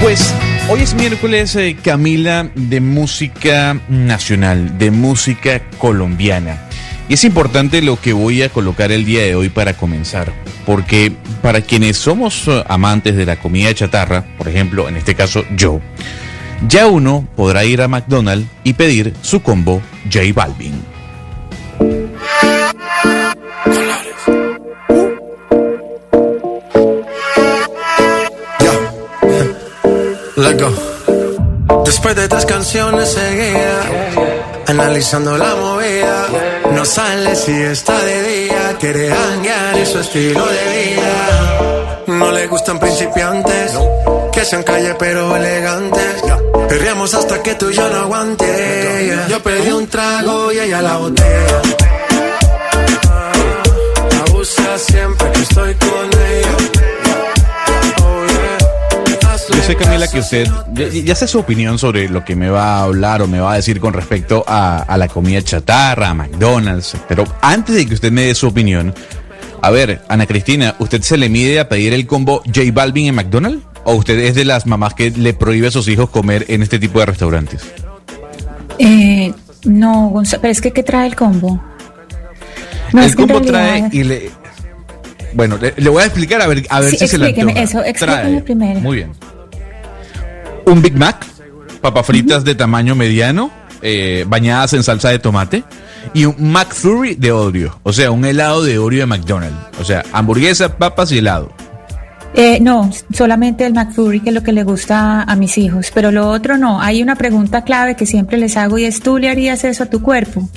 Pues hoy es miércoles, eh, Camila, de música nacional, de música colombiana. Y es importante lo que voy a colocar el día de hoy para comenzar, porque para quienes somos eh, amantes de la comida chatarra, por ejemplo, en este caso yo, ya uno podrá ir a McDonald's y pedir su combo J Balvin. Después de tres canciones seguía analizando la movida. No sale si está de día, quiere hanguear y su estilo de vida. No le gustan principiantes, que sean calle pero elegantes. Perreamos hasta que tú ya no aguantes. Yo pedí un trago y ella la botella. Abusa siempre que estoy con ella. Yo sé, Camila, que usted ya, ya, sé su opinión sobre lo que me va a hablar o me va a decir con respecto a, a, la comida chatarra, a McDonald's. Pero antes de que usted me dé su opinión, a ver, Ana Cristina, ¿usted se le mide a pedir el combo J Balvin en McDonald's? ¿O usted es de las mamás que le prohíbe a sus hijos comer en este tipo de restaurantes? Eh, no, Gonzalo, pero es que ¿qué trae el combo? No, el combo trae y le... Bueno, le, le, voy a explicar a ver, a ver sí, si se antoja. eso, explíqueme primero. Muy bien un Big Mac, papas fritas de tamaño mediano, eh, bañadas en salsa de tomate, y un McFlurry de Oreo, o sea, un helado de Oreo de McDonald's, o sea, hamburguesa, papas y helado. Eh, no, solamente el McFlurry, que es lo que le gusta a mis hijos, pero lo otro no. Hay una pregunta clave que siempre les hago y es, ¿tú le harías eso a tu cuerpo?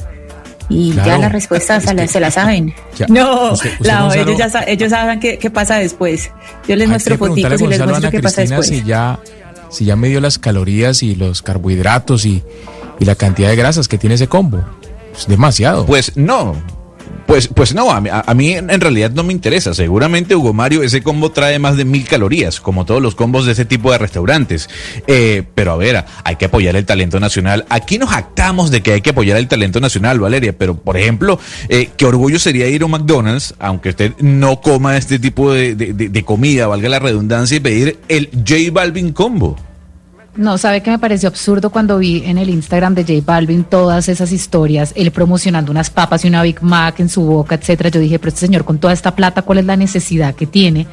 Y claro. ya la respuesta se, la, se la saben. Ya. No, usted, usted la, ellos, ya, ellos saben qué, qué, pasa después. Yo les muestro fotitos y les muestro qué pasa después. Si ya si ya midió las calorías y los carbohidratos y, y, la cantidad de grasas que tiene ese combo. Es demasiado. Pues no. Pues, pues no, a mí, a en realidad no me interesa. Seguramente, Hugo Mario, ese combo trae más de mil calorías, como todos los combos de ese tipo de restaurantes. Eh, pero a ver, hay que apoyar el talento nacional. Aquí nos jactamos de que hay que apoyar el talento nacional, Valeria. Pero, por ejemplo, eh, qué orgullo sería ir a un McDonald's, aunque usted no coma este tipo de, de, de, de comida, valga la redundancia, y pedir el J Balvin combo. No, sabe que me pareció absurdo cuando vi en el Instagram de J Balvin todas esas historias, él promocionando unas papas y una Big Mac en su boca, etcétera. Yo dije, pero este señor con toda esta plata, ¿cuál es la necesidad que tiene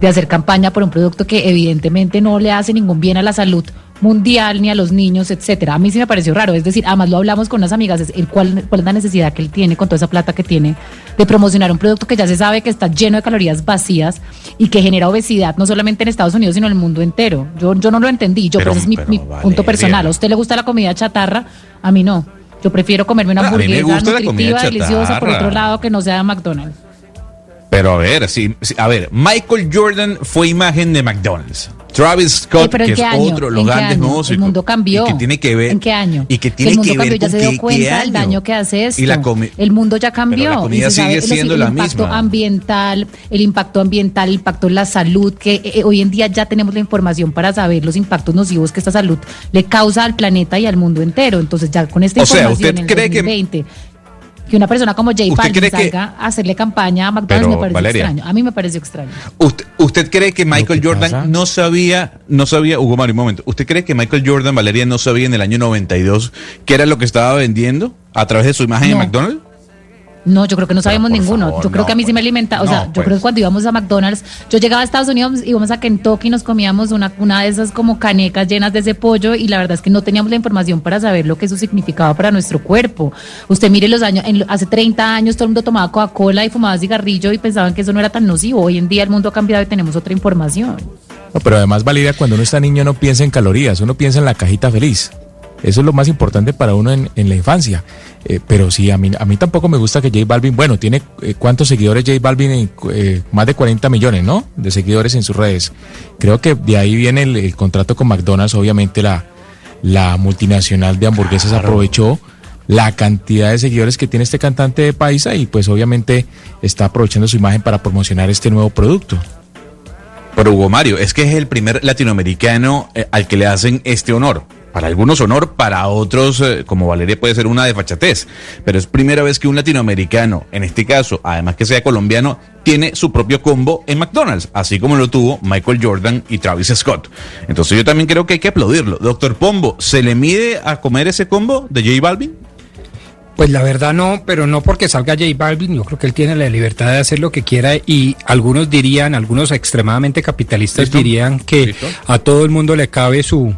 de hacer campaña por un producto que evidentemente no le hace ningún bien a la salud mundial ni a los niños, etcétera? A mí sí me pareció raro, es decir, además lo hablamos con unas amigas, es el cuál, cuál es la necesidad que él tiene con toda esa plata que tiene de promocionar un producto que ya se sabe que está lleno de calorías vacías y que genera obesidad no solamente en Estados Unidos, sino en el mundo entero. Yo, yo no lo entendí, yo, pero, pues es mi, mi vale, punto personal. ¿A usted le gusta la comida chatarra? A mí no. Yo prefiero comerme una hamburguesa nutritiva, deliciosa, por otro lado, que no sea de McDonald's. Pero a ver, sí, sí, a ver, Michael Jordan fue imagen de McDonald's. Travis Scott, ¿en que es año? otro, los grandes músicos. El mundo cambió. Y que tiene que ver. ¿En qué año? Y que tiene el mundo que cambió, ver ya se dio cuenta del daño que hace esto. Y la comi el mundo ya cambió. Pero la comida y sigue sabe, siendo el la impacto misma. ambiental, el impacto ambiental, el impacto en la salud, que eh, hoy en día ya tenemos la información para saber los impactos nocivos que esta salud le causa al planeta y al mundo entero. Entonces ya con esta o sea, información ¿usted en cree 2020, que que una persona como J Balvin cree que- salga a hacerle campaña a McDonald's Pero, me parece Valeria. extraño. A mí me pareció extraño. ¿Usted, usted cree que Michael que Jordan pasa- no sabía, no sabía, Hugo Mario, un momento, ¿usted cree que Michael Jordan, Valeria, no sabía en el año 92 qué era lo que estaba vendiendo a través de su imagen en No. McDonald's? No, yo creo que no sabemos ninguno. favor, yo creo no, que a mí sí me pues. alimenta. O No, sea, yo pues. creo que cuando íbamos a McDonald's, yo llegaba a Estados Unidos, íbamos a Kentucky y nos comíamos una, una de esas como canecas llenas de ese pollo y la verdad es que no teníamos la información para saber lo que eso significaba para nuestro cuerpo. Usted mire los años, en hace 30 años todo el mundo tomaba Coca-Cola y fumaba cigarrillo y pensaban que eso no era tan nocivo. Hoy en día el mundo ha cambiado y tenemos otra información. No, pero además, Valeria, cuando uno está niño no piensa en calorías, uno piensa en la cajita feliz. Eso es lo más importante para uno en, la infancia. Eh, pero sí, a mí, a mí tampoco me gusta que J Balvin, bueno, tiene eh, cuántos seguidores J Balvin, eh, más de 40 millones, ¿no? De seguidores en sus redes. Creo que de ahí viene el, contrato con McDonald's, obviamente la, la multinacional de hamburguesas aprovechó la cantidad de seguidores que tiene este cantante de Paisa y pues obviamente está aprovechando su imagen para promocionar este nuevo producto. Pero Hugo Mario, es que es el primer latinoamericano al que le hacen este honor. Para algunos honor, para otros, eh, como Valeria, puede ser una desfachatez. Pero es primera vez que un latinoamericano, en este caso, además que sea colombiano, tiene su propio combo en McDonald's, así como lo tuvo Michael Jordan y Travis Scott. Entonces yo también creo que hay que aplaudirlo. Doctor Pombo, ¿se le mide a comer ese combo de J Balvin? Pues la verdad no, pero no porque salga J Balvin, yo creo que él tiene la libertad de hacer lo que quiera y algunos dirían, algunos extremadamente capitalistas dirían que a todo el mundo le cabe su,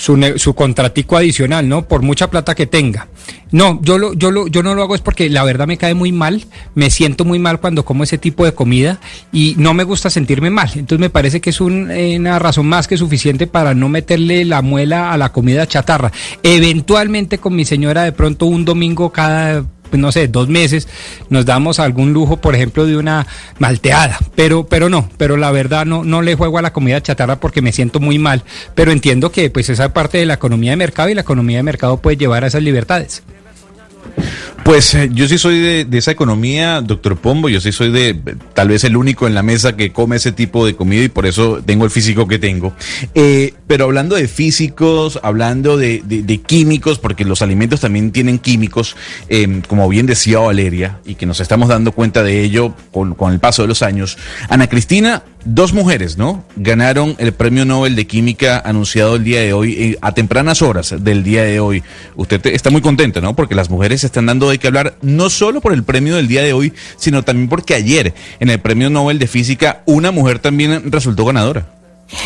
su, su contratico adicional, ¿no? Por mucha plata que tenga. No, yo lo, yo lo, yo no lo hago es porque la verdad me cae muy mal, me siento muy mal cuando como ese tipo de comida y no me gusta sentirme mal. Entonces me parece que es eh, una razón más que suficiente para no meterle la muela a la comida chatarra. Eventualmente con mi señora de pronto un domingo cada pues, no sé, dos meses, nos damos algún lujo, por ejemplo, de una malteada. Pero, pero no, pero la verdad no, no le juego a la comida chatarra porque me siento muy mal. Pero entiendo que pues esa parte de la economía de mercado y la economía de mercado puede llevar a esas libertades. Pues eh, yo sí soy de, esa economía, doctor Pombo, yo sí soy de tal vez el único en la mesa que come ese tipo de comida y por eso tengo el físico que tengo. Eh, pero hablando de físicos, hablando de, químicos, porque los alimentos también tienen químicos, em, como bien decía Valeria, y que nos estamos dando cuenta de ello con, con el paso de los años, Ana Cristina Dos mujeres, ¿no? Ganaron el premio Nobel de Química anunciado el día de hoy, eh, a tempranas horas del día de hoy. Usted está muy contenta, ¿no? Porque las mujeres están dando de qué hablar, no solo por el premio del día de hoy, sino también porque ayer, en el premio Nobel de Física, una mujer también resultó ganadora.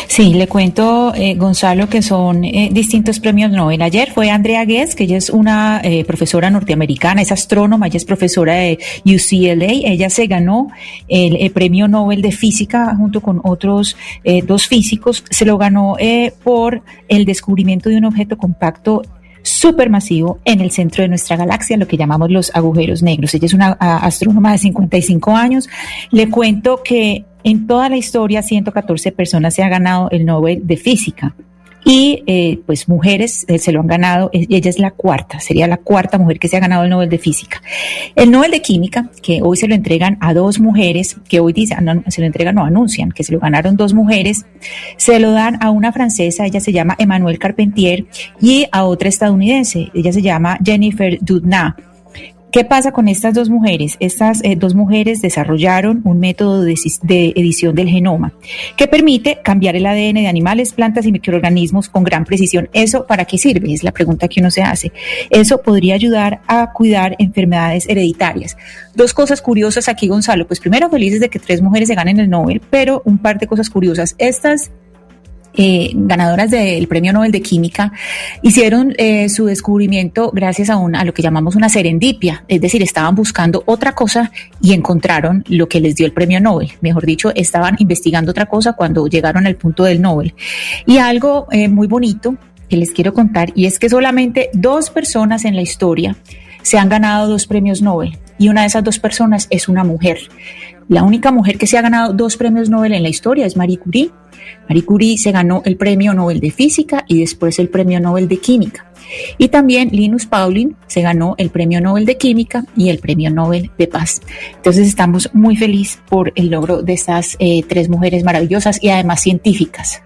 Sí, le cuento, eh, Gonzalo, que son eh, distintos premios Nobel. Ayer fue Andrea Guess, que ella es una eh, profesora norteamericana, es astrónoma, ella es profesora de UCLA. Ella se ganó el, premio Nobel de Física junto con otros dos físicos. Se lo ganó por el descubrimiento de un objeto compacto supermasivo en el centro de nuestra galaxia, lo que llamamos los agujeros negros. Ella es una astrónoma de 55 años. Le cuento que en toda la historia, 114 personas se han ganado el Nobel de Física. Y eh, pues mujeres eh, se lo han ganado, eh, ella es la cuarta, sería la cuarta mujer que se ha ganado el Nobel de Física. El Nobel de Química, que hoy se lo entregan a dos mujeres, que hoy dicen, no, se lo entregan, no anuncian, que se lo ganaron dos mujeres, se lo dan a una francesa, ella se llama Emmanuelle Carpentier, y a otra estadounidense, ella se llama Jennifer Doudna. ¿Qué pasa con estas dos mujeres? Estas eh, dos mujeres desarrollaron un método de, edición del genoma que permite cambiar el ADN de animales, plantas y microorganismos con gran precisión. ¿Eso para qué sirve? Es la pregunta que uno se hace. Eso podría ayudar a cuidar enfermedades hereditarias. Dos cosas curiosas aquí, Gonzalo. Pues primero, felices de que tres mujeres se ganen el Nobel, pero un par de cosas curiosas. Estas eh, ganadoras del Premio Nobel de Química, hicieron eh, su descubrimiento gracias a, a lo que llamamos una serendipia, es decir, estaban buscando otra cosa y encontraron lo que les dio el Premio Nobel. Mejor dicho, estaban investigando otra cosa cuando llegaron al punto del Nobel. Y algo eh, muy bonito que les quiero contar, y es que solamente dos personas en la historia se han ganado dos premios Nobel, y una de esas dos personas es una mujer. La única mujer que se ha ganado dos premios Nobel en la historia es Marie Curie. Marie Curie se ganó el premio Nobel de Física y después el premio Nobel de Química. Y también Linus Pauling se ganó el premio Nobel de Química y el premio Nobel de Paz. Entonces estamos muy felices por el logro de estas eh, tres mujeres maravillosas y además científicas.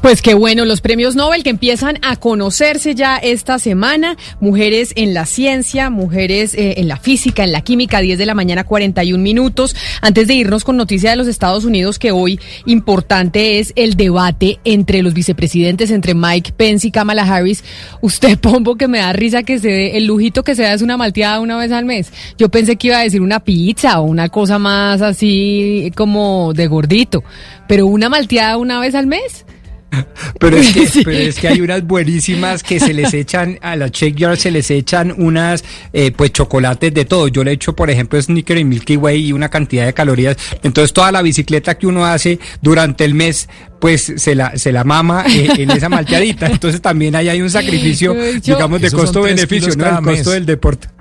Pues qué bueno, los premios Nobel que empiezan a conocerse ya esta semana. Mujeres en la ciencia, mujeres eh, en la física, en la química, 10 de la mañana, 41 minutos. Antes de irnos con noticia de los Estados Unidos, que hoy importante es el debate entre los vicepresidentes, entre Mike Pence y Kamala Harris. Usted, Pombo, que me da risa que se dé, el lujito que se da es una malteada una vez al mes. Yo pensé que iba a decir una pizza o una cosa más así como de gordito, pero una malteada una vez al mes. Pero es, que, pero es que hay unas buenísimas que se les echan, a la Shake Jar se les echan unas eh, pues chocolates de todo. Yo le echo, por ejemplo, Snicker y Milky Way y una cantidad de calorías. Entonces toda la bicicleta que uno hace durante el mes pues se la, se la mama eh, en esa malteadita. Entonces también ahí hay un sacrificio, digamos, de costo-beneficio, ¿no? El costo del deporte.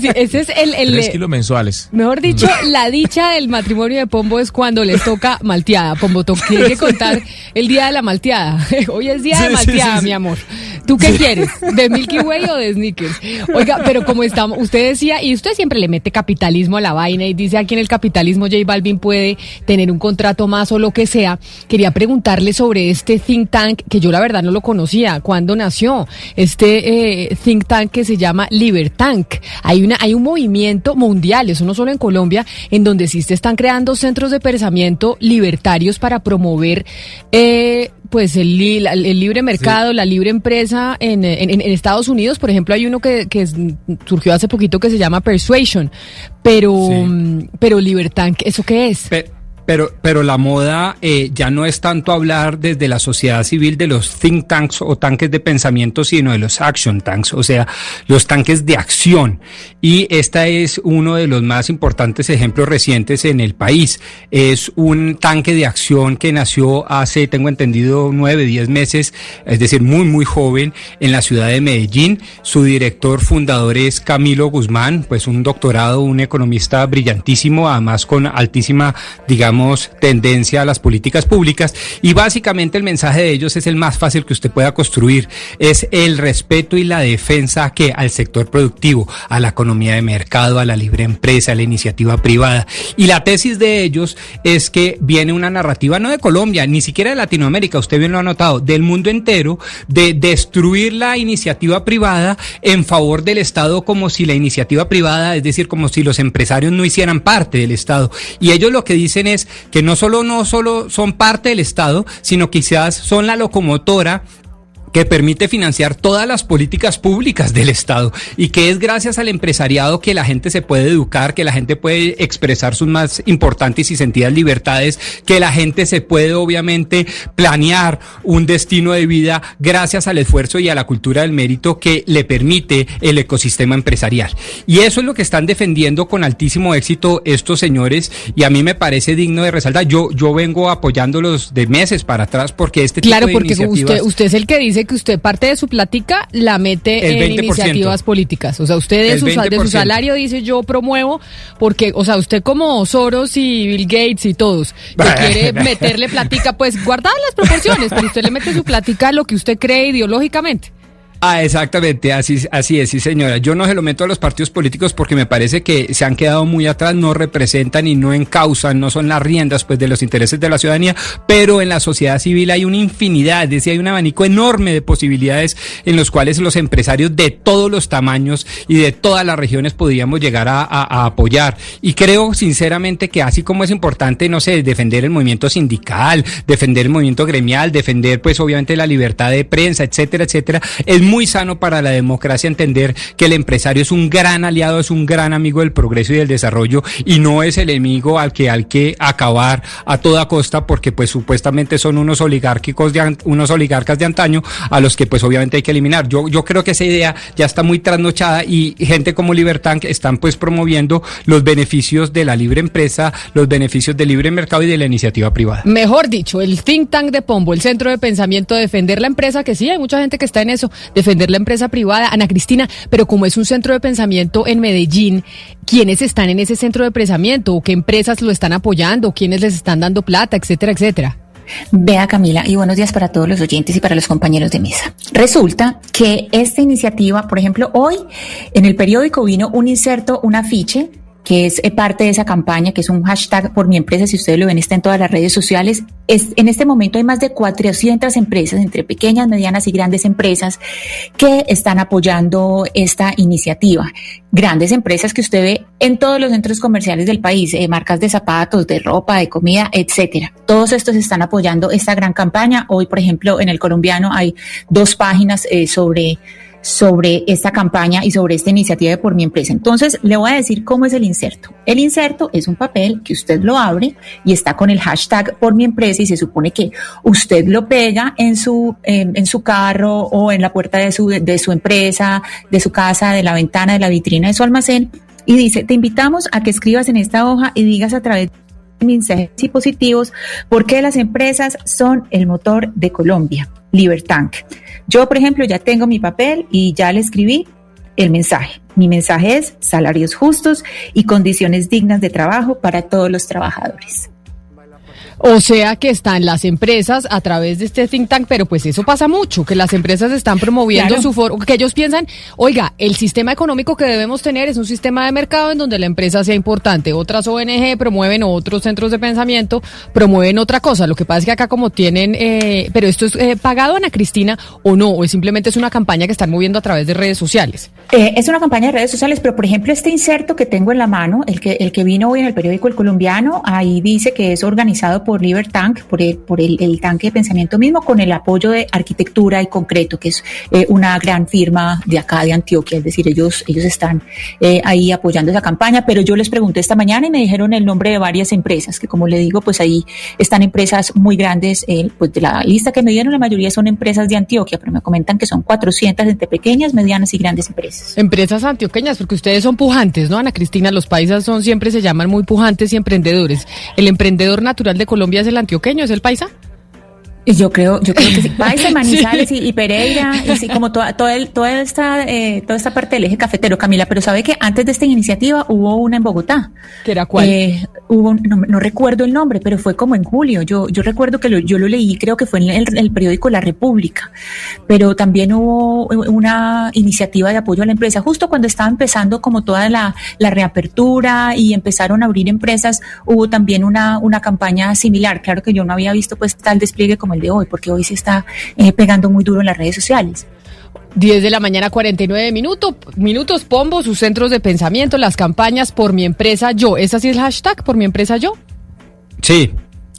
Sí, ese es el... el Tres kilos mensuales. Mejor dicho, la dicha del matrimonio de Pombo es cuando les toca malteada. Pombo, tiene que contar el día de la malteada. Hoy es día de malteada, mi amor. ¿Tú qué quieres? ¿De Milky Way o de Snickers? Oiga, pero como estamos, usted decía, y usted siempre le mete capitalismo a la vaina y dice aquí en el capitalismo J Balvin puede tener un contrato más o lo que sea. Quería preguntarle sobre este think tank que yo la verdad no lo conocía. ¿Cuándo nació? Este eh, think tank que se llama Libertank. Hay una, hay un movimiento mundial, eso no solo en Colombia, en donde sí se están creando centros de pensamiento libertarios para promover eh, pues el, el, libre mercado, la libre empresa en, en, Estados Unidos, por ejemplo, hay uno que, que, surgió hace poquito que se llama Persuasion, pero, pero Libertad, ¿eso qué es? Pero, pero la moda eh, ya no es tanto hablar desde la sociedad civil de los think tanks o tanques de pensamiento, sino de los action tanks, o sea, los tanques de acción. Y esta es uno de los más importantes ejemplos recientes en el país. Es un tanque de acción que nació hace, tengo entendido, nueve, diez meses, es decir, muy, muy joven, en la ciudad de Medellín. Su director fundador es Camilo Guzmán, pues un doctorado, un economista brillantísimo, además con altísima, digamos, tendencia a las políticas públicas y básicamente el mensaje de ellos es el más fácil que usted pueda construir, es el respeto y la defensa que al sector productivo, a la economía de mercado, a la libre empresa, a la iniciativa privada. Y la tesis de ellos es que viene una narrativa no de Colombia, ni siquiera de Latinoamérica, usted bien lo ha notado, del mundo entero, de destruir la iniciativa privada en favor del Estado como si la iniciativa privada, es decir, como si los empresarios no hicieran parte del Estado. Y ellos lo que dicen es que no solo, no solo son parte del Estado, sino quizás son la locomotora que permite financiar todas las políticas públicas del Estado y que es gracias al empresariado que la gente se puede educar, que la gente puede expresar sus más importantes y sentidas libertades, que la gente se puede obviamente planear un destino de vida gracias al esfuerzo y a la cultura del mérito que le permite el ecosistema empresarial. Y eso es lo que están defendiendo con altísimo éxito estos señores y a mí me parece digno de resaltar. Yo, yo vengo apoyándolos de meses para atrás porque este tipo claro, de porque iniciativas... usted, usted es el que dice que usted parte de su plática la mete en iniciativas políticas. O sea, usted de su, de su, salario dice yo promuevo, porque, o sea, usted como Soros y Bill Gates y todos, que quiere meterle plática, pues guardar las proporciones, pero usted le mete su plática a lo que usted cree ideológicamente. Ah, exactamente, así, así es, sí señora. Yo no se lo meto a los partidos políticos porque me parece que se han quedado muy atrás, no representan y no encausan, no son las riendas pues de los intereses de la ciudadanía, pero en la sociedad civil hay una infinidad, es decir, hay un abanico enorme de posibilidades en los cuales los empresarios de todos los tamaños y de todas las regiones podríamos llegar a, apoyar. Y creo sinceramente que así como es importante, no sé, defender el movimiento sindical, defender el movimiento gremial, defender pues obviamente la libertad de prensa, etcétera, etcétera, muy sano para la democracia entender que el empresario es un gran aliado, es un gran amigo del progreso y del desarrollo y no es el enemigo al que hay que acabar a toda costa porque pues supuestamente son unos oligárquicos de, unos oligarcas de antaño a los que pues obviamente hay que eliminar. Yo, yo creo que esa idea ya está muy trasnochada y gente como Libertank están pues promoviendo los beneficios de la libre empresa, los beneficios del libre mercado y de la iniciativa privada. Mejor dicho, el think tank de Pombo, el centro de pensamiento, defender la empresa, que sí, hay mucha gente que está en eso, defender la empresa privada. Ana Cristina, pero como es un centro de pensamiento en Medellín, ¿quiénes están en ese centro de pensamiento? ¿O qué empresas lo están apoyando? ¿Quiénes les están dando plata, etcétera, etcétera? Vea Camila y buenos días para todos los oyentes y para los compañeros de mesa. Resulta que esta iniciativa, por ejemplo, hoy en el periódico vino un inserto, un afiche que es eh, parte de esa campaña, que es un hashtag por mi empresa, si ustedes lo ven, está en todas las redes sociales. Es, en este momento hay más de 400 empresas, entre pequeñas, medianas y grandes empresas, que están apoyando esta iniciativa. Grandes empresas que usted ve en todos los centros comerciales del país, eh, marcas de zapatos, de ropa, de comida, etcétera. Todos estos están apoyando esta gran campaña. Hoy, por ejemplo, en el colombiano hay dos páginas eh, sobre sobre esta campaña y sobre esta iniciativa de por mi empresa. Entonces, le voy a decir cómo es el inserto. El inserto es un papel que usted lo abre y está con el hashtag por mi empresa y se supone que usted lo pega en su, en, su carro o en la puerta de su, de su empresa, de su casa, de la ventana, de la vitrina de su almacén y dice, te invitamos a que escribas en esta hoja y digas a través mensajes y positivos por qué las empresas son el motor de Colombia, Libertank. Yo, por ejemplo, ya tengo mi papel y ya le escribí el mensaje. Mi mensaje es salarios justos y condiciones dignas de trabajo para todos los trabajadores. O sea que están las empresas a través de este think tank, pero pues eso pasa mucho, que las empresas están promoviendo su foro, que ellos piensan, oiga, el sistema económico que debemos tener es un sistema de mercado en donde la empresa sea importante. Otras ONG promueven otros centros de pensamiento, promueven otra cosa. Lo que pasa es que acá como tienen, eh, pero esto es eh, pagado, Ana Cristina, o no, o simplemente es una campaña que están moviendo a través de redes sociales. Eh, es una campaña de redes sociales, pero por ejemplo este inserto que tengo en la mano, el que, el que vino hoy en el periódico El Colombiano, ahí dice que es organizado por Libertank, por, el, por el, tanque de pensamiento mismo, con el apoyo de Arquitectura y Concreto, que es eh, una gran firma de acá de Antioquia, es decir, ellos, ellos están eh, ahí apoyando esa campaña, pero yo les pregunté esta mañana y me dijeron el nombre de varias empresas, que como le digo, pues ahí están empresas muy grandes, eh, pues de la lista que me dieron, la mayoría son empresas de Antioquia, pero me comentan que son 400 entre pequeñas, medianas y grandes empresas. Empresas antioqueñas, porque ustedes son pujantes, ¿no, Ana Cristina? Los paisas son siempre se llaman muy pujantes y emprendedores. El emprendedor natural de Colombia es el antioqueño, es el paisa. Yo creo, yo creo que sí. Paisa, Manizales y, Pereira, y sí, como toda, toda, toda, esta, eh, toda esta parte del eje cafetero, Camila. Pero sabe que antes de esta iniciativa hubo una en Bogotá. ¿Que era cuál? Eh, hubo, no, recuerdo el nombre, pero fue como en julio. Yo, yo recuerdo que yo lo leí, creo que fue en el, periódico La República. Pero también hubo una iniciativa de apoyo a la empresa, justo cuando estaba empezando como toda la, la reapertura y empezaron a abrir empresas, hubo también una, una campaña similar. Claro que yo no había visto pues tal despliegue como de hoy, porque hoy se está eh, pegando muy duro en las redes sociales. 10 de la mañana, 49 minutos, minutos, Pombo, sus centros de pensamiento, las campañas por mi empresa yo. ¿Esa sí es el hashtag por mi empresa yo? Sí,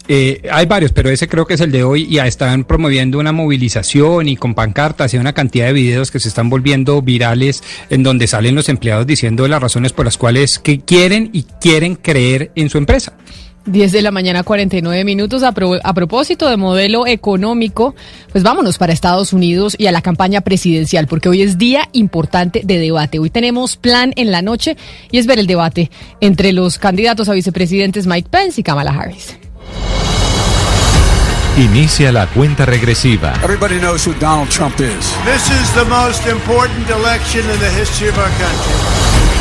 eh, hay varios, pero ese creo que es el de hoy. Ya están promoviendo una movilización y con pancartas y una cantidad de videos que se están volviendo virales en donde salen los empleados diciendo las razones por las cuales que quieren y quieren creer en su empresa. 10 de la mañana, 49 minutos. A, a, propósito de modelo económico, pues vámonos para Estados Unidos y a la campaña presidencial, porque hoy es día importante de debate. Hoy tenemos plan en la noche y es ver el debate entre los candidatos a vicepresidentes Mike Pence y Kamala Harris. Inicia la cuenta regresiva. Everybody knows who Donald Trump is. This is the most important election in the history of our country.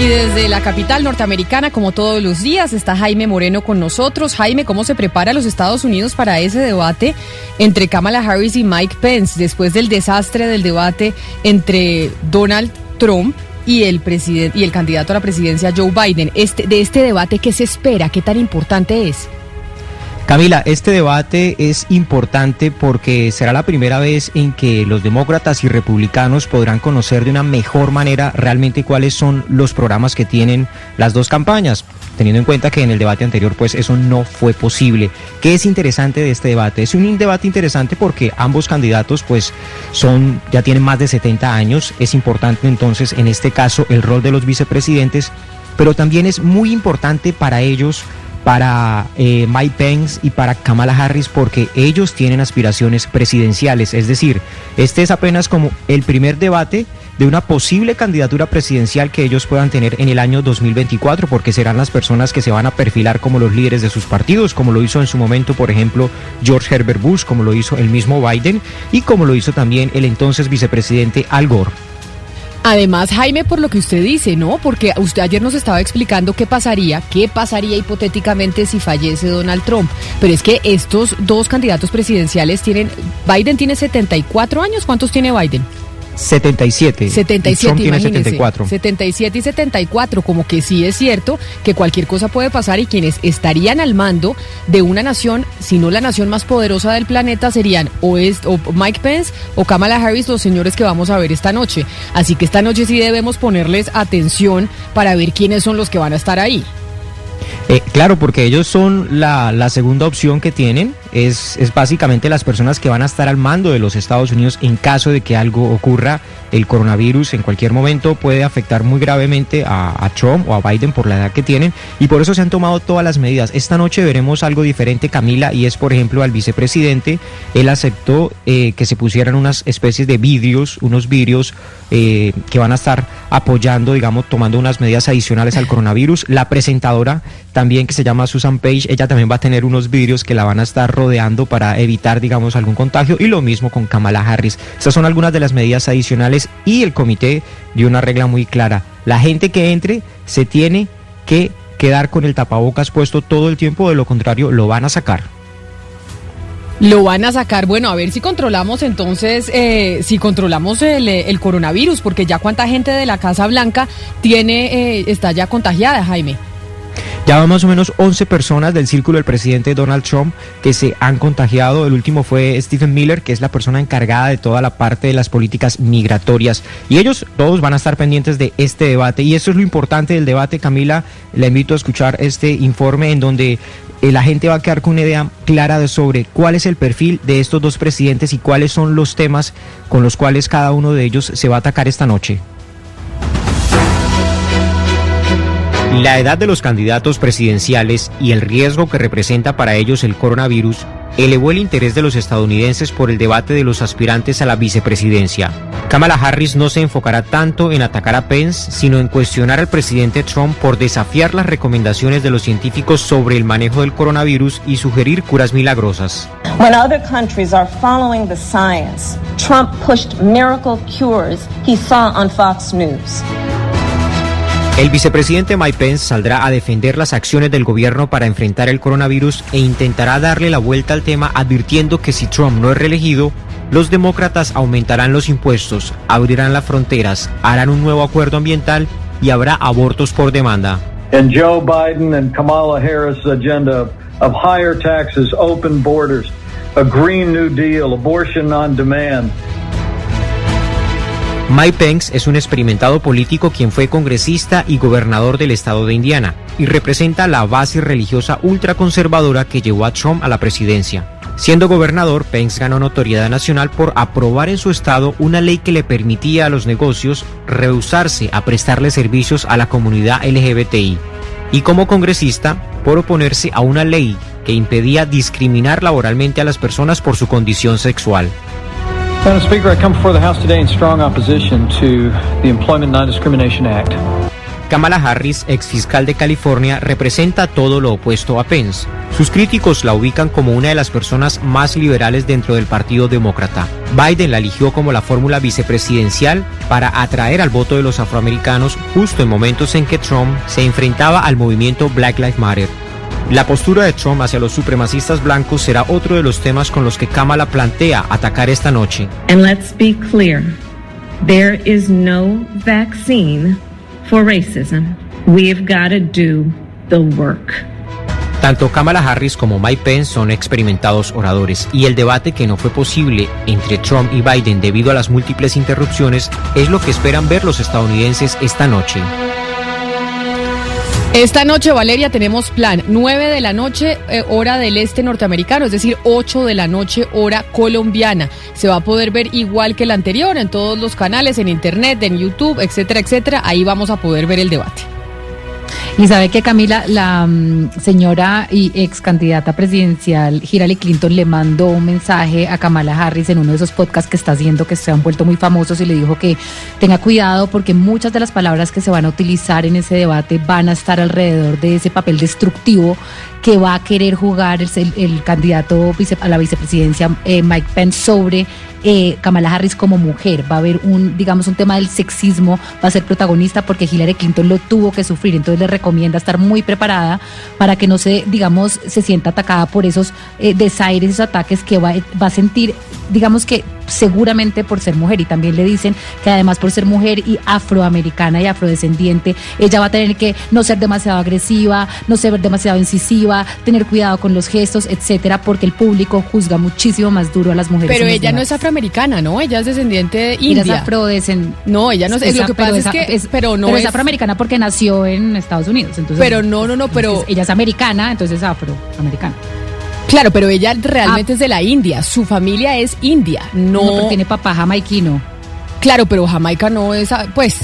Y desde la capital norteamericana, como todos los días, está Jaime Moreno con nosotros. Jaime, ¿cómo se prepara los Estados Unidos para ese debate entre Kamala Harris y Mike Pence después del desastre del debate entre Donald Trump y el presidente y el candidato a la presidencia Joe Biden? Este, de este debate, ¿qué se espera? ¿Qué tan importante es? Camila, este debate es importante porque será la primera vez en que los demócratas y republicanos podrán conocer de una mejor manera realmente cuáles son los programas que tienen las dos campañas, teniendo en cuenta que en el debate anterior pues eso no fue posible. ¿Qué es interesante de este debate? Es un debate interesante porque ambos candidatos pues son ya tienen más de 70 años, es importante entonces en este caso el rol de los vicepresidentes, pero también es muy importante para ellos para eh, Mike Pence y para Kamala Harris porque ellos tienen aspiraciones presidenciales. Es decir, este es apenas como el primer debate de una posible candidatura presidencial que ellos puedan tener en el año 2024, porque serán las personas que se van a perfilar como los líderes de sus partidos, como lo hizo en su momento, por ejemplo, George Herbert Bush, como lo hizo el mismo Biden y como lo hizo también el entonces vicepresidente Al Gore. Además, Jaime, por lo que usted dice, ¿no? Porque usted ayer nos estaba explicando qué pasaría, qué pasaría hipotéticamente si fallece Donald Trump. Pero es que estos dos candidatos presidenciales tienen, Biden tiene 74 años, ¿cuántos tiene Biden? 77. 77, Trump tiene imagínense. 74. 77 y 74, como que sí es cierto que cualquier cosa puede pasar y quienes estarían al mando de una nación, si no la nación más poderosa del planeta, serían o, es, o Mike Pence o Kamala Harris, los señores que vamos a ver esta noche. Así que esta noche sí debemos ponerles atención para ver quiénes son los que van a estar ahí. Eh, claro, porque ellos son la, la segunda opción que tienen. Es, es básicamente las personas que van a estar al mando de los Estados Unidos en caso de que algo ocurra. El coronavirus en cualquier momento puede afectar muy gravemente a, Trump o a Biden por la edad que tienen y por eso se han tomado todas las medidas. Esta noche veremos algo diferente, Camila, y es por ejemplo al vicepresidente. Él aceptó eh, que se pusieran unas especies de vidrios, unos vidrios eh, que van a estar apoyando, digamos, tomando unas medidas adicionales al coronavirus. La presentadora también que se llama Susan Page, ella también va a tener unos vidrios que la van a estar rodeando para evitar, digamos, algún contagio y lo mismo con Kamala Harris. Estas son algunas de las medidas adicionales y el comité dio una regla muy clara. La gente que entre se tiene que quedar con el tapabocas puesto todo el tiempo, de lo contrario lo van a sacar. Lo van a sacar, bueno, a ver si controlamos entonces, eh, si controlamos el, eh, el, coronavirus, porque ya cuánta gente de la Casa Blanca tiene, eh, está ya contagiada, Jaime. Ya van más o menos 11 personas del círculo del presidente Donald Trump que se han contagiado. El último fue Stephen Miller, que es la persona encargada de toda la parte de las políticas migratorias. Y ellos todos van a estar pendientes de este debate. Y eso es lo importante del debate, Camila. Le invito a escuchar este informe en donde eh, la gente va a quedar con una idea clara de sobre cuál es el perfil de estos dos presidentes y cuáles son los temas con los cuales cada uno de ellos se va a atacar esta noche. La edad de los candidatos presidenciales y el riesgo que representa para ellos el coronavirus elevó el interés de los estadounidenses por el debate de los aspirantes a la vicepresidencia. Kamala Harris no se enfocará tanto en atacar a Pence, sino en cuestionar al presidente Trump por desafiar las recomendaciones de los científicos sobre el manejo del coronavirus y sugerir curas milagrosas. When other countries are following the science, Trump pushed miracle cures he saw on Fox News. El vicepresidente Mike Pence saldrá a defender las acciones del gobierno para enfrentar el coronavirus e intentará darle la vuelta al tema advirtiendo que si Trump no es reelegido, los demócratas aumentarán los impuestos, abrirán las fronteras, harán un nuevo acuerdo ambiental y habrá abortos por demanda. And Joe Biden and Kamala Harris' agenda of higher taxes, open borders, a Green New Deal, abortion on demand, Mike Pence es un experimentado político quien fue congresista y gobernador del estado de Indiana y representa la base religiosa ultraconservadora que llevó a Trump a la presidencia. Siendo gobernador, Pence ganó notoriedad nacional por aprobar en su estado una ley que le permitía a los negocios rehusarse a prestarle servicios a la comunidad LGBTI. Y como congresista, por oponerse a una ley que impedía discriminar laboralmente a las personas por su condición sexual. Madam Speaker, I come before the House today in strong opposition to the Employment Non-Discrimination Act. Kamala Harris, ex fiscal de California, representa todo lo opuesto a Pence. Sus críticos la ubican como una de las personas más liberales dentro del Partido Demócrata. Biden la eligió como la fórmula vicepresidencial para atraer al voto de los afroamericanos justo en momentos en que Trump se enfrentaba al movimiento Black Lives Matter. La postura de Trump hacia los supremacistas blancos será otro de los temas con los que Kamala plantea atacar esta noche. And let's be clear, there is no vaccine for racism. We've got to do the work. Tanto Kamala Harris como Mike Pence son experimentados oradores y el debate que no fue posible entre Trump y Biden debido a las múltiples interrupciones es lo que esperan ver los estadounidenses esta noche. Esta noche, Valeria, tenemos plan 9 de la noche, eh, hora del este norteamericano, es decir, 8 de la noche, hora colombiana. Se va a poder ver igual que el anterior en todos los canales, en internet, en YouTube, etcétera, etcétera. Ahí vamos a poder ver el debate. Y sabe que Camila, la um, señora y ex candidata presidencial Hillary Clinton le mandó un mensaje a Kamala Harris en uno de esos podcasts que está haciendo que se han vuelto muy famosos y le dijo que tenga cuidado porque muchas de las palabras que se van a utilizar en ese debate van a estar alrededor de ese papel destructivo que va a querer jugar el, candidato a la vicepresidencia eh, Mike Pence sobre eh, Kamala Harris como mujer. Va a haber un, digamos, un tema del sexismo, va a ser protagonista porque Hillary Clinton lo tuvo que sufrir. Entonces le recomienda estar muy preparada para que no se, digamos, se sienta atacada por esos eh, desaires, esos ataques que va, va a sentir, digamos que seguramente por ser mujer y también le dicen que además por ser mujer y afroamericana y afrodescendiente, ella va a tener que no ser demasiado agresiva, no ser demasiado incisiva, tener cuidado con los gestos, etcétera, porque el público juzga muchísimo más duro a las mujeres. Pero ella no es afroamericana, ¿no? Ella es descendiente de India. Ella es afrodescendiente. No, ella no es, lo que pasa es que pero no es, afroamericana porque nació en Estados Unidos, entonces Pero no, no, no, pero ella es americana, entonces es afroamericana. Claro, pero ella realmente ah. es de la India, su familia es india, no, no tiene papá jamaiquino. Claro, pero Jamaica no es, pues,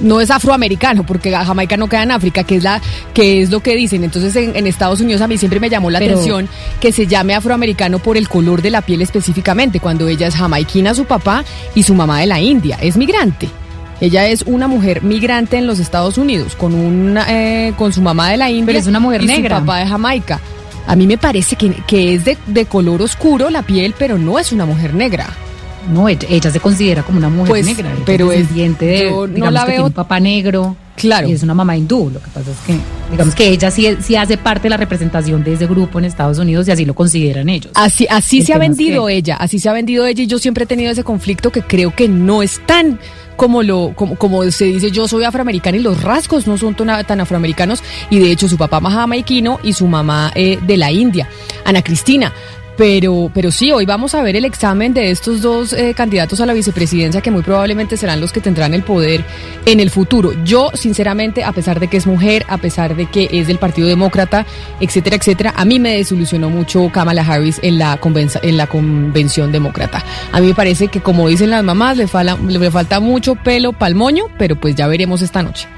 no es afroamericano, porque Jamaica no queda en África, que es la que es lo que dicen. Entonces en, Estados Unidos a mí siempre me llamó la atención que se llame afroamericano por el color de la piel específicamente, cuando ella es jamaiquina su papá y su mamá de la India, es migrante. Ella es una mujer migrante en los Estados Unidos, con una, eh, con su mamá de la India. es una mujer y negra. Su papá de Jamaica. A mí me parece que, que es de, de color oscuro la piel, pero no es una mujer negra. No, ella, se considera como una mujer pues, negra, pero es diente de, no la veo, un papá negro. Claro. Y es una mamá hindú. Lo que pasa es que, digamos que ella sí, sí hace parte de la representación de ese grupo en Estados Unidos y así lo consideran ellos. Así, así se ha vendido ella, así se ha vendido ella y yo siempre he tenido ese conflicto que creo que no es tan como lo como, como se dice yo soy afroamericana y los rasgos no son tan, afroamericanos y de hecho su papá jamaiquino y su mamá eh, de la India. Ana Cristina, pero, pero sí, hoy vamos a ver el examen de estos dos eh, candidatos a la vicepresidencia que muy probablemente serán los que tendrán el poder en el futuro. Yo, sinceramente, a pesar de que es mujer, a pesar de que es del Partido Demócrata, etcétera, etcétera, a mí me desilusionó mucho Kamala Harris en la, en la convención demócrata. A mí me parece que, como dicen las mamás, le, le falta mucho pelo palmoño, pero pues ya veremos esta noche.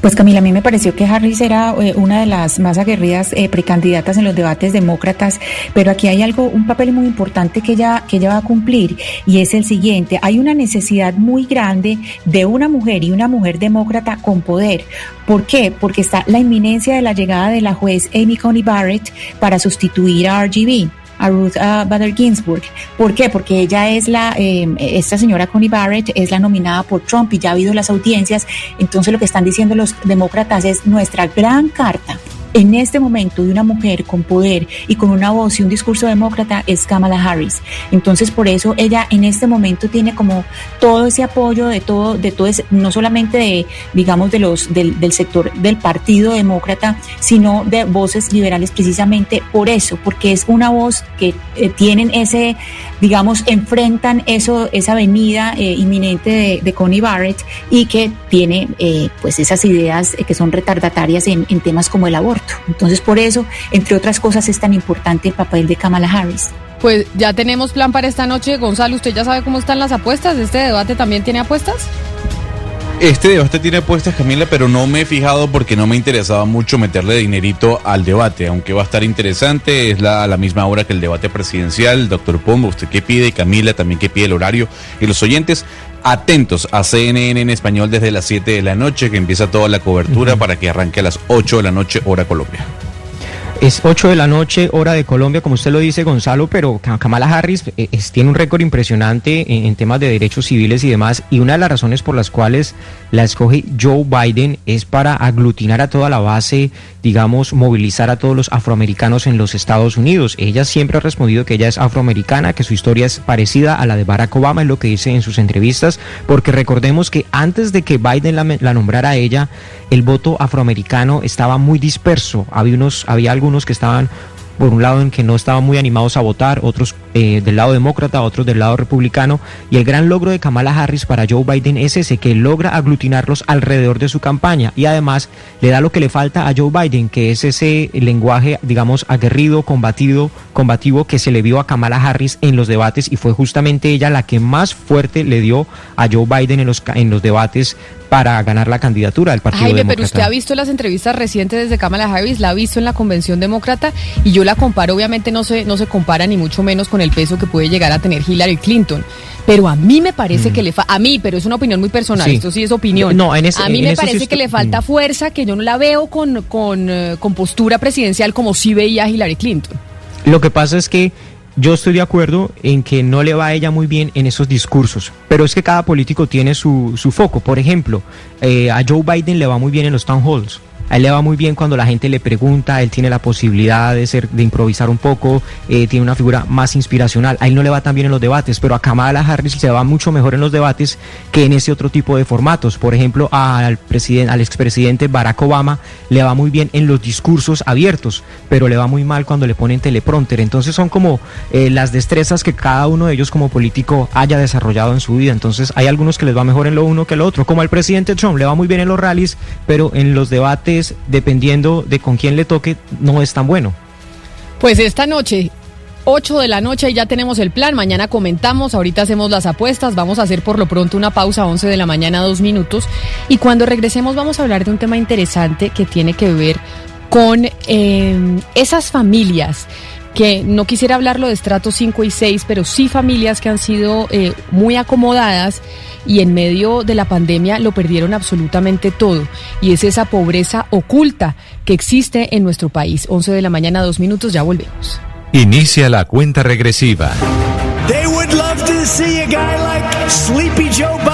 Pues Camila, a mí me pareció que Harris era eh, una de las más aguerridas eh, precandidatas en los debates demócratas, pero aquí hay algo, un papel muy importante que ella, que ella va a cumplir y es el siguiente. Hay una necesidad muy grande de una mujer y una mujer demócrata con poder. ¿Por qué? Porque está la inminencia de la llegada de la juez Amy Coney Barrett para sustituir a RGB a Ruth uh, Bader Ginsburg. ¿Por qué? Porque ella es la, em, esta señora Connie Barrett es la nominada por Trump y ya ha habido las audiencias. Entonces lo que están diciendo los demócratas es nuestra gran carta en este momento de una mujer con poder y con una voz y un discurso demócrata es Kamala Harris. Entonces, por eso ella en este momento tiene como todo ese apoyo de todo, de todo no solamente de, digamos, de los, del, sector del Partido Demócrata, sino de voces liberales precisamente por eso, porque es una voz que eh, tienen ese, digamos, enfrentan eso, esa venida eh, inminente de, de, Connie Barrett y que tiene eh, pues esas ideas que son retardatarias en temas como el aborto. Entonces, por eso, entre otras cosas, es tan importante el papel de Kamala Harris. Pues ya tenemos plan para esta noche. Gonzalo, ¿usted ya sabe cómo están las apuestas? ¿Este debate también tiene apuestas? Este debate tiene apuestas, Camila, pero no me he fijado porque no me interesaba mucho meterle dinerito al debate, aunque va a estar interesante, es la, a la misma hora que el debate presidencial. Doctor Pombo, ¿usted qué pide? Camila, también qué pide el horario. Y los oyentes, atentos a CNN en español desde las 7 de la noche, que empieza toda la cobertura para que arranque a las 8 de la noche, hora Colombia. Es 8 de la noche, hora de Colombia, como usted lo dice, Gonzalo, pero Kamala Harris eh, tiene un récord impresionante en, temas de derechos civiles y demás, y una de las razones por las cuales la escoge Joe Biden es para aglutinar a toda la base, digamos, movilizar a todos los afroamericanos en los Estados Unidos. Ella siempre ha respondido que ella es afroamericana, que su historia es parecida a la de Barack Obama, es lo que dice en sus entrevistas, porque recordemos que antes de que Biden la, la nombrara a ella, el voto afroamericano estaba muy disperso. Había, unos, había algunos que estaban por un lado en que no estaban muy animados a votar, otros eh, del lado demócrata, otros del lado republicano, y el gran logro de Kamala Harris para Joe Biden es ese, que logra aglutinarlos alrededor de su campaña y además le da lo que le falta a Joe Biden, que es ese lenguaje, digamos, aguerrido, combatido, combativo que se le vio a Kamala Harris en los debates y fue justamente ella la que más fuerte le dio a Joe Biden en los, en los debates para ganar la candidatura del Partido Jaime, pero usted ha visto las entrevistas recientes desde Kamala Harris, la ha visto en la Convención Demócrata y yo la comparo, obviamente no se, no se compara ni mucho menos con el peso que puede llegar a tener Hillary Clinton. Pero a mí me parece mm. que le falta, a mí, pero es una opinión muy personal, esto sí es opinión. No, en a mí me parece que le falta fuerza, que yo no la veo con, con, eh, con postura presidencial como sí veía Hillary Clinton. Lo que pasa es que yo estoy de acuerdo en que no le va a ella muy bien en esos discursos, pero es que cada político tiene su, su foco. Por ejemplo, eh, a Joe Biden le va muy bien en los town halls A él le va muy bien cuando la gente le pregunta, él tiene la posibilidad de ser, de improvisar un poco, eh, tiene una figura más inspiracional. A él no le va tan bien en los debates, pero a Kamala Harris se va mucho mejor en los debates que en ese otro tipo de formatos. Por ejemplo, al presidente, al expresidente Barack Obama le va muy bien en los discursos abiertos, pero le va muy mal cuando le ponen teleprompter. Entonces son como eh, las destrezas que cada uno de ellos como político haya desarrollado en su vida. Entonces hay algunos que les va mejor en lo uno que en lo otro, como al presidente Trump, le va muy bien en los rallies, pero en los debates, dependiendo de con quién le toque, no es tan bueno. Pues esta noche 8 de la noche y ya tenemos el plan. Mañana comentamos, ahorita hacemos las apuestas. Vamos a hacer por lo pronto una pausa a 11 de la mañana, dos minutos. Y cuando regresemos vamos a hablar de un tema interesante que tiene que ver con eh, esas familias que no quisiera hablarlo de estratos 5 y 6, pero sí familias que han sido eh, muy acomodadas y en medio de la pandemia lo perdieron absolutamente todo. Y es esa pobreza oculta que existe en nuestro país. 11 de la mañana, dos minutos, ya volvemos. Inicia la cuenta regresiva. They would love to see a guy like Sleepy Joe Biden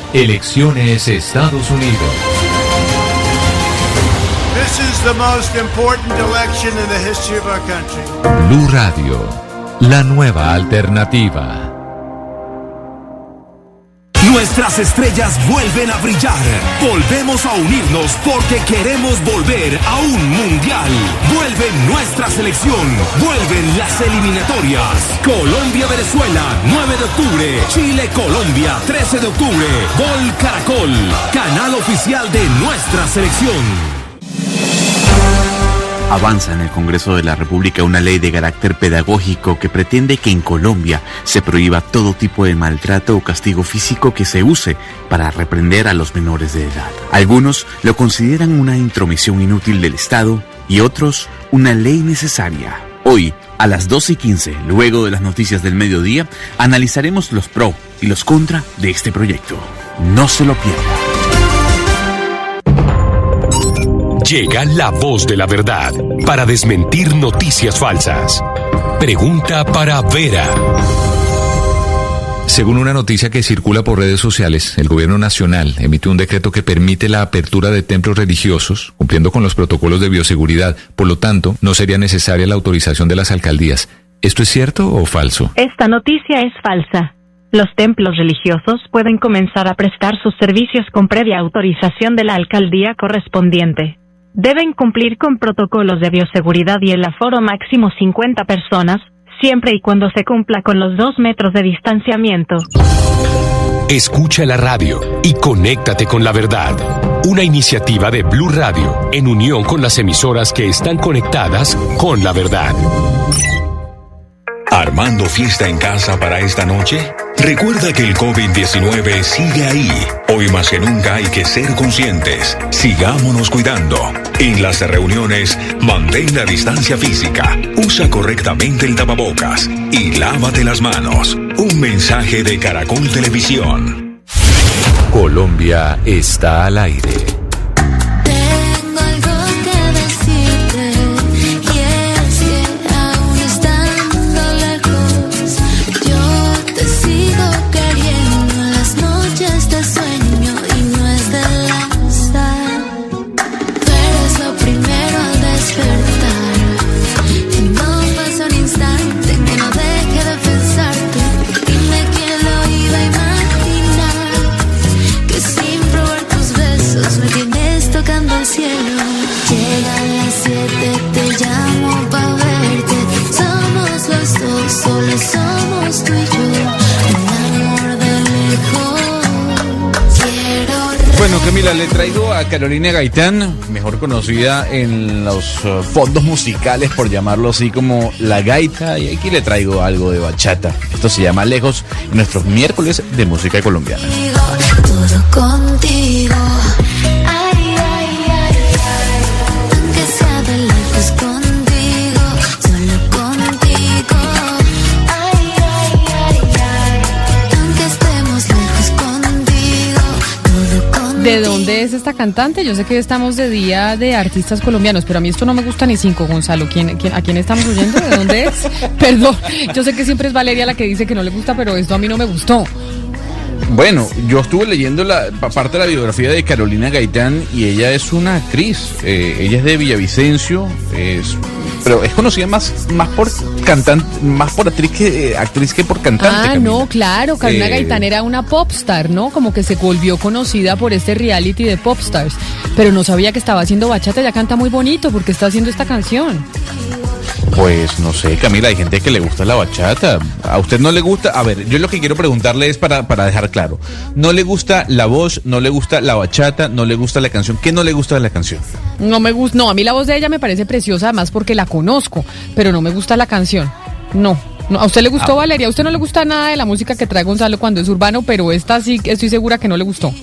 Elecciones Estados Unidos. This is the most important election in the history of our country. Blue Radio, la nueva alternativa. Nuestras estrellas vuelven a brillar. Volvemos a unirnos porque queremos volver a un mundial. Vuelve nuestra selección. Vuelven las eliminatorias. Colombia-Venezuela, 9 de octubre. Chile-Colombia, 13 de octubre. Gol Caracol, canal oficial de nuestra selección. Avanza en el Congreso de la República una ley de carácter pedagógico que pretende que en Colombia se prohíba todo tipo de maltrato o castigo físico que se use para reprender a los menores de edad. Algunos lo consideran una intromisión inútil del Estado y otros una ley necesaria. Hoy, a las 12 y 15, luego de las noticias del mediodía, analizaremos los pro y los contra de este proyecto. No se lo pierda. Llega la voz de la verdad para desmentir noticias falsas. Pregunta para Vera. Según una noticia que circula por redes sociales, el gobierno nacional emitió un decreto que permite la apertura de templos religiosos, cumpliendo con los protocolos de bioseguridad. Por lo tanto, no sería necesaria la autorización de las alcaldías. ¿Esto es cierto o falso? Esta noticia es falsa. Los templos religiosos pueden comenzar a prestar sus servicios con previa autorización de la alcaldía correspondiente. Deben cumplir con protocolos de bioseguridad y el aforo máximo 50 personas, siempre y cuando se cumpla con los dos metros de distanciamiento. Escucha la radio y conéctate con la verdad. Una iniciativa de Blue Radio en unión con las emisoras que están conectadas con la verdad. ¿Armando fiesta en casa para esta noche? Recuerda que el COVID-19 sigue ahí. Hoy más que nunca hay que ser conscientes. Sigámonos cuidando. En las reuniones, mantén la distancia física, usa correctamente el tapabocas y lávate las manos. Un mensaje de Caracol Televisión. Colombia está al aire. Camila, le traigo a Carolina Gaitán, mejor conocida en los eh, fondos musicales, por llamarlo así, como La Gaita, y aquí le traigo algo de bachata. Esto se llama Lejos, nuestros miércoles de música colombiana. ¿De dónde es esta cantante? Yo sé que estamos de día de artistas colombianos, pero a mí esto no me gusta ni cinco, Gonzalo. ¿Quién, quién, ¿A quién estamos oyendo? ¿De dónde es? Perdón, yo sé que siempre es Valeria la que dice que no le gusta, pero esto a mí no me gustó. Bueno, yo estuve leyendo la pa- parte de la biografía de Carolina Gaitán y ella es una actriz. eh, ella es de Villavicencio, es, pero es conocida más, más por cantante, más por actriz que eh, actriz que por cantante. Ah, Camila. no, claro, Carolina Eh, Gaitán era una popstar, ¿no? Como que se volvió conocida por este reality de popstars, pero no sabía que estaba haciendo bachata, ella canta muy bonito porque está haciendo esta canción. Pues no sé, Camila, hay gente que le gusta la bachata. ¿A usted no le gusta? A ver, yo lo que quiero preguntarle es para, para dejar claro. ¿No le gusta la voz? ¿No le gusta la bachata? ¿No le gusta la canción? ¿Qué no le gusta de la canción? No me gusta, no, a mí la voz de ella me parece preciosa, además porque la conozco, pero no me gusta la canción. No. no ¿A usted le gustó, Ah. Valeria? A usted no le gusta nada de la música que trae Gonzalo cuando es urbano, pero esta sí estoy segura que no le gustó.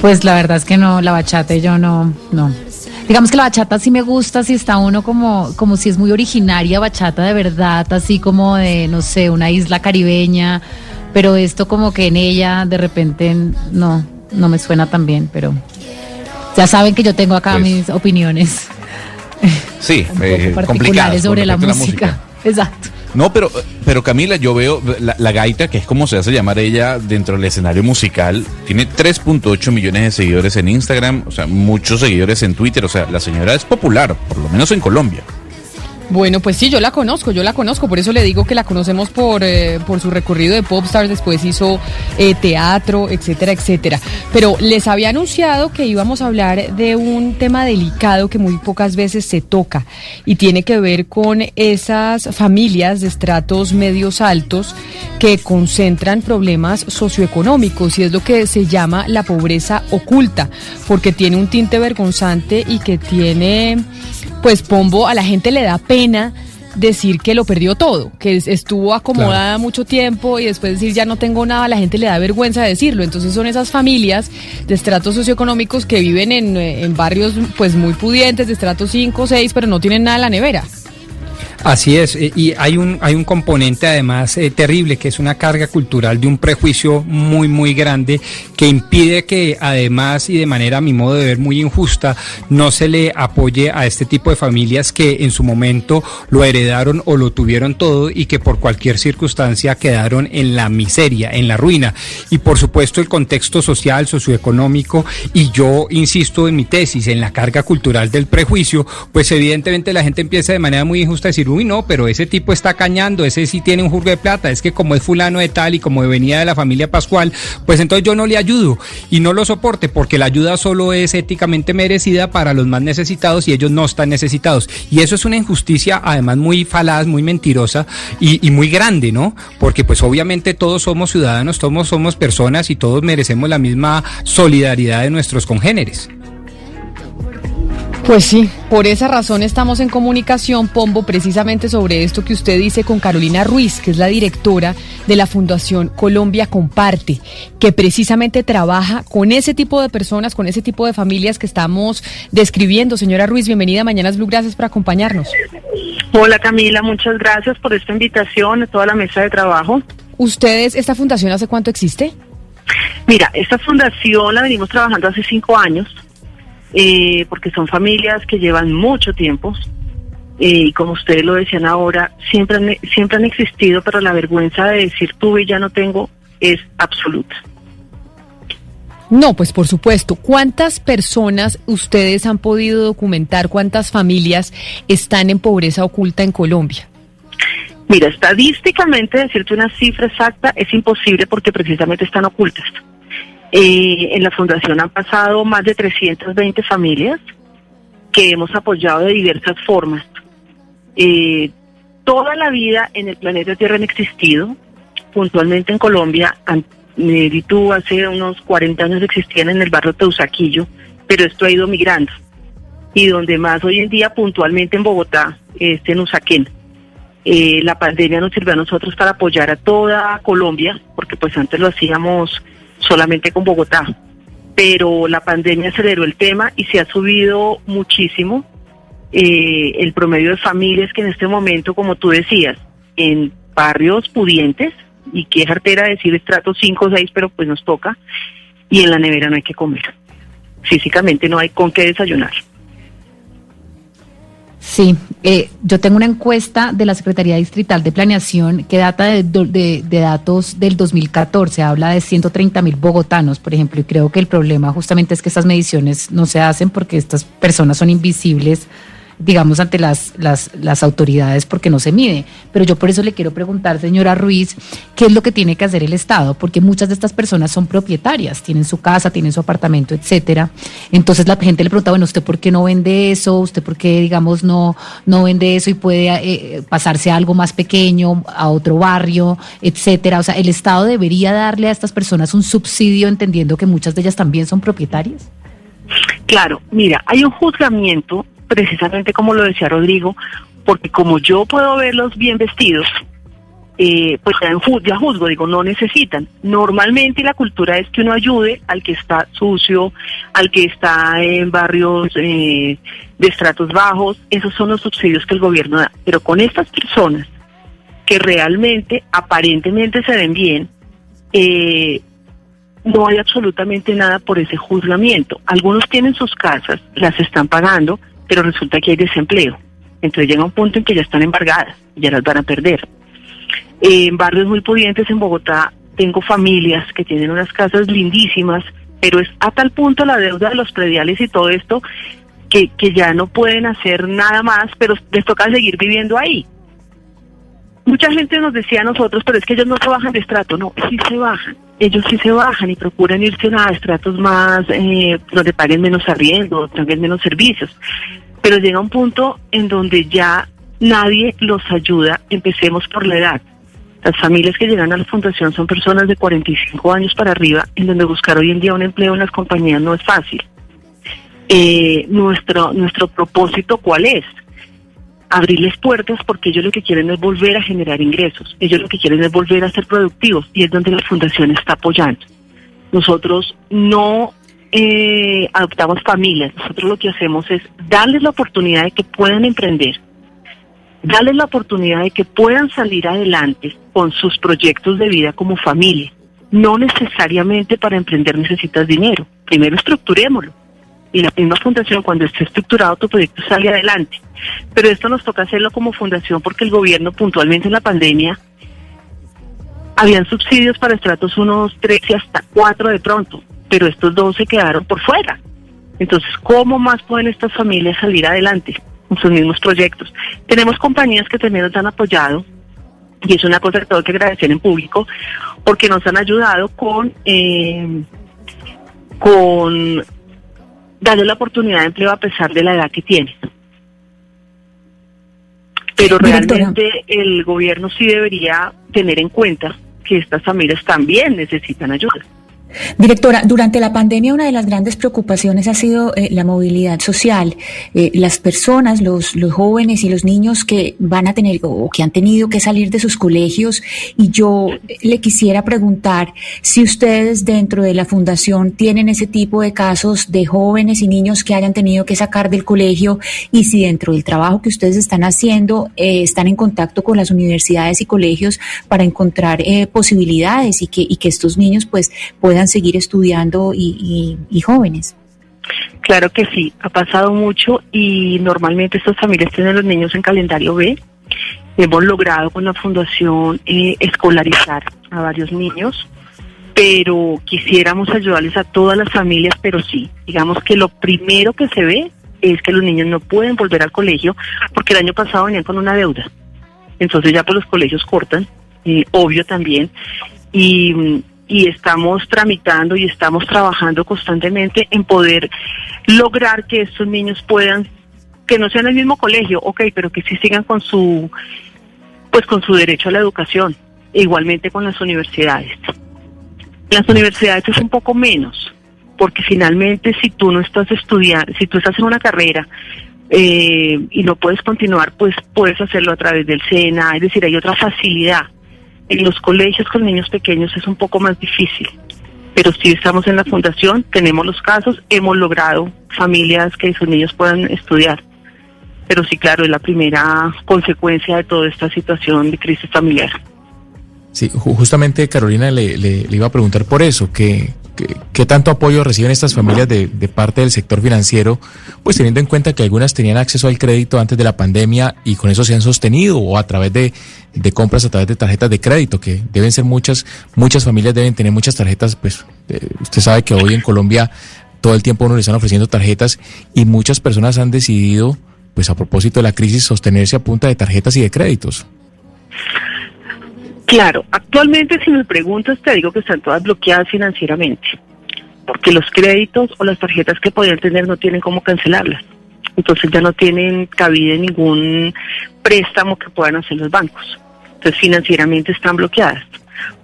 Pues la verdad es que no, la bachata y yo no, no. Digamos que la bachata sí me gusta si está uno como, como si es muy originaria bachata de verdad, así como de, no sé, una isla caribeña, pero esto como que en ella de repente no, no me suena tan bien, pero ya saben que yo tengo acá Pues- mis opiniones Sí, eh, particulares sobre la música. Exacto. No, pero, pero Camila, yo veo la, la gaita, que es como se hace llamar ella dentro del escenario musical, tiene 3.8 millones de seguidores en Instagram, o sea, muchos seguidores en Twitter, o sea, la señora es popular, por lo menos en Colombia. Bueno, pues sí, yo la conozco, yo la conozco, por eso le digo que la conocemos por, eh, por su recorrido de Popstars, después hizo eh, teatro, etcétera, etcétera. Pero les había anunciado que íbamos a hablar de un tema delicado que muy pocas veces se toca y tiene que ver con esas familias de estratos medios altos que concentran problemas socioeconómicos y es lo que se llama la pobreza oculta, porque tiene un tinte vergonzante y que tiene pues Pombo, a la gente le da pena decir que lo perdió todo, que es- estuvo acomodada mucho tiempo y después decir ya no tengo nada, a la gente le da vergüenza decirlo. Entonces son esas familias de estratos socioeconómicos que viven en, eh, en barrios pues muy pudientes, de estratos 5 o 6, pero no tienen nada en la nevera. Así es, eh, y hay un, hay un componente además eh, terrible que es una carga cultural de un prejuicio muy, muy grande que impide que además y de manera a mi modo de ver muy injusta no se le apoye a este tipo de familias que en su momento lo heredaron o lo tuvieron todo y que por cualquier circunstancia quedaron en la miseria, en la ruina. Y por supuesto el contexto social, socioeconómico y yo insisto en mi tesis, en la carga cultural del prejuicio, pues evidentemente la gente empieza de manera muy injusta a decir, uy no, pero ese tipo está cañando, ese sí tiene un jurgo de plata, es que como es fulano de tal y como venía de la familia Pascual, pues entonces yo no le ayudo y no lo soporte porque la ayuda solo es éticamente merecida para los más necesitados y ellos no están necesitados. Y eso es una injusticia además muy falaz, muy mentirosa y, y muy grande, ¿no? Porque pues obviamente todos somos ciudadanos, todos somos personas y todos merecemos la misma solidaridad de nuestros congéneres. Pues sí, por esa razón estamos en comunicación, Pombo, precisamente sobre esto que usted dice con Carolina Ruiz, que es la directora de la Fundación Colombia Comparte, que precisamente trabaja con ese tipo de personas, con ese tipo de familias que estamos describiendo. Señora Ruiz, bienvenida a Mañanas Blue, gracias por acompañarnos. Hola Camila, muchas gracias por esta invitación a toda la mesa de trabajo. ¿Ustedes, esta fundación hace cuánto existe? Mira, esta fundación la venimos trabajando hace cinco años, eh, porque son familias que llevan mucho tiempo. eh, Y como ustedes lo decían ahora, siempre han, siempre han existido, pero la vergüenza de decir tuve y ya no tengo es absoluta. No, pues por supuesto. ¿Cuántas personas ustedes han podido documentar? ¿Cuántas familias están en pobreza oculta en Colombia? Mira, estadísticamente decirte una cifra exacta es imposible porque precisamente están ocultas. Eh, en la fundación han pasado más de 320 familias que hemos apoyado de diversas formas. Eh, toda la vida en el planeta Tierra han existido, puntualmente en Colombia, eh, tú, hace unos 40 años existían en el barrio Teusaquillo, pero esto ha ido migrando. Y donde más hoy en día, puntualmente en Bogotá, es en Usaquén. Eh, la pandemia nos sirvió a nosotros para apoyar a toda Colombia, porque pues antes lo hacíamos solamente con Bogotá. Pero la pandemia aceleró el tema y se ha subido muchísimo eh, el promedio de familias que en este momento, como tú decías, en barrios pudientes, y que es artera decir estrato 5 o 6, pero pues nos toca, y en la nevera no hay que comer. Físicamente no hay con qué desayunar. Sí, eh, yo tengo una encuesta de la Secretaría Distrital de Planeación que data de, de- de datos del 2014, habla de 130 mil bogotanos, por ejemplo, y creo que el problema justamente es que estas mediciones no se hacen porque estas personas son invisibles digamos, ante las, las, las autoridades porque no se mide. Pero yo por eso le quiero preguntar, señora Ruiz, ¿qué es lo que tiene que hacer el Estado? Porque muchas de estas personas son propietarias, tienen su casa, tienen su apartamento, etcétera. Entonces la gente le pregunta, bueno, ¿usted por qué no vende eso? ¿Usted por qué, digamos, no, no vende eso y puede eh, pasarse a algo más pequeño, a otro barrio, etcétera? O sea, ¿el Estado debería darle a estas personas un subsidio entendiendo que muchas de ellas también son propietarias? Claro, mira, hay un juzgamiento, precisamente como lo decía Rodrigo, porque como yo puedo verlos bien vestidos, eh, pues ya, en juzgo, digo, no necesitan. Normalmente la cultura es que uno ayude al que está sucio, al que está en barrios eh, de estratos bajos, esos son los subsidios que el gobierno da. Pero con estas personas que realmente, aparentemente se ven bien, eh, no hay absolutamente nada por ese juzgamiento. Algunos tienen sus casas, las están pagando, pero resulta que hay desempleo. Entonces llega un punto en que ya están embargadas, ya las van a perder. En barrios muy pudientes en Bogotá tengo familias que tienen unas casas lindísimas, pero es a tal punto la deuda de los prediales y todo esto que, que ya no pueden hacer nada más, pero les toca seguir viviendo ahí. Mucha gente nos decía a nosotros, pero es que ellos no se bajan de estrato. No, sí se bajan. Ellos sí se bajan y procuran irse a estratos más, eh, donde paguen menos arriendo, paguen menos servicios. Pero llega un punto en donde ya nadie los ayuda. Empecemos por la edad. Las familias que llegan a la fundación son personas de 45 años para arriba, en donde buscar hoy en día un empleo en las compañías no es fácil. Eh, nuestro, nuestro propósito, ¿cuál es? Abrirles puertas porque ellos lo que quieren es volver a generar ingresos, ellos lo que quieren es volver a ser productivos y es donde la fundación está apoyando. Nosotros no eh, adoptamos familias, nosotros lo que hacemos es darles la oportunidad de que puedan emprender, darles la oportunidad de que puedan salir adelante con sus proyectos de vida como familia. No necesariamente para emprender necesitas dinero, primero estructurémoslo y la misma fundación cuando esté estructurado tu proyecto sale adelante. Pero esto nos toca hacerlo como fundación porque el gobierno puntualmente en la pandemia habían subsidios para estratos 1, 2, 3 y hasta 4 de pronto, pero estos dos se quedaron por fuera. Entonces, ¿cómo más pueden estas familias salir adelante con sus mismos proyectos? Tenemos compañías que también nos han apoyado y es una cosa que tengo que agradecer en público porque nos han ayudado con eh, con darle la oportunidad de empleo a pesar de la edad que tiene. Pero Directora. realmente el gobierno sí debería tener en cuenta que estas familias también necesitan ayuda. Directora, durante la pandemia una de las grandes preocupaciones ha sido eh, la movilidad social. Eh, las personas, los, los jóvenes y los niños que van a tener o que han tenido que salir de sus colegios. Y yo le quisiera preguntar si ustedes dentro de la fundación tienen ese tipo de casos de jóvenes y niños que hayan tenido que sacar del colegio y si dentro del trabajo que ustedes están haciendo eh, están en contacto con las universidades y colegios para encontrar eh, posibilidades y que, y que estos niños pues puedan seguir estudiando y jóvenes. Claro que sí, ha pasado mucho y normalmente estas familias tienen los niños en calendario B. Hemos logrado con la fundación eh, escolarizar a varios niños, pero quisiéramos ayudarles a todas las familias, pero sí, digamos que lo primero que se ve es que los niños no pueden volver al colegio porque el año pasado venían con una deuda. Entonces ya pues los colegios cortan, eh, obvio también, y, mm, y estamos tramitando y estamos trabajando constantemente en poder lograr que estos niños puedan, que no sean el mismo colegio, ok, pero que sí sigan con su, pues con su derecho a la educación, igualmente con las universidades. Las universidades es un poco menos, porque finalmente si tú no estás estudiando, si tú estás en una carrera eh, y no puedes continuar, pues puedes hacerlo a través del SENA, es decir, hay otra facilidad. En los colegios con niños pequeños es un poco más difícil. pero sí estamos en la fundación, tenemos los casos, hemos logrado familias que sus niños puedan estudiar. Pero sí, claro, es la primera consecuencia de toda esta situación de crisis familiar. Sí, ju- justamente Carolina le- le iba a preguntar por eso, que, qué tanto apoyo reciben estas familias de, parte del sector financiero, pues teniendo en cuenta que algunas tenían acceso al crédito antes de la pandemia y con eso se han sostenido o a través de, compras a través de tarjetas de crédito, que deben ser muchas, muchas familias deben tener muchas tarjetas, pues eh, usted sabe que hoy en Colombia todo el tiempo le están ofreciendo tarjetas y muchas personas han decidido, pues a propósito de la crisis, sostenerse a punta de tarjetas y de créditos. Claro, actualmente si me preguntas te digo que están todas bloqueadas financieramente, porque los créditos o las tarjetas que podían tener no tienen cómo cancelarlas. Entonces ya no tienen cabida en ningún préstamo que puedan hacer los bancos. Entonces financieramente están bloqueadas.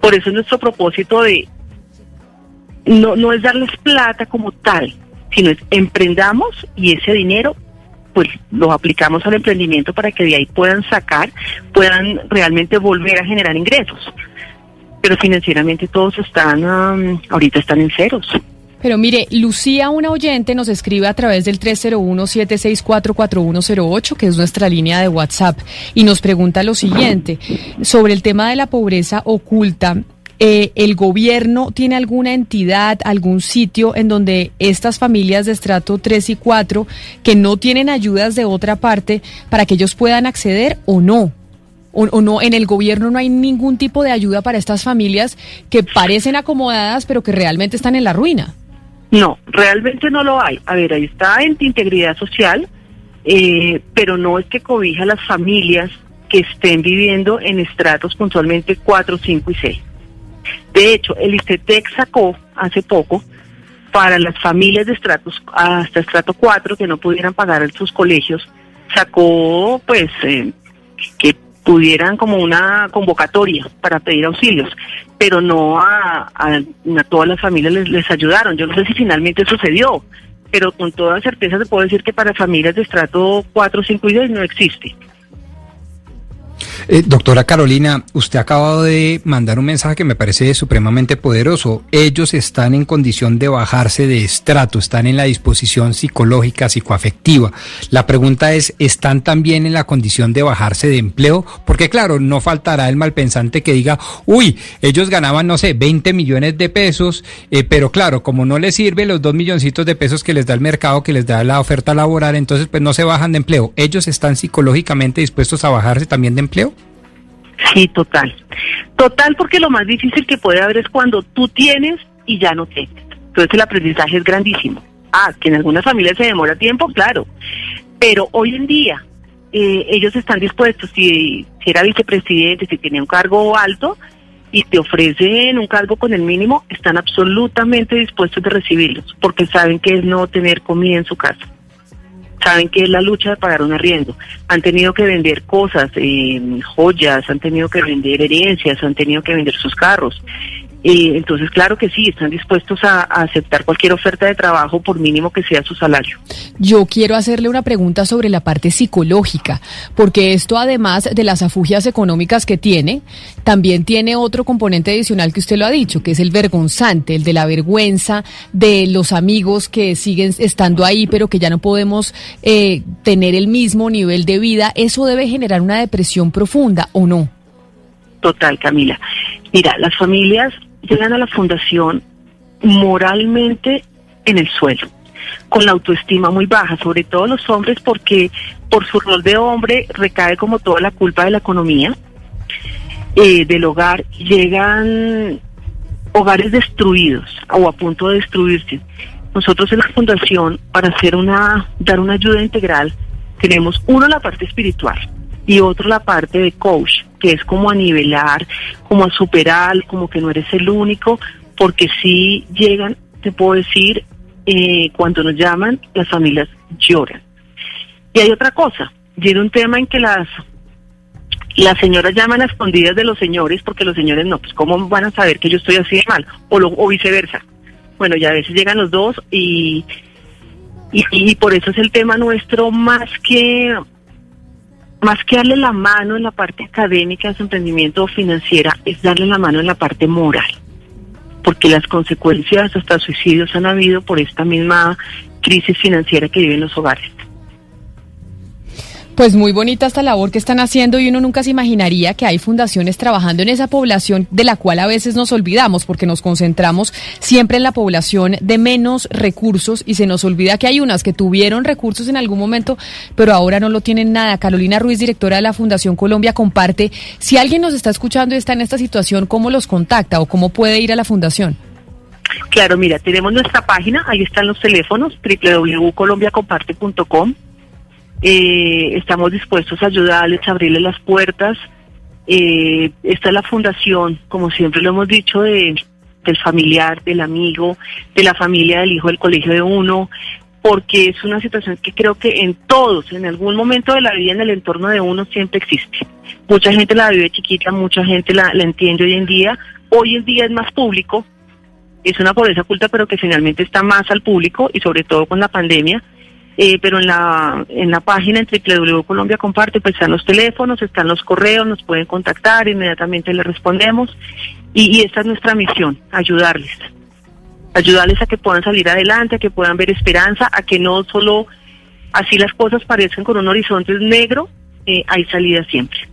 Por eso nuestro propósito de no, no es darles plata como tal, sino es emprendamos y ese dinero pues lo aplicamos al emprendimiento para que de ahí puedan sacar, puedan realmente volver a generar ingresos. Pero financieramente todos están, ahorita están en ceros. Pero mire, Lucía, una oyente, nos escribe a través del 301-764-4108, que es nuestra línea de WhatsApp, y nos pregunta lo siguiente, sobre el tema de la pobreza oculta. Eh, ¿El gobierno tiene alguna entidad, algún sitio en donde estas familias de estrato 3 y 4 que no tienen ayudas de otra parte para que ellos puedan acceder o no? o, o no en el gobierno no hay ningún tipo de ayuda para estas familias que parecen acomodadas pero que realmente están en la ruina. No, realmente no lo hay. A ver, ahí está en integridad social, eh, pero no es que cobija a las familias que estén viviendo en estratos puntualmente 4, 5 y 6. De hecho, el ICETEC sacó hace poco para las familias de estratos hasta estrato 4 que no pudieran pagar sus colegios, sacó pues eh, que pudieran como una convocatoria para pedir auxilios, pero no a, todas las familias les, ayudaron. Yo no sé si finalmente sucedió, pero con toda certeza se puede decir que para familias de estrato 4, 5 y 6 no existe. Eh, doctora Carolina, usted ha acabado de mandar un mensaje que me parece supremamente poderoso. Ellos están en condición de bajarse de estrato, están en la disposición psicológica, psicoafectiva. La pregunta es, ¿están también en la condición de bajarse de empleo? Porque claro, no faltará el malpensante que diga, uy, ellos ganaban, no sé, 20 millones de pesos, eh, pero claro, como no les sirve los dos milloncitos de pesos que les da el mercado, que les da la oferta laboral, entonces pues no se bajan de empleo. ¿Ellos están psicológicamente dispuestos a bajarse también de empleo? Sí, total. Total porque lo más difícil que puede haber es cuando tú tienes y ya no tienes. Entonces el aprendizaje es grandísimo. Ah, que en algunas familias se demora tiempo, claro. Pero hoy en día eh, ellos están dispuestos, si, si era vicepresidente, si tenía un cargo alto y te ofrecen un cargo con el mínimo, están absolutamente dispuestos de recibirlos porque saben que es no tener comida en su casa saben que es la lucha de pagar un arriendo. Han tenido que vender cosas, eh, joyas, han tenido que vender herencias, han tenido que vender sus carros. Eh, entonces, claro que sí, están dispuestos a, a aceptar cualquier oferta de trabajo por mínimo que sea su salario. Yo quiero hacerle una pregunta sobre la parte psicológica, porque esto además de las afugias económicas que tiene, también tiene otro componente adicional que usted lo ha dicho, que es el vergonzante, el de la vergüenza de los amigos que siguen estando ahí, pero que ya no podemos eh, tener el mismo nivel de vida. ¿Eso debe generar una depresión profunda o no? Total, Camila. Mira, las familias llegan a la fundación moralmente en el suelo, con la autoestima muy baja, sobre todo los hombres, porque por su rol de hombre recae como toda la culpa de la economía, eh, del hogar, llegan hogares destruidos o a punto de destruirse. Nosotros en la fundación, para hacer una, dar una ayuda integral, tenemos uno la parte espiritual y otro la parte de coach, que es como a nivelar, como a superar, como que no eres el único, porque si llegan, te puedo decir, eh, cuando nos llaman, las familias lloran. Y hay otra cosa, llega un tema en que las las señoras llaman a escondidas de los señores porque los señores no, pues cómo van a saber que yo estoy así de mal o, lo, o viceversa. Bueno, ya a veces llegan los dos y, y, y por eso es el tema nuestro más que más que darle la mano en la parte académica de su emprendimiento o financiera, es darle la mano en la parte moral. Porque que las consecuencias hasta suicidios han habido por esta misma crisis financiera que viven los hogares. Pues muy bonita esta labor que están haciendo y uno nunca se imaginaría que hay fundaciones trabajando en esa población de la cual a veces nos olvidamos porque nos concentramos siempre en la población de menos recursos y se nos olvida que hay unas que tuvieron recursos en algún momento pero ahora no lo tienen nada. Carolina Ruiz, directora de la Fundación Colombia, comparte si alguien nos está escuchando y está en esta situación, ¿cómo los contacta o cómo puede ir a la fundación? Claro, mira, tenemos nuestra página, ahí están los teléfonos, www.colombiacomparte.com. Eh, estamos dispuestos a ayudarles, a abrirles las puertas. Eh, esta es la fundación, como siempre lo hemos dicho, de, del familiar, del amigo, de la familia, del hijo del colegio de uno, porque es una situación que creo que en todos, en algún momento de la vida, en el entorno de uno, siempre existe. Mucha gente la vive chiquita, mucha gente la, la entiende hoy en día. Hoy en día es más público, es una pobreza oculta, pero que finalmente está más al público y sobre todo con la pandemia. Eh, pero en la en la página en www.colombia comparte pues están los teléfonos, están los correos, nos pueden contactar, inmediatamente les respondemos y, y esta es nuestra misión, ayudarles, ayudarles a que puedan salir adelante, a que puedan ver esperanza, a que no solo así las cosas parezcan con un horizonte negro, eh, hay salida siempre.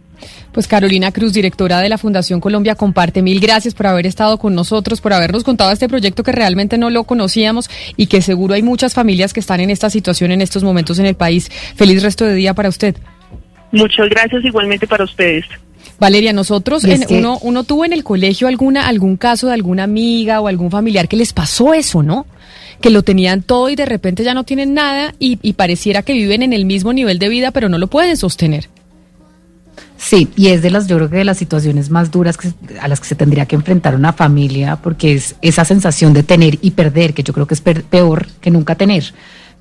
Pues Carolina Cruz, directora de la Fundación Colombia Comparte, mil gracias por haber estado con nosotros, por habernos contado este proyecto que realmente no lo conocíamos y que seguro hay muchas familias que están en esta situación en estos momentos en el país. Feliz resto de día para usted. Muchas gracias igualmente para ustedes. Valeria, nosotros, en- que- uno, uno tuvo en el colegio alguna, algún caso de alguna amiga o algún familiar que les pasó eso, ¿no? Que lo tenían todo y de repente ya no tienen nada y, y pareciera que viven en el mismo nivel de vida, pero no lo pueden sostener. Sí, y es de las, yo creo que de las situaciones más duras que, a las que se tendría que enfrentar una familia, porque es esa sensación de tener y perder, que yo creo que es peor que nunca tener.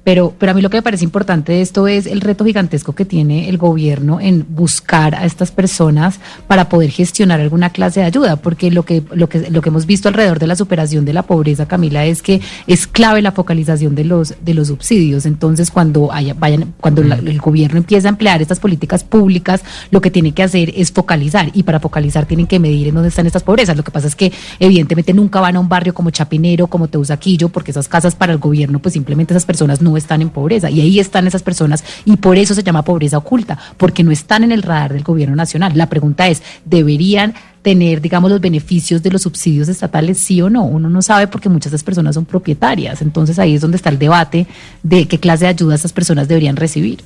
Pero, pero a mí lo que me parece importante de esto es el reto gigantesco que tiene el gobierno en buscar a estas personas para poder gestionar alguna clase de ayuda, porque lo que, lo que, lo que hemos visto alrededor de la superación de la pobreza, Camila, es que es clave la focalización de los, de los subsidios. Entonces, cuando haya, vayan, cuando la- el gobierno empieza a emplear estas políticas públicas, lo que tiene que hacer es focalizar, y para focalizar tienen que medir en dónde están estas pobrezas. Lo que pasa es que, evidentemente, nunca van a un barrio como Chapinero, como Teusaquillo, porque esas casas para el gobierno, pues simplemente esas personas no están en pobreza, y ahí están esas personas, y por eso se llama pobreza oculta, porque no están en el radar del gobierno nacional. La pregunta es, ¿deberían tener, digamos, los beneficios de los subsidios estatales, sí o no? Uno no sabe porque muchas de esas personas son propietarias, entonces ahí es donde está el debate de qué clase de ayuda esas personas deberían recibir.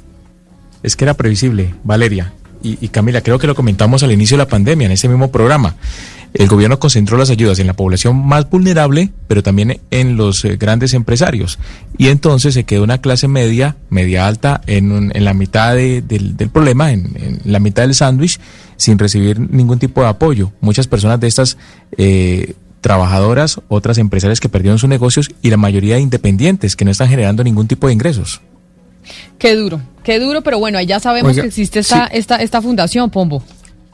Es que era previsible, Valeria. Y, Camila, creo que lo comentamos al inicio de la pandemia, en ese mismo programa. El gobierno concentró las ayudas en la población más vulnerable, pero también en los eh, grandes empresarios. Y entonces se quedó una clase media, media alta, en, un- en la mitad de- del, del problema, en, en la mitad del sándwich, sin recibir ningún tipo de apoyo. Muchas personas de estas eh, trabajadoras, otras empresarias que perdieron sus negocios y la mayoría independientes que no están generando ningún tipo de ingresos. Qué duro, qué duro, pero bueno, ya sabemos Oiga, que existe esta, sí. esta, esta fundación, Pombo.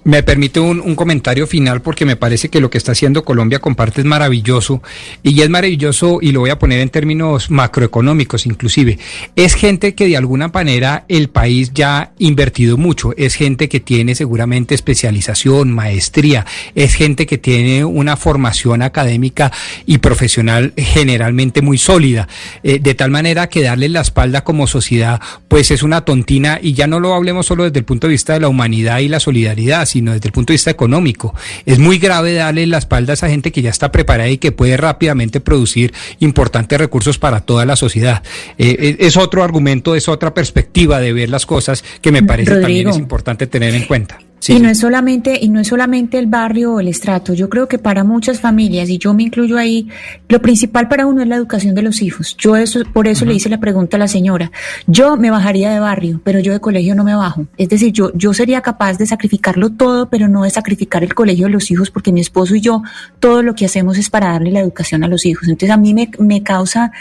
Me permite un, comentario final porque me parece que lo que está haciendo Colombia Comparte es maravilloso y es maravilloso y lo voy a poner en términos macroeconómicos inclusive. Es gente que de alguna manera el país ya ha invertido mucho, es gente que tiene seguramente especialización, maestría, es gente que tiene una formación académica y profesional generalmente muy sólida, eh, de tal manera que darle la espalda como sociedad pues es una tontina y ya no lo hablemos solo desde el punto de vista de la humanidad y la solidaridad, sino desde el punto de vista económico. Es muy grave darle la espalda a esa gente que ya está preparada y que puede rápidamente producir importantes recursos para toda la sociedad. Eh, eh, es otro argumento, es otra perspectiva de ver las cosas que me parece también es importante tener en cuenta. Y no es solamente y no es solamente el barrio o el estrato. Yo creo que para muchas familias y yo me incluyo ahí, lo principal para uno es la educación de los hijos. Yo eso por eso le hice la pregunta a la señora. Yo me bajaría de barrio, pero yo de colegio no me bajo. Es decir, yo yo sería capaz de sacrificarlo todo, pero no de sacrificar el colegio de los hijos porque mi esposo y yo todo lo que hacemos es para darle la educación a los hijos. Entonces a mí me me causa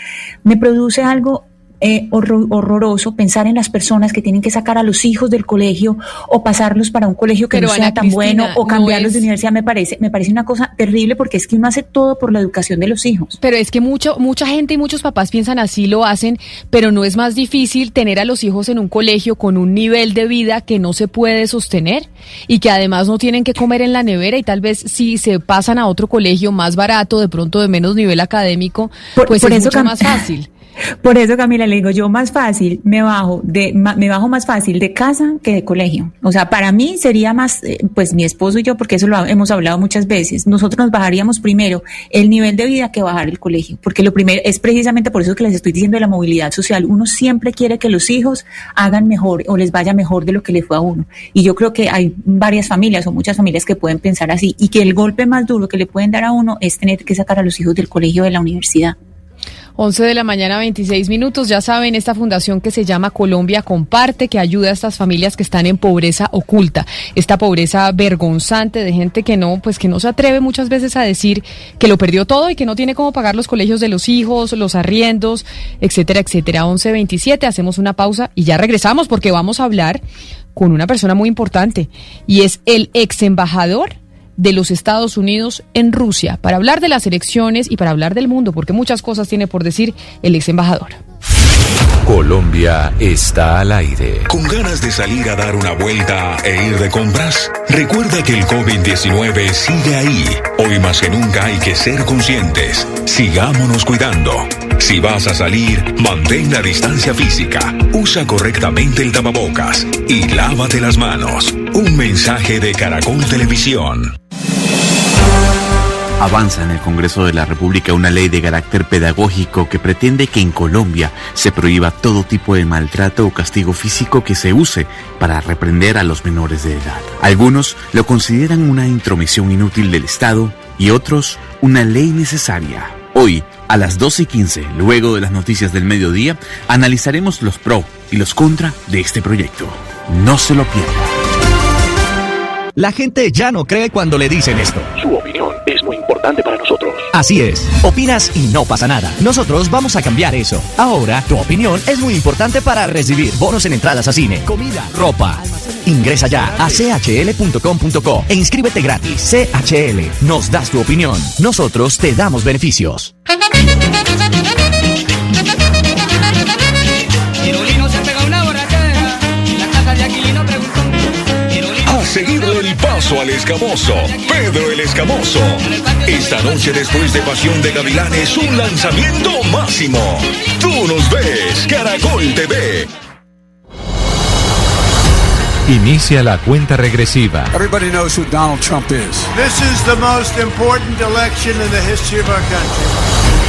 me produce algo eh, horror- horroroso pensar en las personas que tienen que sacar a los hijos del colegio o pasarlos para un colegio que Pero, no sea tan Cristina, bueno o no cambiarlos de universidad. Me parece, me parece una cosa terrible porque es que uno hace todo por la educación de los hijos. Pero es que mucho, mucha gente y muchos papás piensan así, lo hacen, pero no es más difícil tener a los hijos en un colegio con un nivel de vida que no se puede sostener y que además no tienen que comer en la nevera y tal vez si se pasan a otro colegio más barato, de pronto de menos nivel académico, Por- pues por es eso mucho más fácil. Por eso, Camila, le digo, yo más fácil me bajo de me bajo más fácil de casa que de colegio. O sea, para mí sería más, eh, pues mi esposo y yo, porque eso lo hemos hablado muchas veces, nosotros nos bajaríamos primero el nivel de vida que bajar el colegio, porque lo primero es precisamente por eso que les estoy diciendo de la movilidad social. Uno siempre quiere que los hijos hagan mejor o les vaya mejor de lo que le fue a uno. Y yo creo que hay varias familias o muchas familias que pueden pensar así y que el golpe más duro que le pueden dar a uno es tener que sacar a los hijos del colegio de la universidad. 11 de la mañana, 26 minutos. Ya saben, esta fundación que se llama Colombia Comparte, que ayuda a estas familias que están en pobreza oculta, esta pobreza vergonzante de gente que no, pues que no se atreve muchas veces a decir que lo perdió todo y que no tiene cómo pagar los colegios de los hijos, los arriendos, etcétera, etcétera. 11, 27, hacemos una pausa y ya regresamos porque vamos a hablar con una persona muy importante y es el ex embajador de los Estados Unidos en Rusia para hablar de las elecciones y para hablar del mundo, porque muchas cosas tiene por decir el ex embajador. Colombia está al aire. ¿Con ganas de salir a dar una vuelta e ir de compras? Recuerda que el COVID-19 sigue ahí. Hoy más que nunca hay que ser conscientes. Sigámonos cuidando. Si vas a salir, mantén la distancia física, usa correctamente el tapabocas y lávate las manos. Un mensaje de Caracol Televisión. Avanza en el Congreso de la República una ley de carácter pedagógico que pretende que en Colombia se prohíba todo tipo de maltrato o castigo físico que se use para reprender a los menores de edad. Algunos lo consideran una intromisión inútil del Estado y otros una ley necesaria. Hoy, a las 12 y 15, luego de las noticias del mediodía, analizaremos los pro y los contra de este proyecto. No se lo pierda. La gente ya no cree cuando le dicen esto. Importante para nosotros. Así es, opinas y no pasa nada. Nosotros vamos a cambiar eso. Ahora, tu opinión es muy importante para recibir bonos en entradas a cine, comida, ropa. Ingresa ya a chl.com.co e inscríbete gratis. CHL, nos das tu opinión. Nosotros te damos beneficios. Quirulino se pega una borrachera y la casa de Aquilino preguntó. A seguirle el paso al escamoso, Pedro el Escamoso. Esta noche después de Pasión de Gavilanes, un lanzamiento máximo. Tú nos ves, Caracol TV. Inicia la cuenta regresiva. Everybody knows who Donald Trump is. This is the most important election in the history of our country.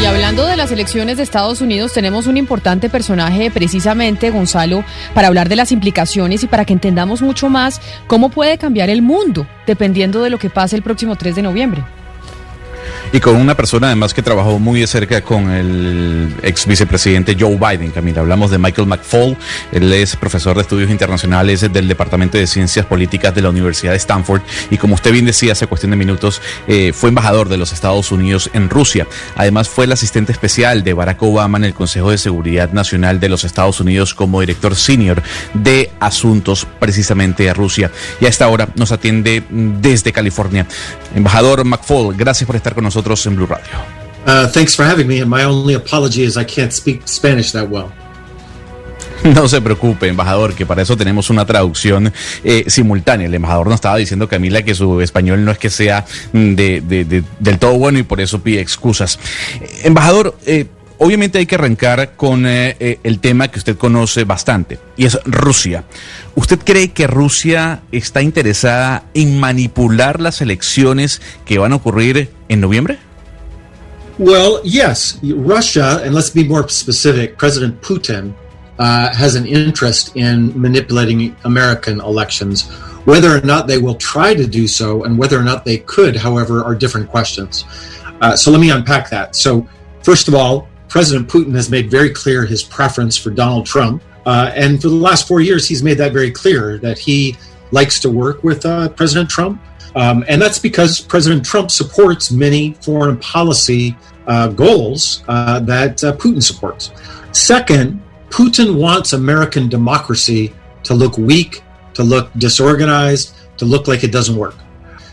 Y hablando de las elecciones de Estados Unidos, tenemos un importante personaje precisamente, Gonzalo, para hablar de las implicaciones y para que entendamos mucho más cómo puede cambiar el mundo dependiendo de lo que pase el próximo 3 de noviembre. Y con una persona además que trabajó muy de cerca con el ex vicepresidente Joe Biden, Camila. Hablamos de Michael McFall. Él es profesor de estudios internacionales del Departamento de Ciencias Políticas de la Universidad de Stanford. Y como usted bien decía hace cuestión de minutos, eh, fue embajador de los Estados Unidos en Rusia. Además fue el asistente especial de Barack Obama en el Consejo de Seguridad Nacional de los Estados Unidos como director senior de asuntos precisamente a Rusia. Y a esta hora nos atiende desde California. Embajador McFall, gracias por estar con nosotros en Blue Radio. Uh, thanks for having me. And my only apology is I can't speak Spanish that well. No se preocupe, embajador, que para eso tenemos una traducción eh, simultánea. El embajador nos estaba diciendo, Camila, que su español no es que sea mm, de, de- de- del todo bueno y por eso pide excusas. Eh, embajador, eh, obviamente hay que arrancar con eh, eh, el tema que usted conoce bastante, y es Rusia. ¿Usted cree que Rusia está interesada en manipular las elecciones que van a ocurrir en noviembre? Well, yes, Russia, and let's be more specific, President Putin uh, has an interest in manipulating American elections. Whether or not they will try to do so and whether or not they could, however, are different questions. Uh, so let me unpack that. So, first of all, President Putin has made very clear his preference for Donald Trump. Uh, and for the last four years, he's made that very clear that he likes to work with uh, President Trump. Um, and that's because President Trump supports many foreign policy uh, goals uh, that uh, Putin supports. Second, Putin wants American democracy to look weak, to look disorganized, to look like it doesn't work.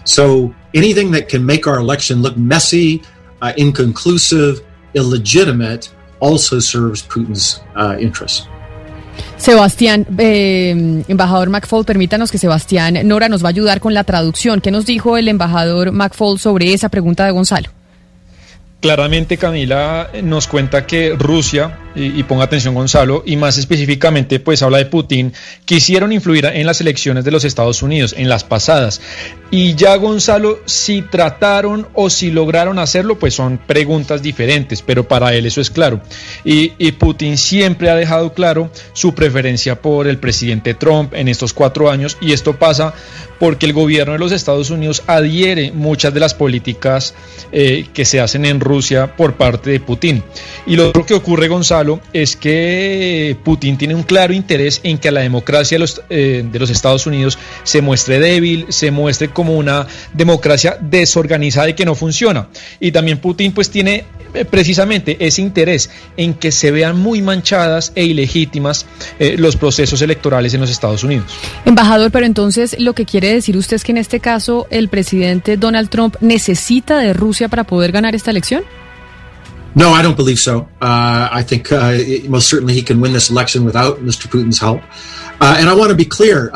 So anything that can make our election look messy, uh, inconclusive, illegitimate also serves Putin's uh, interests. Sebastián, eh, embajador McFaul, permítanos que Sebastián Nora nos va a ayudar con la traducción. ¿Qué nos dijo el embajador McFaul sobre esa pregunta de Gonzalo? Claramente Camila nos cuenta que Rusia, y, y, ponga atención Gonzalo, y más específicamente pues habla de Putin, quisieron influir en las elecciones de los Estados Unidos, en las pasadas. Y ya Gonzalo, si trataron o si lograron hacerlo, pues son preguntas diferentes, pero para él eso es claro. Y, Putin siempre ha dejado claro su preferencia por el presidente Trump en estos cuatro años, y esto pasa porque el gobierno de los Estados Unidos adhiere muchas de las políticas eh, que se hacen en Rusia por parte de Putin. Y lo otro que ocurre, Gonzalo, es que Putin tiene un claro interés en que la democracia de los, eh, Estados Unidos se muestre débil, se muestre como una democracia desorganizada y que no funciona. Y también Putin pues tiene eh, precisamente ese interés en que se vean muy manchadas e ilegítimas eh, los procesos electorales en los Estados Unidos. Embajador, pero entonces lo que quiere decir usted es que en este caso el presidente Donald Trump necesita de Rusia para poder ganar esta elección? No, I don't believe so. Uh, I think uh, most certainly he can win this election without Mr. Putin's help. Uh, and I want to be clear.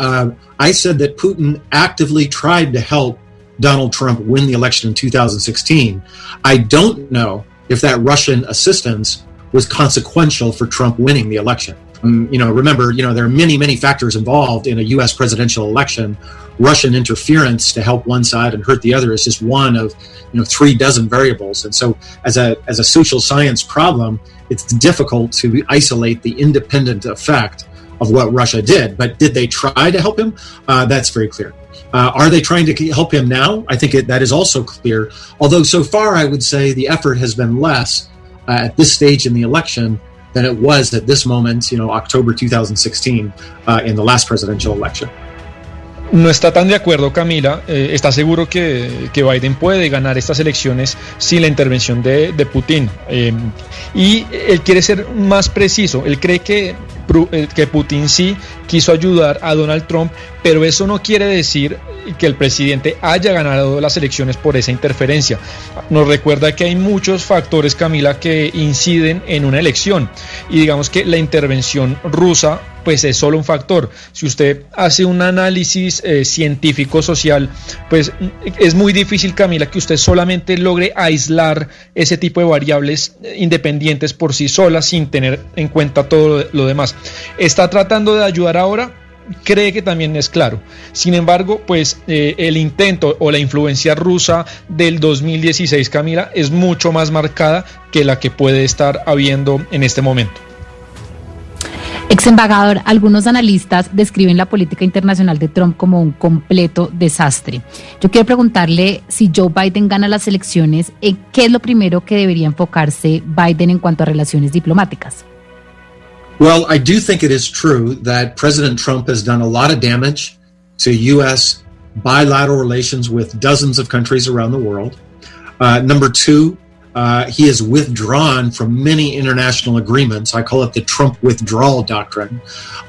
I said that Putin actively tried to help Donald Trump win the election in 2016. I don't know if that Russian assistance was consequential for Trump winning the election. Um, you know, remember, you know, there are many, many factors involved in a U.S. presidential election. Russian interference to help one side and hurt the other is just one of, you know, three dozen variables. And so, as a as a social science problem, it's difficult to isolate the independent effect of what Russia did. But did they try to help him? Uh, that's very clear. Uh, are they trying to help him now? I think it, that is also clear. Although so far, I would say the effort has been less uh, at this stage in the election than it was at this moment, you know, October 2016, uh, in the last presidential election. No está tan de acuerdo Camila, eh, está seguro que, que, Biden puede ganar estas elecciones sin la intervención de, de Putin. Eh, y él quiere ser más preciso, él cree que, eh, que Putin sí quiso ayudar a Donald Trump, pero eso no quiere decir que el presidente haya ganado las elecciones por esa interferencia. Nos recuerda que hay muchos factores, Camila, que inciden en una elección y digamos que la intervención rusa pues es solo un factor. Si usted hace un análisis eh, científico social, pues es muy difícil, Camila, que usted solamente logre aislar ese tipo de variables independientes por sí solas sin tener en cuenta todo lo demás. Está tratando de ayudar ahora cree que también es claro. Sin embargo, pues eh, el intento o la influencia rusa del 2016, Camila, es mucho más marcada que la que puede estar habiendo en este momento. Ex embajador, algunos analistas describen la política internacional de Trump como un completo desastre. Yo quiero preguntarle si Joe Biden gana las elecciones, ¿qué es lo primero que debería enfocarse Biden en cuanto a relaciones diplomáticas? Well, I do think it is true that President Trump has done a lot of damage to U.S. bilateral relations with dozens of countries around the world. Uh, number two, uh, he has withdrawn from many international agreements. I call it the Trump withdrawal doctrine,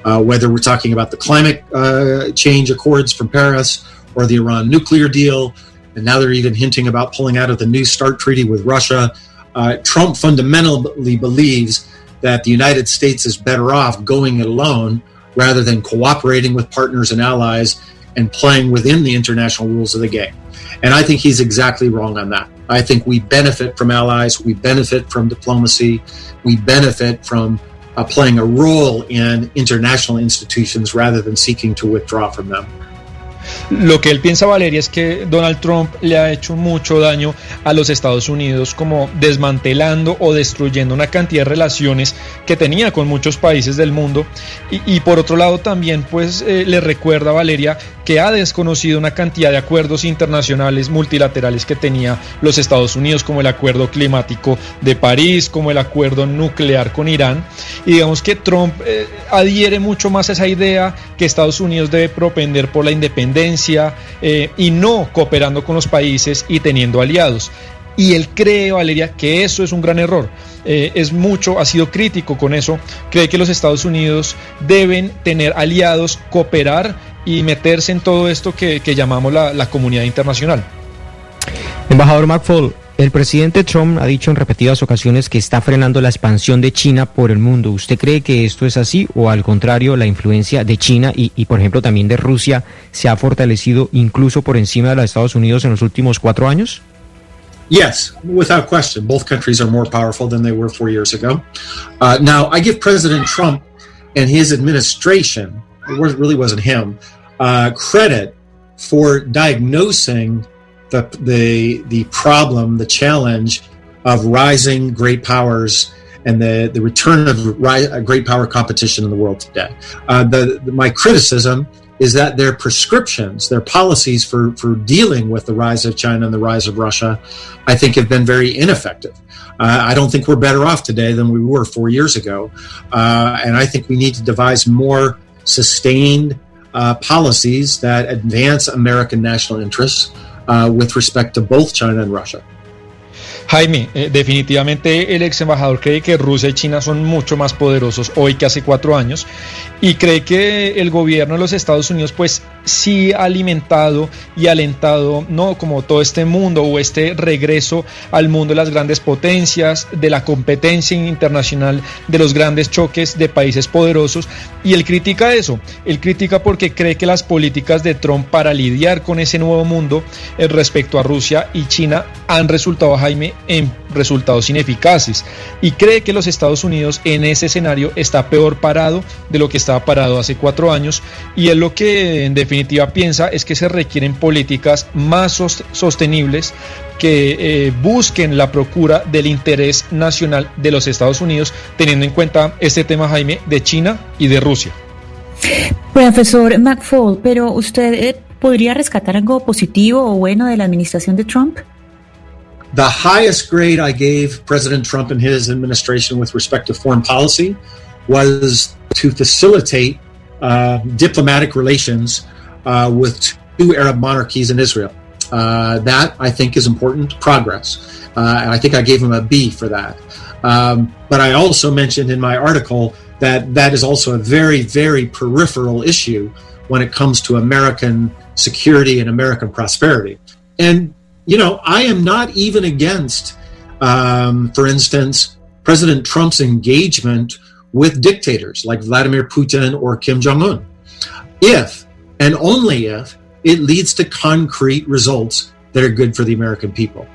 uh, whether we're talking about the climate uh, change accords from Paris or the Iran nuclear deal. And now they're even hinting about pulling out of the New START treaty with Russia. Uh, Trump fundamentally believes that the United States is better off going it alone rather than cooperating with partners and allies and playing within the international rules of the game. And I think he's exactly wrong on that. I think we benefit from allies, we benefit from diplomacy, we benefit from uh, playing a role in international institutions rather than seeking to withdraw from them. Lo que él piensa, Valeria, es que Donald Trump le ha hecho mucho daño a los Estados Unidos, como desmantelando o destruyendo una cantidad de relaciones que tenía con muchos países del mundo. Y, por otro lado, también, pues, eh, le recuerda, Valeria, que ha desconocido una cantidad de acuerdos internacionales multilaterales que tenía los Estados Unidos, como el acuerdo climático de París, como el acuerdo nuclear con Irán. Y digamos que Trump eh, adhiere mucho más a esa idea que Estados Unidos debe propender por la independencia eh, y no cooperando con los países y teniendo aliados. Y él cree, Valeria, que eso es un gran error. Eh, es mucho, ha sido crítico con eso. Cree que los Estados Unidos deben tener aliados, cooperar y meterse en todo esto que, que llamamos la, la comunidad internacional. Embajador McFall, el presidente Trump ha dicho en repetidas ocasiones que está frenando la expansión de China por el mundo. ¿Usted cree que esto es así o al contrario la influencia de China y, y, por ejemplo también de Rusia se ha fortalecido incluso por encima de los Estados Unidos en los últimos cuatro años? Yes, without question. Both countries are more powerful than they were four years ago. Uh, now, I give President Trump and his administration, it really wasn't him, uh, credit for diagnosing the, the, the problem, the challenge of rising great powers and the, the return of ri- great power competition in the world today. Uh, the, the, my criticism is that their prescriptions, their policies for, for dealing with the rise of China and the rise of Russia, I think have been very ineffective. Uh, I don't think we're better off today than we were four years ago. Uh, and I think we need to devise more sustained uh, policies that advance American national interests uh, with respect to both China and Russia. Jaime, eh, definitivamente el ex embajador cree que Rusia y China son mucho más poderosos hoy que hace cuatro años y cree que el gobierno de los Estados Unidos pues sí alimentado y alentado no como todo este mundo o este regreso al mundo de las grandes potencias, de la competencia internacional, de los grandes choques de países poderosos. Y él critica eso, él critica porque cree que las políticas de Trump para lidiar con ese nuevo mundo eh, respecto a Rusia y China han resultado, Jaime, en resultados ineficaces y cree que los Estados Unidos en ese escenario está peor parado de lo que estaba parado hace cuatro años y él lo que en definitiva piensa es que se requieren políticas más sostenibles que eh, busquen la procura del interés nacional de los Estados Unidos teniendo en cuenta este tema Jaime de China y de Rusia. Profesor McFall, pero usted eh, podría rescatar algo positivo o bueno de la administración de Trump? The highest grade I gave President Trump and his administration with respect to foreign policy was to facilitate uh, diplomatic relations uh, with two Arab monarchies in Israel. Uh, that I think is important progress. Uh, and I think I gave him a B for that. Um, but I also mentioned in my article that that is also a very, very peripheral issue when it comes to American security and American prosperity. And you know, I am not even against, um, for instance, President Trump's engagement with dictators like Vladimir Putin or Kim Jong un, if and only if it leads to concrete results that are good for the American people.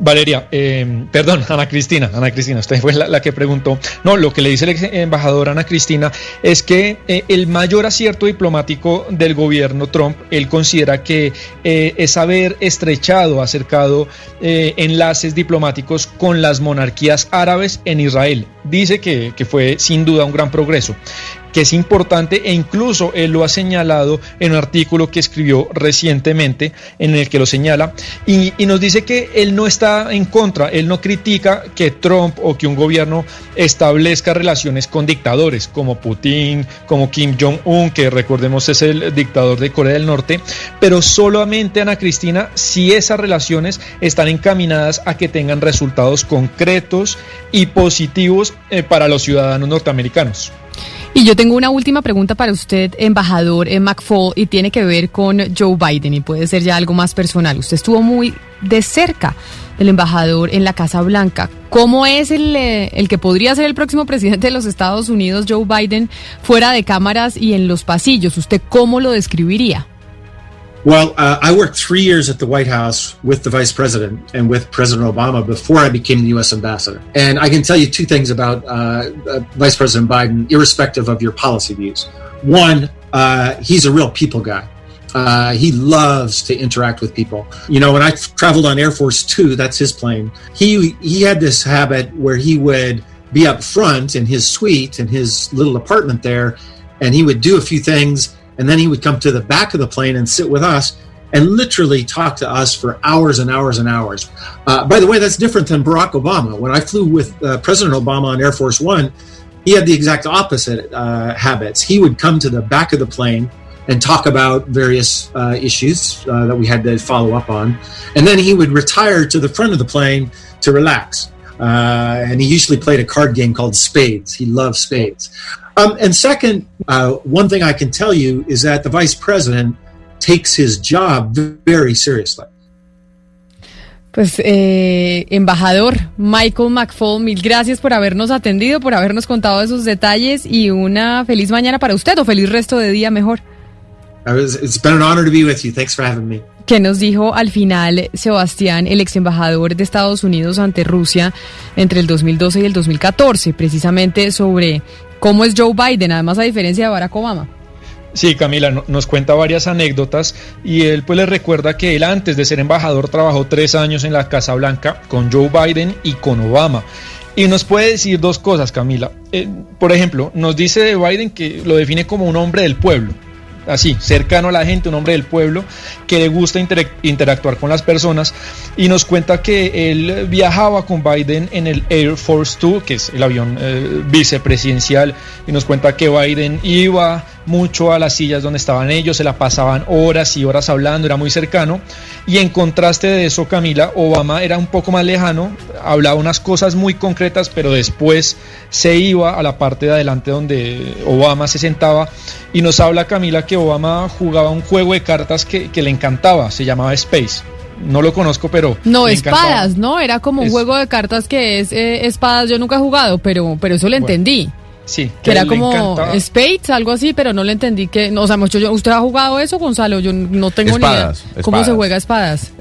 Valeria, eh, perdón, Ana Cristina, Ana Cristina, usted fue la, que preguntó. No, lo que le dice el ex embajador Ana Cristina es que eh, el mayor acierto diplomático del gobierno Trump, él considera que eh, es haber estrechado, acercado eh, enlaces diplomáticos con las monarquías árabes en Israel. Dice que, fue sin duda un gran progreso que es importante e incluso él lo ha señalado en un artículo que escribió recientemente en el que lo señala y, nos dice que él no está en contra, él no critica que Trump o que un gobierno establezca relaciones con dictadores como Putin, como Kim Jong-un, que recordemos es el dictador de Corea del Norte, pero solamente Ana Cristina si esas relaciones están encaminadas a que tengan resultados concretos y positivos eh, para los ciudadanos norteamericanos. Y yo tengo una última pregunta para usted, embajador en McFall, y tiene que ver con Joe Biden y puede ser ya algo más personal. Usted estuvo muy de cerca del embajador en la Casa Blanca. ¿Cómo es el, el que podría ser el próximo presidente de los Estados Unidos, Joe Biden, fuera de cámaras y en los pasillos? ¿Usted cómo lo describiría? Well, uh, I worked three years at the White House with the vice president and with President Obama before I became the U.S. ambassador. And I can tell you two things about uh, uh, Vice President Biden, irrespective of your policy views. One, uh, he's a real people guy. Uh, he loves to interact with people. You know, when I traveled on Air Force Two, that's his plane. He he had this habit where he would be up front in his suite in his little apartment there, and he would do a few things and then he would come to the back of the plane and sit with us and literally talk to us for hours and hours and hours. Uh, by the way, that's different than Barack Obama. When I flew with uh, President Obama on Air Force One, he had the exact opposite uh, habits. He would come to the back of the plane and talk about various uh, issues uh, that we had to follow up on, and then he would retire to the front of the plane to relax. Uh, and he usually played a card game called Spades. He loved spades. Um, and second, uh, one thing I can tell you is that the vice president takes his job very seriously. Pues, eh, embajador Michael McFall, mil gracias por habernos atendido, por habernos contado esos detalles y una feliz mañana para usted o feliz resto de día mejor. Was, it's been an honor to be with you. Thanks for having me. ¿Qué nos dijo al final Sebastián, el ex embajador de Estados Unidos ante Rusia entre el 2012 y el 2014, precisamente sobre cómo es Joe Biden, además a diferencia de Barack Obama? Sí, Camila no- nos cuenta varias anécdotas y él pues le recuerda que él antes de ser embajador trabajó tres años en la Casa Blanca con Joe Biden y con Obama. Y nos puede decir dos cosas, Camila. Eh, por ejemplo, nos dice de Biden que lo define como un hombre del pueblo. Así, cercano a la gente, un hombre del pueblo que le gusta interac- interactuar con las personas y nos cuenta que él viajaba con Biden en el Air Force Two, que es el avión eh, vicepresidencial, y nos cuenta que Biden iba mucho a las sillas donde estaban ellos, se la pasaban horas y horas hablando, era muy cercano. Y en contraste de eso, Camila, Obama era un poco más lejano, hablaba unas cosas muy concretas, pero después se iba a la parte de adelante donde Obama se sentaba y nos habla Camila que Obama jugaba un juego de cartas que, que le encantaba, se llamaba Space. No lo conozco, pero... No, le espadas, ¿no? Era como un Es- juego de cartas que es eh, espadas, yo nunca he jugado, pero, pero eso lo entendí. Sí, Que era como encantaba. Spades, algo así, pero no le entendí que, no, o sea, mucho, yo- ¿usted ha jugado eso, Gonzalo? Yo no tengo Espadas, ni idea. ¿Cómo se juega espadas?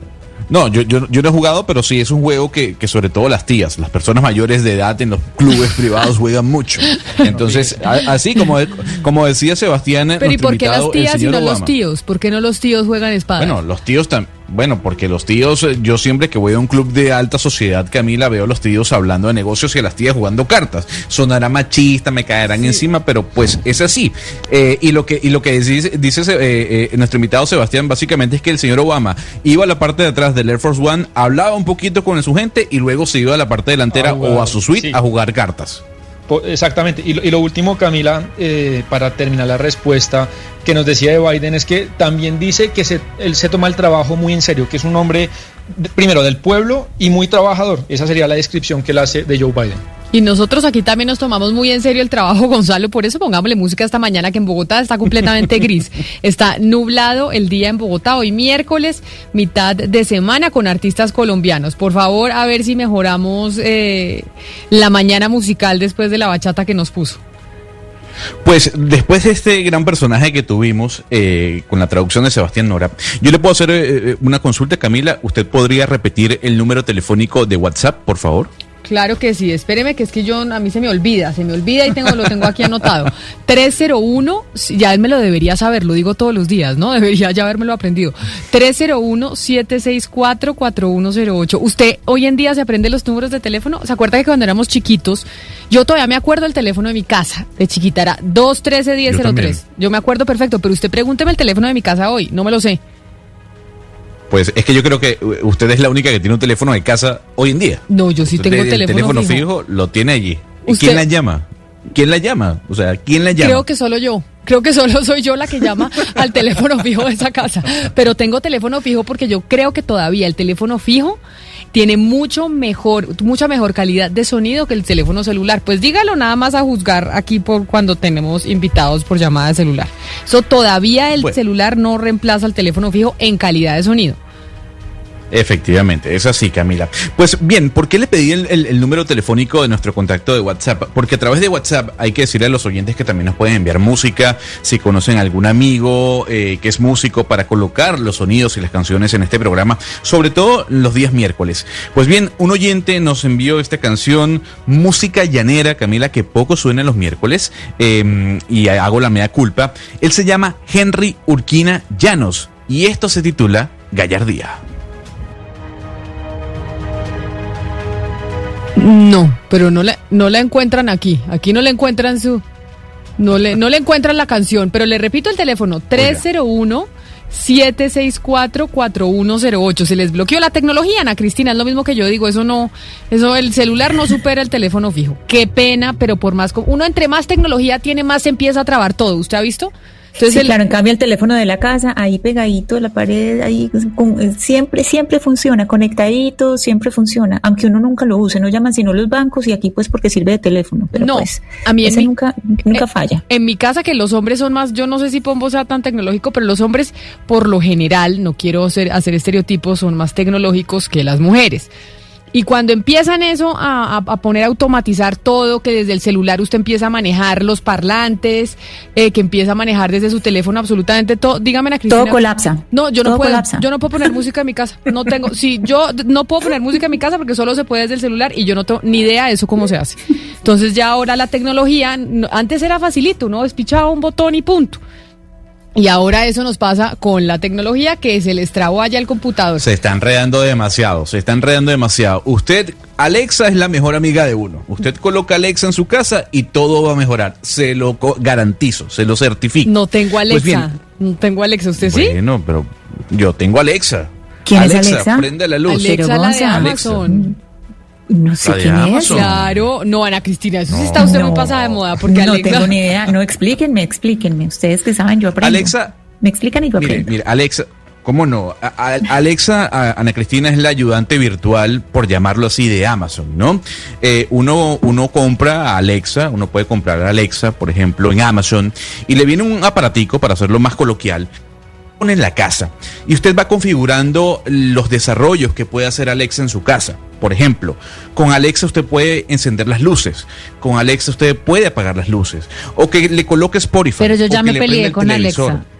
No, yo, yo, yo no he jugado, pero sí es un juego que, que sobre todo las tías, las personas mayores de edad en los clubes privados juegan mucho. Entonces, a- así como, como decía Sebastián, Pero ¿y por qué las tías y no los tíos? ¿Por qué no los tíos juegan espadas? Bueno, los tíos también. Bueno, porque los tíos, eh, yo siempre que voy a un club de alta sociedad, Camila, veo a los tíos hablando de negocios y a las tías jugando cartas. Sonará machista, me caerán encima, pero pues es así. Eh, y lo que y lo que dice, dice eh, eh, nuestro invitado Sebastián, básicamente es que el señor Obama iba a la parte de atrás del Air Force One, hablaba un poquito con su gente y luego se iba a la parte delantera A jugar, o a su suite sí. a jugar cartas. Exactamente. Y lo, y lo último, Camila, eh, para terminar la respuesta que nos decía de Biden, es que también dice que se, él se toma el trabajo muy en serio, que es un hombre, primero, del pueblo y muy trabajador. Esa sería la descripción que él hace de Joe Biden. Y nosotros aquí también nos tomamos muy en serio el trabajo, Gonzalo, por eso pongámosle música esta mañana que en Bogotá está completamente gris. Está nublado el día en Bogotá, hoy miércoles, mitad de semana con artistas colombianos. Por favor, a ver si mejoramos eh, la mañana musical después de la bachata que nos puso. Pues después de este gran personaje que tuvimos eh, con la traducción de Sebastián Nora, yo le puedo hacer eh, eh, una consulta, Camila. ¿Usted podría repetir el número telefónico de WhatsApp, por favor? Claro que sí, espéreme que es que yo a mí se me olvida, se me olvida y tengo lo tengo aquí anotado. 301, sí, ya él me lo debería saber, lo digo todos los días, ¿no? Debería ya habérmelo aprendido. 301-764-4108. ¿Usted hoy en día se aprende los números de teléfono? ¿Se acuerda que cuando éramos chiquitos, yo todavía me acuerdo el teléfono de mi casa, de chiquita era 213-1003. también. Yo me acuerdo perfecto, pero usted pregúnteme el teléfono de mi casa hoy, no me lo sé. Pues es que yo creo que eh, usted es la única que tiene un teléfono de casa hoy en día. No, yo sí Usted tengo el teléfono, fijo. fijo. lo tiene allí. ¿Y Usted- quién la llama? ¿Quién la llama? O sea, ¿quién la llama? Creo que solo yo. Creo que solo soy yo la que llama al teléfono fijo de esa casa. Pero tengo teléfono fijo porque yo creo que todavía el teléfono fijo tiene mucho mejor, mucha mejor calidad de sonido que el teléfono celular. Pues dígalo nada más a juzgar aquí por cuando tenemos invitados por llamada de celular. Eso todavía el Bueno. celular no reemplaza al teléfono fijo en calidad de sonido. Efectivamente, es así, Camila. Pues bien, ¿por qué le pedí el, número telefónico de nuestro contacto de WhatsApp? Porque a través de WhatsApp hay que decirle a los oyentes que también nos pueden enviar música, si conocen algún amigo eh, que es músico, para colocar los sonidos y las canciones en este programa, sobre todo los días miércoles. Pues bien, un oyente nos envió esta canción, música llanera, Camila, que poco suena los miércoles, eh, y hago la mea culpa. Él se llama Henry Urquina Llanos, y esto se titula Gallardía. No, pero no la, no la encuentran aquí. Aquí no la encuentran su... No le, no le encuentran la canción, pero le repito el teléfono, 301 764-4108. Se les bloqueó la tecnología, Ana Cristina, es lo mismo que yo digo, eso no, eso el celular no supera el teléfono fijo. Qué pena, pero por más, uno entre más tecnología tiene, más se empieza a trabar todo. ¿Usted ha visto? Entonces sí, el- claro, en cambio el teléfono de la casa, ahí pegadito, la pared, ahí con- eh, siempre, siempre funciona, conectadito, siempre funciona, aunque uno nunca lo use, no llaman sino los bancos y aquí pues porque sirve de teléfono, pero No, pues a mí ese mi- nunca, nunca eh, falla. En mi casa que los hombres son más, yo no sé si Pombo sea tan tecnológico, pero los hombres por lo general, no quiero hacer, hacer estereotipos, son más tecnológicos que las mujeres. Y cuando empiezan eso a, a- a poner a automatizar todo, que desde el celular usted empieza a manejar los parlantes, eh, que empieza a manejar desde su teléfono absolutamente todo, dígame a Cristina. Todo colapsa. No, yo no Todo puedo, colapsa. yo no puedo poner música en mi casa. No tengo, sí, yo no puedo poner música en mi casa porque solo se puede desde el celular y yo no tengo ni idea de eso cómo se hace. Entonces ya ahora la tecnología, no- antes era facilito, ¿no? Despichaba un botón y punto. Y ahora eso nos pasa con la tecnología que se les trabó allá el computador. Se está enredando demasiado, se está enredando demasiado. Usted, Alexa es la mejor amiga de uno. Usted coloca Alexa en su casa y todo va a mejorar. Se lo co- garantizo, se lo certifico. No tengo Alexa. Pues bien. no tengo Alexa, ¿usted sí? Bueno, pero yo tengo Alexa. ¿Quién es Alexa? prende la luz. Alexa, Pero la de. Amazon. No sé quién es. Amazon. Claro, no, Ana Cristina, eso sí está usted muy No. pasada de moda porque no Alexa. tengo ni idea, no explíquenme, explíquenme, ustedes que saben, yo aprendo. Alexa, me explican y yo aprendo. mire, Alexa, ¿cómo no? A- a- Alexa, a- Ana Cristina es la ayudante virtual, por llamarlo así, de Amazon, ¿no? Eh, uno, uno compra a Alexa, uno puede comprar a Alexa, por ejemplo, en Amazon, y le viene un aparatico, para hacerlo más coloquial, en la casa y usted va configurando los desarrollos que puede hacer Alexa en su casa. Por ejemplo, con Alexa usted puede encender las luces, con Alexa usted puede apagar las luces, o que le coloque Spotify. Pero yo ya me le peleé con televisor. Alexa.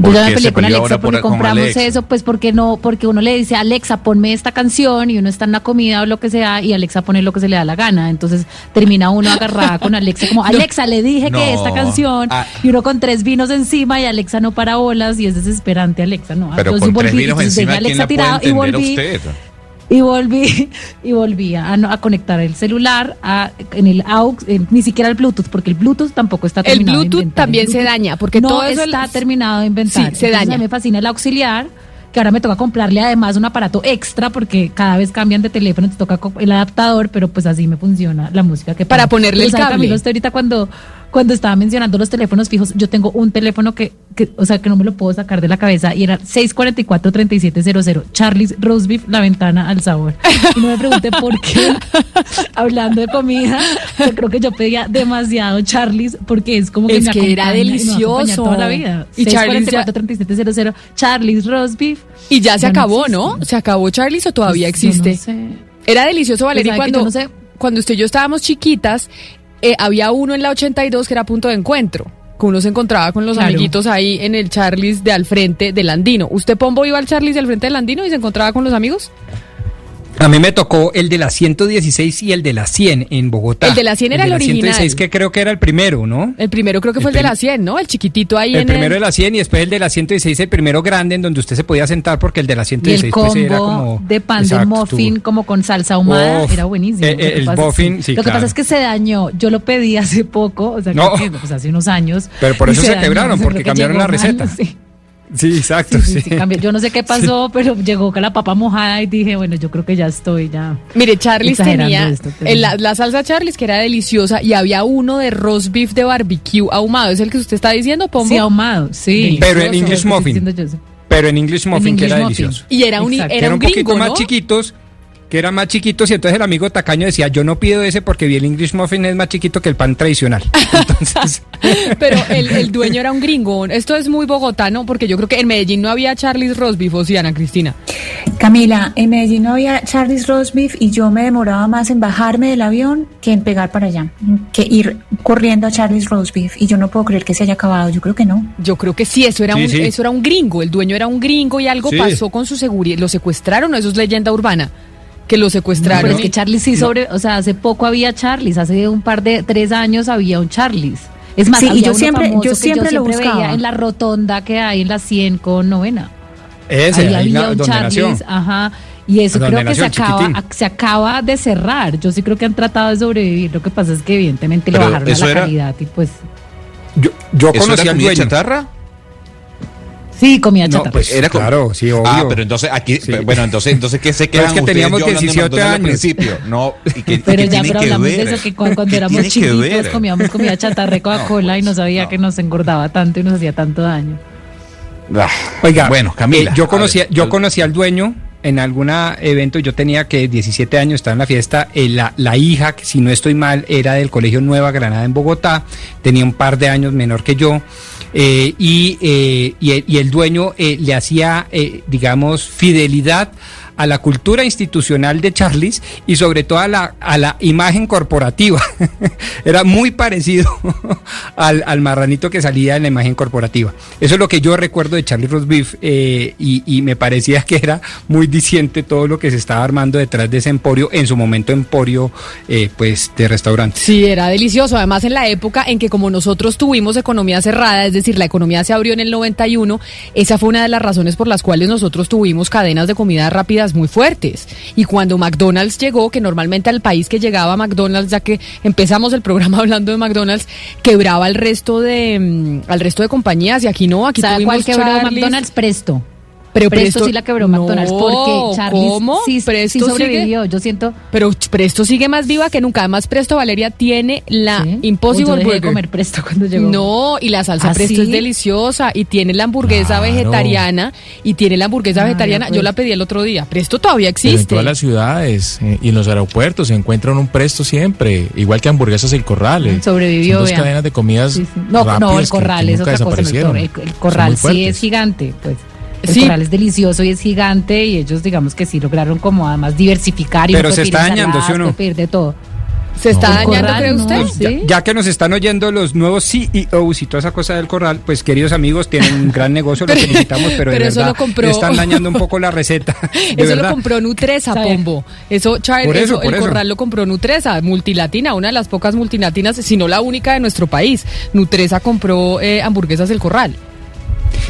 ¿Por Yo se peleé con Alexa por- porque compramos Alexa? eso, pues porque no, porque uno le dice Alexa, ponme esta canción y uno está en la comida o lo que sea y Alexa pone lo que se le da la gana. Entonces termina uno agarrada con Alexa como Alexa, le dije No. que esta canción Ah. y uno con tres vinos encima y Alexa no para bolas y es desesperante Alexa, no. Pero Entonces con tres volví- vinos entonces encima, dejé ¿quién la puede tirado y volví usted? Y volví y volví a, a conectar el celular a, en el aux, en- ni siquiera el Bluetooth, porque el Bluetooth tampoco está El terminado. de Bluetooth inventar. El también se daña, porque no todo eso el- está terminado de inventar. Sí, se daña. A mí me fascina el auxiliar, que ahora me toca comprarle además un aparato extra, porque cada vez cambian de teléfono, te toca el adaptador, pero pues así me funciona la música que Para pongo. ponerle el cable. Camilo, usted ahorita cuando cuando estaba mencionando los teléfonos fijos, yo tengo un teléfono que, que, o sea, que no me lo puedo sacar de la cabeza y era 644-3700, Charlie's Roast Beef, la ventana al sabor. Y no me pregunte por qué, hablando de comida, yo creo que yo pedía demasiado Charlie's porque es como que Es me que era y me delicioso. toda la vida. Y Charlie's ya- 644-3700, Charlie's Roast Beef. Y ya se Ya acabó. ¿no? ¿Se acabó Charlie's o todavía Pues, existe? no sé. Era delicioso, Pues, Valeria, cuando, no sé. cuando usted y yo estábamos chiquitas, eh, había uno en la 82 que era punto de encuentro. Que uno se encontraba con los Claro. amiguitos ahí en el Charlie's de al frente del Andino. ¿Usted, Pombo, iba al Charlie's del frente del Andino y se encontraba con los amigos? A mí me tocó el de la 116 y el de la 100 en Bogotá. El de la 100 era de el la original. 116 que creo que era el primero, ¿no? El primero creo que fue el de la 100, ¿no? El chiquitito ahí El en primero el... de la 100 y después el de la 116, el primero grande en donde usted se podía sentar porque el de la Y 116 el pues, era como... de pan de muffin como con salsa ahumada Uf, era buenísimo. eh, Lo que eh, el pasa es- muffin, sí, Lo que claro. pasa es que se dañó. Yo lo pedí hace poco, o sea, No. que, pues, hace unos años. Pero por y eso se quebraron, porque cambiaron la mal, receta. sí. Sí, exacto, Sí, sí. sí, cambió. Yo no sé qué pasó, pero llegó con la papa mojada y dije, bueno, yo creo que ya estoy ya. Mire, Charlie's exagerando tenía esto, pero- en la, la salsa Charlie's que era deliciosa y había uno de roast beef de barbecue ahumado. ¿Es el que usted está diciendo, Pombo? Sí, ahumado, sí. Pero en English muffin. Pero en English Muffin, que English era muffin. delicioso. Y era un, era que era un gringo, poquito más chiquitos, que eran más chiquitos y entonces el amigo tacaño decía, yo no pido ese porque vi el English Muffin es más chiquito que el pan tradicional. Entonces, Pero el, el dueño era un gringo. Esto es muy bogotano porque yo creo que en Medellín no había Charlie's roast beef, ¿o sí, Ana Cristina? Camila, en Medellín no había Charlie's Roast Beef y yo me demoraba más en bajarme del avión que en pegar para allá, que ir corriendo a Charlie's Roast Beef y yo no puedo creer que se haya acabado, yo creo que no. Yo creo que sí, eso era, Sí, un, sí. eso era un gringo. El dueño era un gringo y algo Sí. pasó con su seguridad. ¿Lo secuestraron o eso es leyenda urbana? Que lo No, secuestraron. pero es que Charlie sí sobre, o sea, hace poco había Charlies, hace un par de tres años había un Charlies. Es más, Sí, y yo uno siempre- famoso yo que siempre lo buscaba. veía en la rotonda que hay en la 100 con novena. ese, ahí ahí había un. Charlies, ajá. Y eso creo que se acaba, se acaba de cerrar. Yo sí creo que han tratado de sobrevivir. Lo que pasa es que evidentemente le bajaron a la era- calidad y pues Yo, yo ¿Eso conocí al dueño. chatarra? Sí, comida No, chatarra. pues, Era como- claro, sí, obvio. Ah, pero entonces aquí, bueno, entonces, entonces ¿qué se Pero quedan es que teníamos yo hablando de 17 McDonald's al años. principio? No, y que, y pero que ya pero que hablamos ver. de eso que cuando, cuando ¿Qué éramos chiquitos comíamos comida chatarra y Coca-Cola y no sabía que nos engordaba tanto y nos hacía tanto daño. Ah, Oiga, bueno, Camila. eh, yo conocí, ver, yo conocí al dueño en algún evento, yo tenía que 17 años, estaba en la fiesta, eh, la, la hija, que si no estoy mal, era del Colegio Nueva Granada en Bogotá, tenía un par de años menor que yo, y, eh, y, el, y el dueño eh, le hacía, eh, digamos, fidelidad a la cultura institucional de Charles y sobre todo a la, a la imagen corporativa. Era muy parecido al, al marranito que salía en la imagen corporativa. Eso es lo que yo recuerdo de Charlie Roast Beef eh, y, y me parecía que era muy diciente todo lo que se estaba armando detrás de ese emporio, en su momento emporio eh, pues de restaurantes. Sí, era delicioso. Además, en la época en que como nosotros tuvimos economía cerrada, es decir, la economía se abrió en el 91, esa fue una de las razones por las cuales nosotros tuvimos cadenas de comida muy fuertes. Y cuando McDonald's llegó, que normalmente al país que llegaba McDonald's, ya que empezamos el programa hablando de McDonald's, quebraba al resto de mm, al resto de compañías y aquí no, aquí ¿Sabe tuvimos cuál quebró. McDonald's? Presto. Pero Presto, Presto- sí la quebró No, McDonald's porque Charlie ¿cómo? sí, sí Presto sigue- sobrevivió. Yo siento Pero Presto sigue más viva que nunca. Además, Presto Valeria tiene la Uy, Impossible yo dejé de Burger. comer Presto cuando llegó. No, y la salsa ¿Ah, Presto sí? es deliciosa y tiene la hamburguesa Claro. vegetariana y tiene la hamburguesa Ah, vegetariana. pues. Yo la pedí el otro día. Presto todavía Pero en existe. todas las ciudades eh, y en los aeropuertos se encuentran un presto siempre, igual que hamburguesas el corral. eh. Sobrevivió, Son dos vean. cadenas de comidas Sí, sí. No, no, el corral que es otra cosa. El, el- corral sí es gigante, pues. El Sí. corral es delicioso y es gigante y ellos digamos que sí lograron como además diversificar y Pero uno se está dañando, ensaladas, ¿sí o no? puede pedir de todo. ¿Se está dañando, corral, cree no, usted? sí. Ya, ya que nos están oyendo los nuevos CEOs y toda esa cosa del corral, pues queridos amigos, tienen un gran negocio, los Pero- felicitamos, pero, de pero eso verdad lo compró- están dañando un poco la receta. de Eso verdad. lo compró Nutresa, ¿Sabe? Pombo. Eso, Charles, Por eso, eso, por el eso. corral lo compró Nutresa, multilatina, una de las pocas multilatinas, si no la única de nuestro país. Nutresa compró eh, hamburguesas del corral.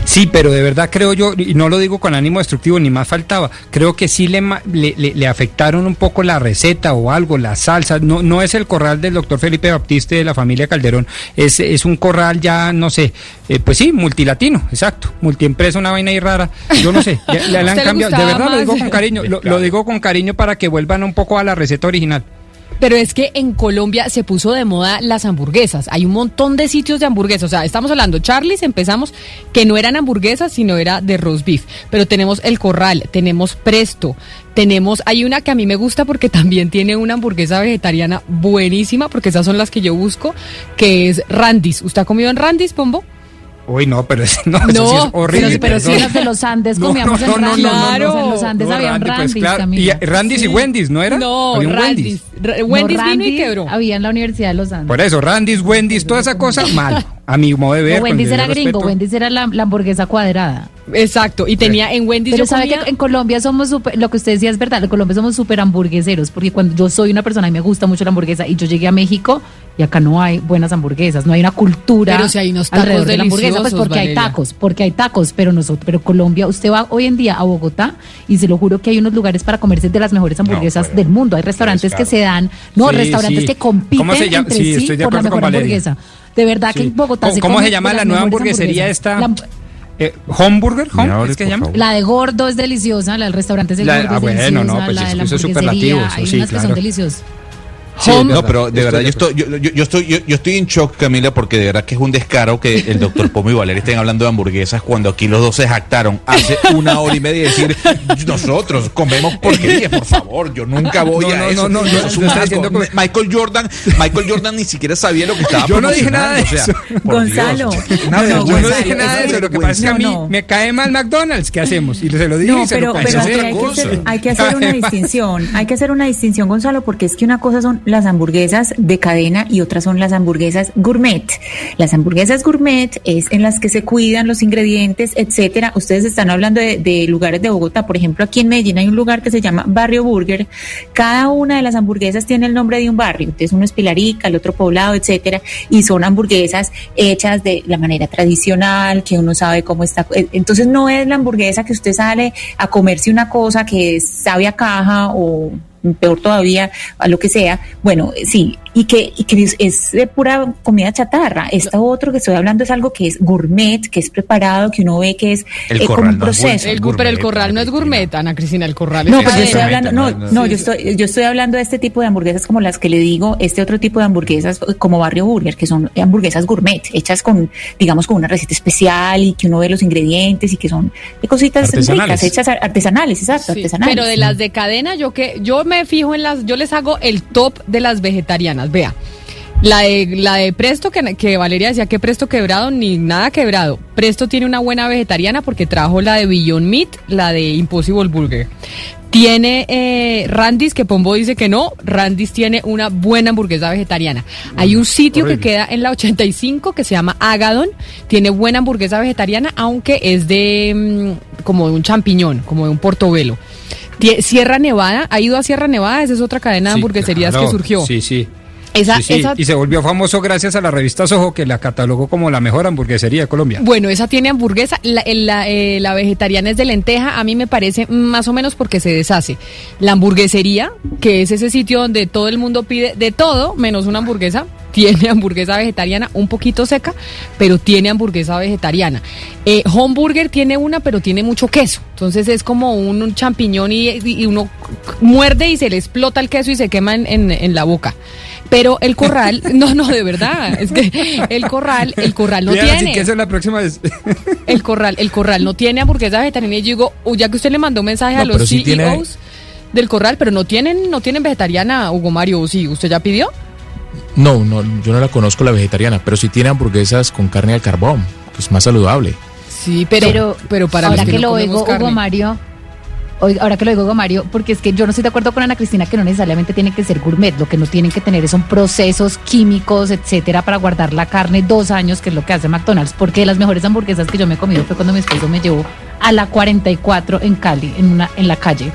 Sí, pero de verdad creo yo, y no lo digo con ánimo destructivo, ni más faltaba, creo que sí le, ma- le, le- le afectaron un poco la receta o algo, la salsa, no, no es el corral del doctor Felipe Baptiste de la familia Calderón, es, es un corral ya, no sé, eh, pues sí, multilatino, exacto, multiempresa, una vaina ahí rara, yo no sé, ya- le, le ¿A han cambiado, de verdad lo digo con cariño, lo, lo digo con cariño para que vuelvan un poco a la receta original. Pero es que en Colombia se puso de moda las hamburguesas. Hay un montón de sitios de hamburguesas. O sea, estamos hablando, Charlie's, empezamos que no eran hamburguesas, sino era de roast beef. Pero tenemos El Corral, tenemos Presto, tenemos, hay una que a mí me gusta porque también tiene una hamburguesa vegetariana buenísima, porque esas son las que yo busco, que es Randy's. ¿Usted ha comido en Randy's, Pombo? Uy, no, pero ese- no, eso No, sí es horrible. Pero, pero sí las de los Andes No, comíamos no, no, en no, Randy's. no, no, o sea, en no. los Andes No, habían Randy, pues, Randy's, claro. Camila. Y Randy's y Wendy's, ¿no era? No, Había un Randy's. Ra- No, Wendy's vino y quebró. Había en la Universidad de los Andes. Por eso, Randy's, Wendy's, toda esa cosa, mal. A mi modo de ver. Wendy's era gringo, respeto. Wendy's era la, la hamburguesa cuadrada. Exacto, y tenía en Wendy's Pero yo sabe comía- que en Colombia somos súper, lo que usted decía es verdad, en Colombia somos súper hamburgueseros, porque cuando yo soy una persona y me gusta mucho la hamburguesa y yo llegué a México y acá no hay buenas hamburguesas, no hay una cultura Pero si hay unos tacos alrededor de la hamburguesa, pues porque hay tacos, porque hay tacos, pero nosotros, pero Colombia, usted va hoy en día a Bogotá y se lo juro que hay unos lugares para comerse de las mejores hamburguesas del mundo, hay restaurantes claro. que se dan, no, Sí, restaurantes sí. que compiten ¿Cómo se llama? entre Sí, sí, estoy de por la mejor hamburguesa. De verdad que en Bogotá ¿Cómo- se cómo come se llama la nueva hamburguesería esta? La- Eh, ¿Homburger? ¿Home? Mira, ¿Es que llama? La de gordo es deliciosa, la del restaurante es gordo ah, bueno, deliciosa, no, pues la es de que la eso es superlativo, eso hay sí, unas que claro. son deliciosas. Sí, No, pero de verdad, yo estoy, yo, yo- yo estoy, yo, yo estoy en shock, Camila, porque de verdad que es un descaro que el doctor Pomo y Valeria estén hablando de hamburguesas cuando aquí los dos se jactaron hace una hora y media y decir, nosotros comemos porquería, por favor, yo nunca voy No, a no, eso. no, no, eso no, es no diciendo como- Michael Jordan, Michael Jordan ni siquiera sabía lo que estaba Yo no dije nada de promocionando, o sea, por Gonzalo, Dios, no, Yo no dije nada de eso, lo que pasa es que a mí me cae mal McDonald's, ¿qué hacemos? Y se lo dije No, y se pero, lo pero pensé. aquí hay, que hacer, hay que hacer una distinción, hay que hacer una distinción, Gonzalo, porque es que una cosa son las hamburguesas de cadena y otras son las hamburguesas gourmet. Las hamburguesas gourmet es en las que se cuidan los ingredientes, etcétera. Ustedes están hablando de, de lugares de Bogotá, por ejemplo, aquí en Medellín hay un lugar que se llama Barrio Burger. Cada una de las hamburguesas tiene el nombre de un barrio. Entonces uno es Pilarica, el otro Poblado, etcétera, y son hamburguesas hechas de la manera tradicional, que uno sabe cómo está. Entonces no es la hamburguesa que usted sale a comerse una cosa que sabe a caja o peor todavía, a lo que sea, bueno, sí, y que, y que es, de pura comida chatarra. Esto otro que estoy hablando es algo que es gourmet, que es preparado, que uno ve que es El eh, como corral un no es proceso. El pero el corral no es gourmet, Ana Cristina, el corral No, es pues yo estoy hablando, no, no, yo estoy, yo estoy hablando de este tipo de hamburguesas como las que le digo, este otro tipo de hamburguesas eh, como Barrio Burger, que son hamburguesas gourmet, hechas con, digamos, con una receta especial y que uno ve los ingredientes y que son de cositas Artesanales. ricas, hechas ar- artesanales, exacto, Sí, artesanales. Pero de las de cadena, yo que yo me fijo en las, yo les hago el top de las vegetarianas. Vea, la de, la de Presto, que, que Valeria decía que Presto quebrado, ni nada quebrado. Presto tiene una buena vegetariana porque trajo la de Beyond Meat, la de Impossible Burger. Tiene eh, Randis, que Pombo dice que no. Randis tiene una buena hamburguesa vegetariana. Hay un sitio que queda en la 85 que se llama Agadon. Tiene buena hamburguesa vegetariana, aunque es de mm, como de un champiñón, como de un portobelo. Sierra Nevada, ¿ha ido a Sierra Nevada? Esa es otra cadena de hamburgueserías claro, que surgió. Sí, sí. Esa- Sí, sí, esa- Y se volvió famoso gracias a la revista Soho que la catalogó como la mejor hamburguesería de Colombia. Bueno, esa tiene hamburguesa. La, la, eh, la vegetariana es de lenteja. A mí me parece más o menos porque se deshace. La hamburguesería, que es ese sitio donde todo el mundo pide de todo menos una hamburguesa, tiene hamburguesa vegetariana un poquito seca, pero tiene hamburguesa vegetariana. Eh, Homeburger tiene una, pero tiene mucho queso. Entonces es como un, un champiñón y, y uno muerde y se le explota el queso y se quema en, en- en la boca. Pero el corral, no, no, de verdad, es que el corral, el corral no tiene. si queso la próxima vez. El corral, el corral no tiene hamburguesa vegetariana y yo digo, "Uy, ya que usted le mandó un mensaje a los pero sí CEOs tiene- del corral, pero no tienen, no tienen vegetariana, Hugo Mario, ¿o sí, ¿usted ya pidió? No, no, yo no la conozco la vegetariana, pero sí tiene hamburguesas con carne al carbón, que es más saludable. Sí, pero, pero, para ahora los que, que, no lo oigo. Hugo Mario, ahora que lo Hugo Mario, porque es que yo no estoy de acuerdo con Ana Cristina que no necesariamente tiene que ser gourmet, lo que no tienen que tener son procesos químicos, etcétera, para guardar la carne dos años, que es lo que hace McDonald's, porque las mejores hamburguesas que yo me he comido fue cuando mi esposo me llevó a la 44 en Cali, en una, en la calle.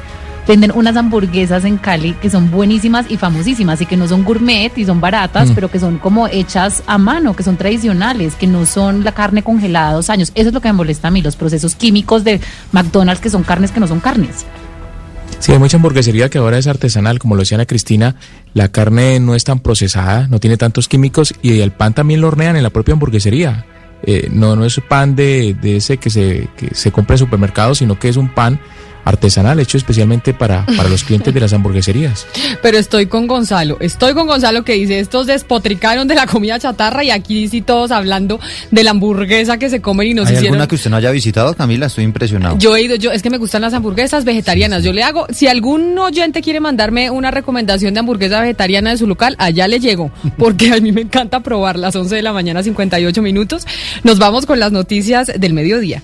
Venden unas hamburguesas en Cali que son buenísimas y famosísimas y que no son gourmet y son baratas, Mm. pero que son como hechas a mano, que son tradicionales, que no son la carne congelada dos años. Eso es lo que me molesta a mí, los procesos químicos de McDonald's que son carnes que no son carnes. Sí, hay mucha hamburguesería que ahora es artesanal, como lo decía Ana Cristina, la carne no es tan procesada, no tiene tantos químicos y el pan también lo hornean en la propia hamburguesería. Eh, no, no es pan de, de ese que se, que se compra en supermercados, sino que es un pan artesanal hecho especialmente para, para los clientes de las hamburgueserías. Pero estoy con Gonzalo, estoy con Gonzalo que dice, estos despotricaron de la comida chatarra y aquí sí todos hablando de la hamburguesa que se comen y nos ¿Hay hicieron... alguna que usted no haya visitado, Camila? Estoy impresionado. Yo he ido, yo, es que me gustan las hamburguesas vegetarianas. Yo le hago, si algún oyente quiere mandarme una recomendación de hamburguesa vegetariana de su local, allá le llego, porque a mí me encanta probar las 11 de la mañana, 58 minutos. Nos vamos con las noticias del mediodía.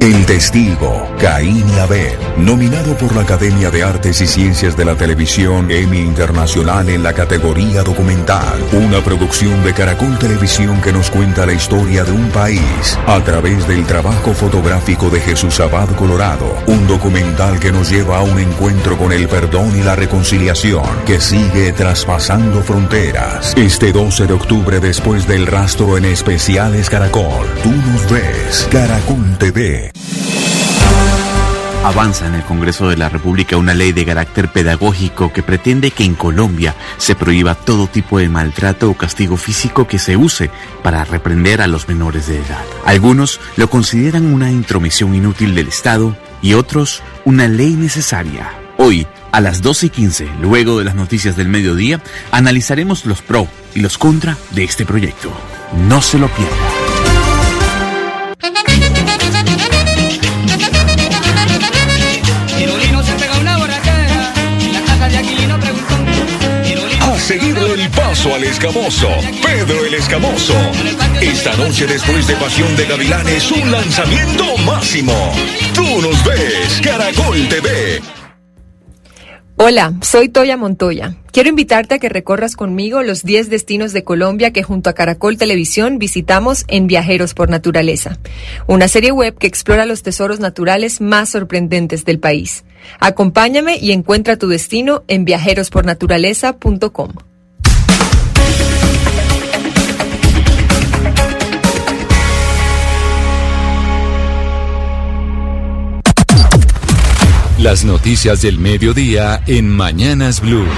El Testigo, Caín Abel, nominado por la Academia de Artes y Ciencias de la Televisión Emmy Internacional en la categoría documental, una producción de Caracol Televisión que nos cuenta la historia de un país a través del trabajo fotográfico de Jesús Abad Colorado, un documental que nos lleva a un encuentro con el perdón y la reconciliación que sigue traspasando fronteras. Este 12 de octubre después del rastro en especiales Caracol, tú nos ves, Caracol TV. Avanza en el Congreso de la República una ley de carácter pedagógico que pretende que en Colombia se prohíba todo tipo de maltrato o castigo físico que se use para reprender a los menores de edad. Algunos lo consideran una intromisión inútil del Estado y otros una ley necesaria. Hoy, a las 12 y 15, luego de las noticias del mediodía, analizaremos los pro y los contra de este proyecto. No se lo pierda. Al escamoso, Pedro el Escamoso. Esta noche después de Pasión de Gavilanes, un lanzamiento máximo. Tú nos ves, Caracol TV. Hola, soy Toya Montoya. Quiero invitarte a que recorras conmigo los 10 destinos de Colombia que junto a Caracol Televisión visitamos en Viajeros por Naturaleza, una serie web que explora los tesoros naturales más sorprendentes del país. Acompáñame y encuentra tu destino en viajerospornaturaleza.com. Las noticias del mediodía en Mañanas Blue.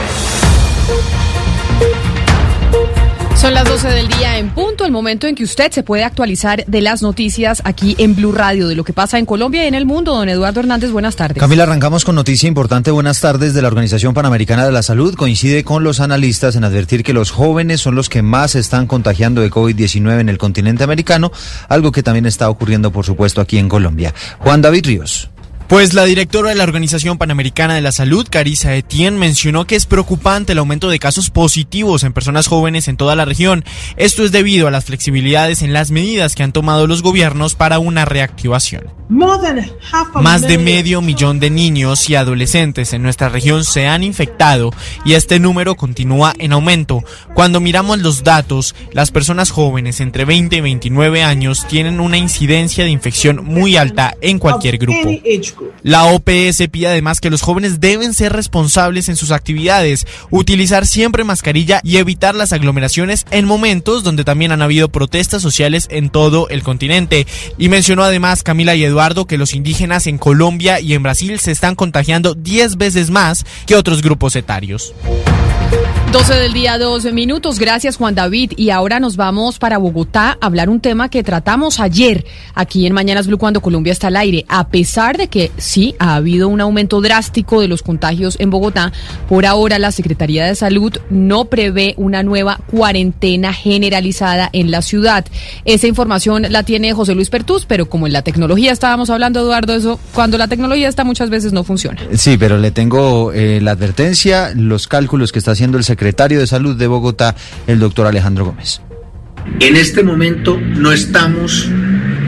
Son las 12 del día en punto, el momento en que usted se puede actualizar de las noticias aquí en Blue Radio, de lo que pasa en Colombia y en el mundo. Don Eduardo Hernández, buenas tardes. Camila, arrancamos con noticia importante. Buenas tardes de la Organización Panamericana de la Salud. Coincide con los analistas en advertir que los jóvenes son los que más se están contagiando de COVID-19 en el continente americano, algo que también está ocurriendo, por supuesto, aquí en Colombia. Juan David Ríos. Pues la directora de la Organización Panamericana de la Salud, Carissa Etienne, mencionó que es preocupante el aumento de casos positivos en personas jóvenes en toda la región. Esto es debido a las flexibilidades en las medidas que han tomado los gobiernos para una reactivación. Más de medio millón de niños y adolescentes en nuestra región se han infectado y este número continúa en aumento. Cuando miramos los datos, las personas jóvenes entre 20 y 29 años tienen una incidencia de infección muy alta en cualquier grupo. La OPS pide además que los jóvenes deben ser responsables en sus actividades, utilizar siempre mascarilla y evitar las aglomeraciones en momentos donde también han habido protestas sociales en todo el continente. Y mencionó además Camila y Eduardo que los indígenas en Colombia y en Brasil se están contagiando 10 veces más que otros grupos etarios. 12 del día, 12 minutos. Gracias, Juan David. Y ahora nos vamos para Bogotá a hablar un tema que tratamos ayer aquí en Mañanas Blue cuando Colombia está al aire. A pesar de que sí ha habido un aumento drástico de los contagios en Bogotá, por ahora la Secretaría de Salud no prevé una nueva cuarentena generalizada en la ciudad. Esa información la tiene José Luis Pertús, pero como en la tecnología estábamos hablando, Eduardo, eso cuando la tecnología está muchas veces no funciona. Sí, pero le tengo eh, la advertencia, los cálculos que está haciendo el secretario de Salud de Bogotá, el doctor Alejandro Gómez. En este momento no estamos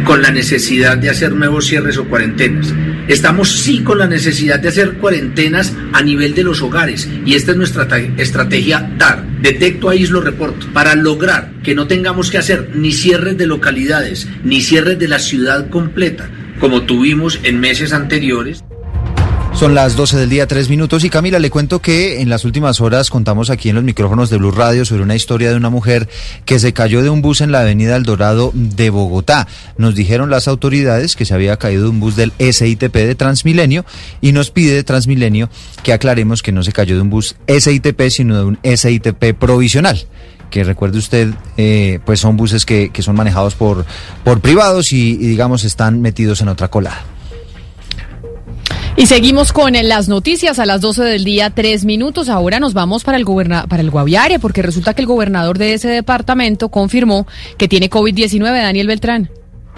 con la necesidad de hacer nuevos cierres o cuarentenas. Estamos sí con la necesidad de hacer cuarentenas a nivel de los hogares y esta es nuestra estrategia DAR, detecto, aíslo, reporto, para lograr que no tengamos que hacer ni cierres de localidades, ni cierres de la ciudad completa, como tuvimos en meses anteriores. Son las 12 del día, 3 minutos. Y Camila, le cuento que en las últimas horas contamos aquí en los micrófonos de Blue Radio sobre una historia de una mujer que se cayó de un bus en la avenida El Dorado de Bogotá. Nos dijeron las autoridades que se había caído de un bus del SITP de Transmilenio y nos pide Transmilenio que aclaremos que no se cayó de un bus SITP, sino de un SITP provisional que recuerde usted, eh, pues son buses que, que son manejados por, por privados y, y, digamos están metidos en otra colada. Y seguimos con las noticias a las 12 del día, tres minutos. Ahora nos vamos para el, goberna para el Guaviare, porque resulta que el gobernador de ese departamento confirmó que tiene COVID-19, Daniel Beltrán.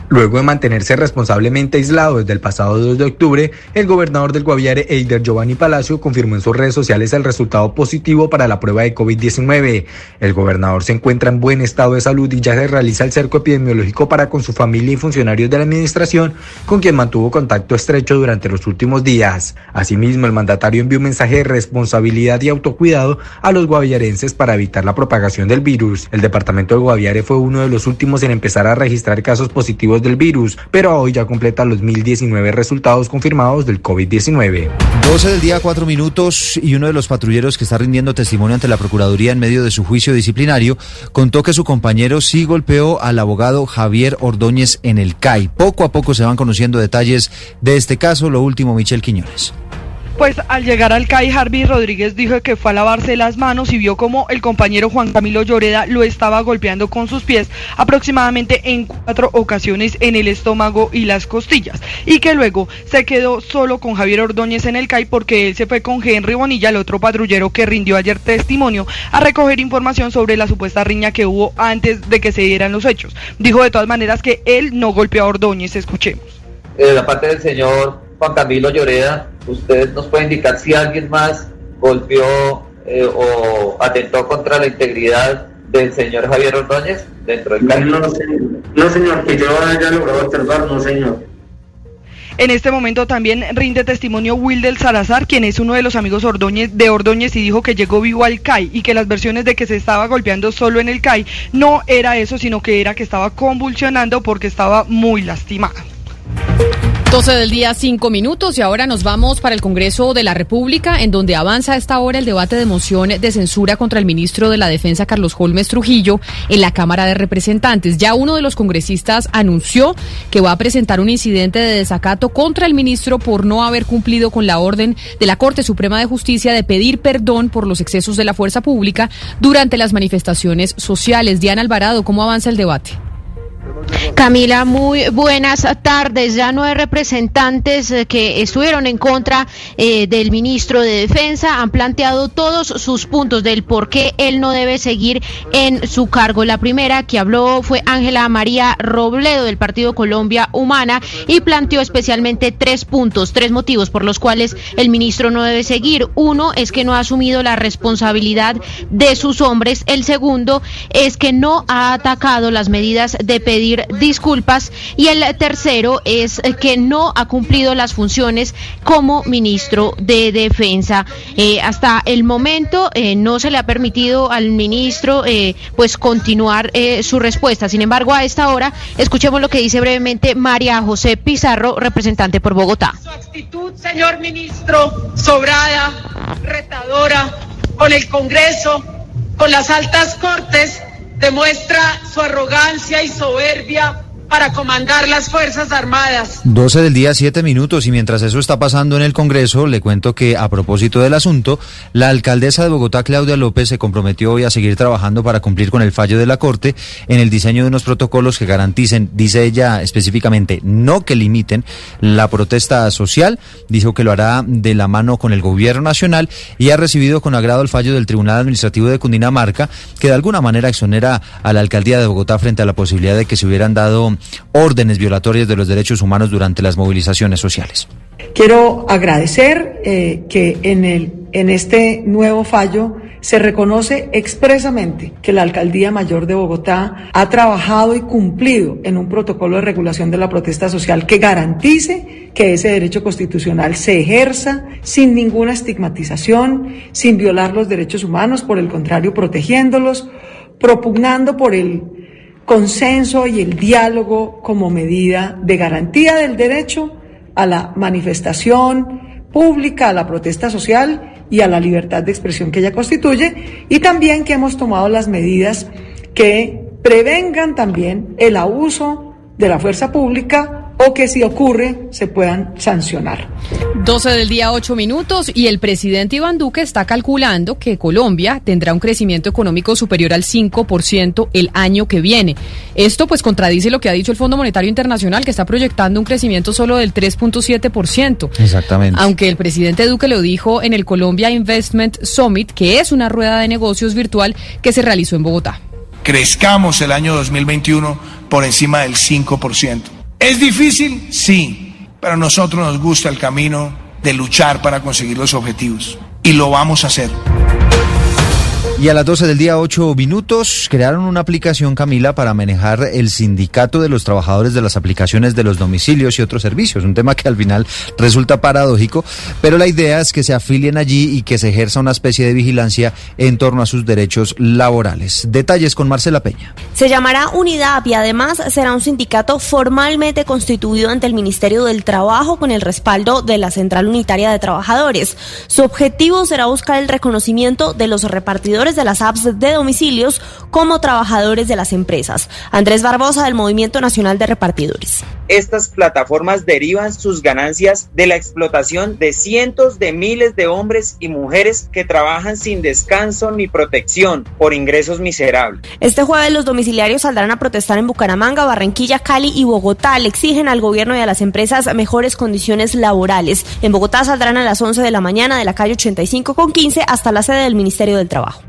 Luego de mantenerse responsablemente aislado desde el pasado 2 de octubre, el gobernador del Guaviare, Eider Giovanni Palacio, confirmó en sus redes sociales el resultado positivo para la prueba de COVID-19. El gobernador se encuentra en buen estado de salud y ya se realiza el cerco epidemiológico para con su familia y funcionarios de la administración, con quien mantuvo contacto estrecho durante los últimos días. Asimismo, el mandatario envió un mensaje de responsabilidad y autocuidado a los guaviarenses para evitar la propagación del virus. El departamento de Guaviare fue uno de los últimos en empezar a registrar casos positivos del virus, pero hoy ya completa los 1.019 resultados confirmados del COVID-19. 12 del día, 4 minutos, y uno de los patrulleros que está rindiendo testimonio ante la Procuraduría en medio de su juicio disciplinario contó que su compañero sí golpeó al abogado Javier Ordóñez en el CAI. Poco a poco se van conociendo detalles de este caso. Lo último, Michelle Quiñones. Pues al llegar al CAI, Harvey Rodríguez dijo que fue a lavarse las manos y vio como el compañero Juan Camilo Lloreda lo estaba golpeando con sus pies aproximadamente en cuatro ocasiones en el estómago y las costillas. Y que luego se quedó solo con Javier Ordóñez en el CAI porque él se fue con Henry Bonilla, el otro patrullero que rindió ayer testimonio, a recoger información sobre la supuesta riña que hubo antes de que se dieran los hechos. Dijo de todas maneras que él no golpeó a Ordóñez. Escuchemos. de la parte del señor Juan Camilo Lloreda, usted nos puede indicar si alguien más golpeó eh, o atentó contra la integridad del señor Javier Ordóñez dentro del CAI? No, señor, no, señor que yo haya logrado observar, no, señor. En este momento también rinde testimonio Wilder Salazar, quien es uno de los amigos Ordóñez, de Ordóñez y dijo que llegó vivo al CAI y que las versiones de que se estaba golpeando solo en el CAI no era eso, sino que era que estaba convulsionando porque estaba muy lastimado. 12 del día, 5 minutos y ahora nos vamos para el Congreso de la República, en donde avanza a esta hora el debate de moción de censura contra el ministro de la Defensa, Carlos Holmes Trujillo, en la Cámara de Representantes. Ya uno de los congresistas anunció que va a presentar un incidente de desacato contra el ministro por no haber cumplido con la orden de la Corte Suprema de Justicia de pedir perdón por los excesos de la fuerza pública durante las manifestaciones sociales. Diana Alvarado, ¿cómo avanza el debate? Camila, muy buenas tardes. Ya nueve representantes eh, que estuvieron en contra eh, del ministro de Defensa han planteado todos sus puntos del por qué él no debe seguir en su cargo. La primera que habló fue Ángela María Robledo del Partido Colombia Humana y planteó especialmente tres puntos, tres motivos por los cuales el ministro no debe seguir. Uno es que no ha asumido la responsabilidad de sus hombres. El segundo es que no ha atacado las medidas de disculpas y el tercero es que no ha cumplido las funciones como ministro de Defensa. Eh, hasta el momento eh, no se le ha permitido al ministro eh, pues continuar su respuesta. Sin embargo, a esta hora escuchemos lo que dice brevemente María José Pizarro, representante por Bogotá. Su actitud, señor ministro, sobrada, retadora, con el Congreso, con las altas cortes, demuestra su arrogancia y soberbia para comandar las Fuerzas Armadas. 12 del día, 7 minutos, y mientras eso está pasando en el Congreso, le cuento que a propósito del asunto, la alcaldesa de Bogotá, Claudia López, se comprometió hoy a seguir trabajando para cumplir con el fallo de la Corte en el diseño de unos protocolos que garanticen, dice ella específicamente, no que limiten la protesta social, dijo que lo hará de la mano con el gobierno nacional y ha recibido con agrado el fallo del Tribunal Administrativo de Cundinamarca, que de alguna manera exonera a la alcaldía de Bogotá frente a la posibilidad de que se hubieran dado órdenes violatorias de los derechos humanos durante las movilizaciones sociales. Quiero agradecer eh, que en, el, en este nuevo fallo se reconoce expresamente que la Alcaldía Mayor de Bogotá ha trabajado y cumplido en un protocolo de regulación de la protesta social que garantice que ese derecho constitucional se ejerza sin ninguna estigmatización, sin violar los derechos humanos, por el contrario, protegiéndolos, propugnando por el consenso y el diálogo como medida de garantía del derecho a la manifestación pública, a la protesta social y a la libertad de expresión que ella constituye, y también que hemos tomado las medidas que prevengan también el abuso de la fuerza pública o que si ocurre se puedan sancionar. 12 del día, 8 minutos y el presidente Iván Duque está calculando que Colombia tendrá un crecimiento económico superior al 5% el año que viene. Esto pues contradice lo que ha dicho el Fondo Monetario Internacional que está proyectando un crecimiento solo del 3.7%. Exactamente. Aunque el presidente Duque lo dijo en el Colombia Investment Summit, que es una rueda de negocios virtual que se realizó en Bogotá. Crezcamos el año 2021 por encima del 5%. ¿Es difícil? Sí, pero a nosotros nos gusta el camino de luchar para conseguir los objetivos y lo vamos a hacer. Y a las 12 del día, 8 minutos, crearon una aplicación, Camila, para manejar el sindicato de los trabajadores de las aplicaciones de los domicilios y otros servicios. Un tema que al final resulta paradójico, pero la idea es que se afilien allí y que se ejerza una especie de vigilancia en torno a sus derechos laborales. Detalles con Marcela Peña. Se llamará Unidad y además será un sindicato formalmente constituido ante el Ministerio del Trabajo con el respaldo de la Central Unitaria de Trabajadores. Su objetivo será buscar el reconocimiento de los repartidores de las apps de domicilios como trabajadores de las empresas. Andrés Barbosa del Movimiento Nacional de Repartidores. Estas plataformas derivan sus ganancias de la explotación de cientos de miles de hombres y mujeres que trabajan sin descanso ni protección por ingresos miserables. Este jueves los domiciliarios saldrán a protestar en Bucaramanga, Barranquilla, Cali y Bogotá. Le exigen al gobierno y a las empresas mejores condiciones laborales. En Bogotá saldrán a las 11 de la mañana de la calle 85 con 15 hasta la sede del Ministerio del Trabajo.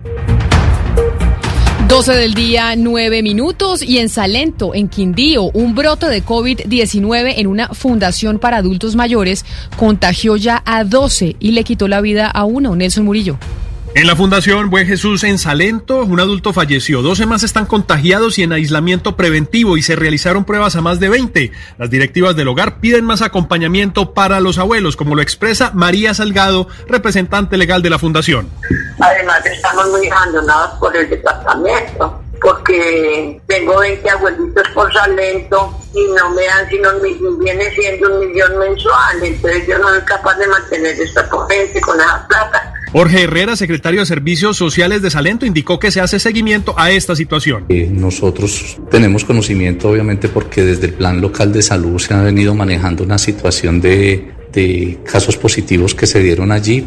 12 del día, 9 minutos y en Salento, en Quindío, un brote de COVID-19 en una fundación para adultos mayores contagió ya a 12 y le quitó la vida a uno, Nelson Murillo. En la Fundación Buen Jesús en Salento, un adulto falleció. 12 más están contagiados y en aislamiento preventivo y se realizaron pruebas a más de 20. Las directivas del hogar piden más acompañamiento para los abuelos, como lo expresa María Salgado, representante legal de la Fundación. Además, estamos muy abandonados por el departamento porque tengo 20 abuelitos por Salento y no me dan sino viene siendo un millón mensual, entonces yo no soy capaz de mantener esta corriente con esa plata. Jorge Herrera, secretario de Servicios Sociales de Salento, indicó que se hace seguimiento a esta situación. Eh, nosotros tenemos conocimiento, obviamente, porque desde el Plan Local de Salud se ha venido manejando una situación de, de casos positivos que se dieron allí,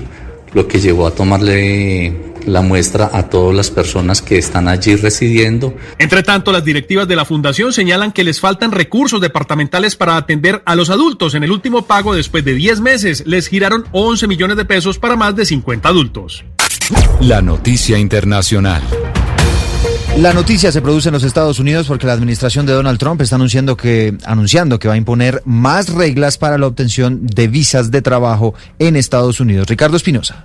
lo que llevó a tomarle la muestra a todas las personas que están allí residiendo. Entre tanto, las directivas de la fundación señalan que les faltan recursos departamentales para atender a los adultos. En el último pago, después de 10 meses, les giraron 11 millones de pesos para más de 50 adultos. La noticia internacional. La noticia se produce en los Estados Unidos porque la administración de Donald Trump está anunciando que, anunciando que va a imponer más reglas para la obtención de visas de trabajo en Estados Unidos. Ricardo Espinosa.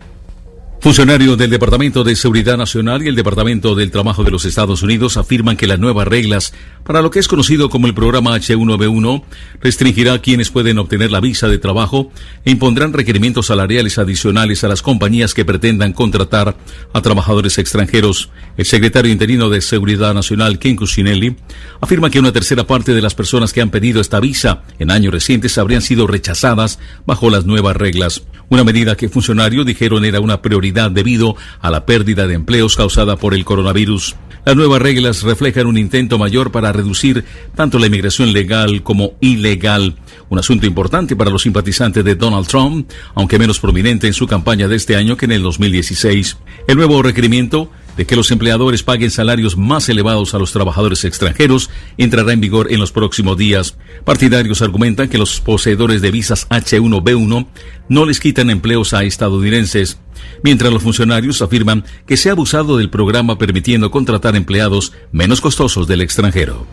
Funcionarios del Departamento de Seguridad Nacional y el Departamento del Trabajo de los Estados Unidos afirman que las nuevas reglas para lo que es conocido como el programa H1B1 restringirá a quienes pueden obtener la visa de trabajo e impondrán requerimientos salariales adicionales a las compañías que pretendan contratar a trabajadores extranjeros. El secretario interino de Seguridad Nacional, Ken Cusinelli, afirma que una tercera parte de las personas que han pedido esta visa en años recientes habrían sido rechazadas bajo las nuevas reglas. Una medida que funcionarios dijeron era una prioridad debido a la pérdida de empleos causada por el coronavirus. Las nuevas reglas reflejan un intento mayor para reducir tanto la inmigración legal como ilegal, un asunto importante para los simpatizantes de Donald Trump, aunque menos prominente en su campaña de este año que en el 2016. El nuevo requerimiento de que los empleadores paguen salarios más elevados a los trabajadores extranjeros entrará en vigor en los próximos días. Partidarios argumentan que los poseedores de visas H1B1 no les quitan empleos a estadounidenses, mientras los funcionarios afirman que se ha abusado del programa permitiendo contratar empleados menos costosos del extranjero.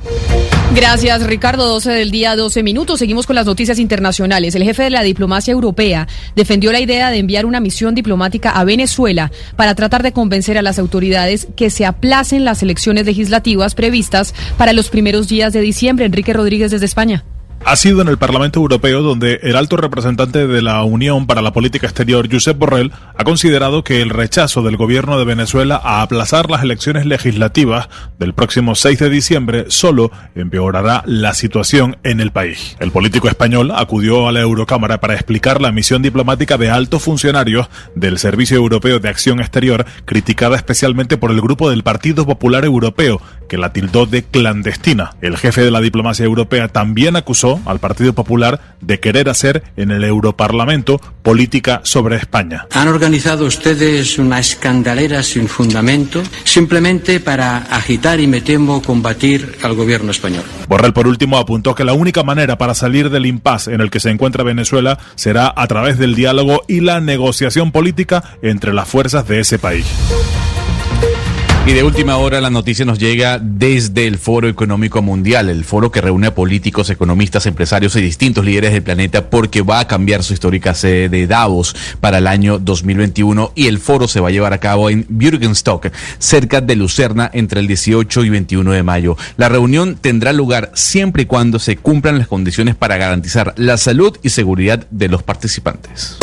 Gracias, Ricardo. 12 del día, 12 minutos. Seguimos con las noticias internacionales. El jefe de la diplomacia europea defendió la idea de enviar una misión diplomática a Venezuela para tratar de convencer a las autoridades que se aplacen las elecciones legislativas previstas para los primeros días de diciembre. Enrique Rodríguez desde España. Ha sido en el Parlamento Europeo donde el alto representante de la Unión para la Política Exterior, Josep Borrell, ha considerado que el rechazo del gobierno de Venezuela a aplazar las elecciones legislativas del próximo 6 de diciembre solo empeorará la situación en el país. El político español acudió a la Eurocámara para explicar la misión diplomática de altos funcionarios del Servicio Europeo de Acción Exterior, criticada especialmente por el grupo del Partido Popular Europeo, que la tildó de clandestina. El jefe de la diplomacia europea también acusó al Partido Popular de querer hacer en el Europarlamento política sobre España. Han organizado ustedes una escandalera sin fundamento simplemente para agitar y me temo combatir al gobierno español. Borrell por último apuntó que la única manera para salir del impasse en el que se encuentra Venezuela será a través del diálogo y la negociación política entre las fuerzas de ese país. Y de última hora la noticia nos llega desde el Foro Económico Mundial, el foro que reúne a políticos, economistas, empresarios y distintos líderes del planeta porque va a cambiar su histórica sede de Davos para el año 2021 y el foro se va a llevar a cabo en Bürgenstock, cerca de Lucerna, entre el 18 y 21 de mayo. La reunión tendrá lugar siempre y cuando se cumplan las condiciones para garantizar la salud y seguridad de los participantes.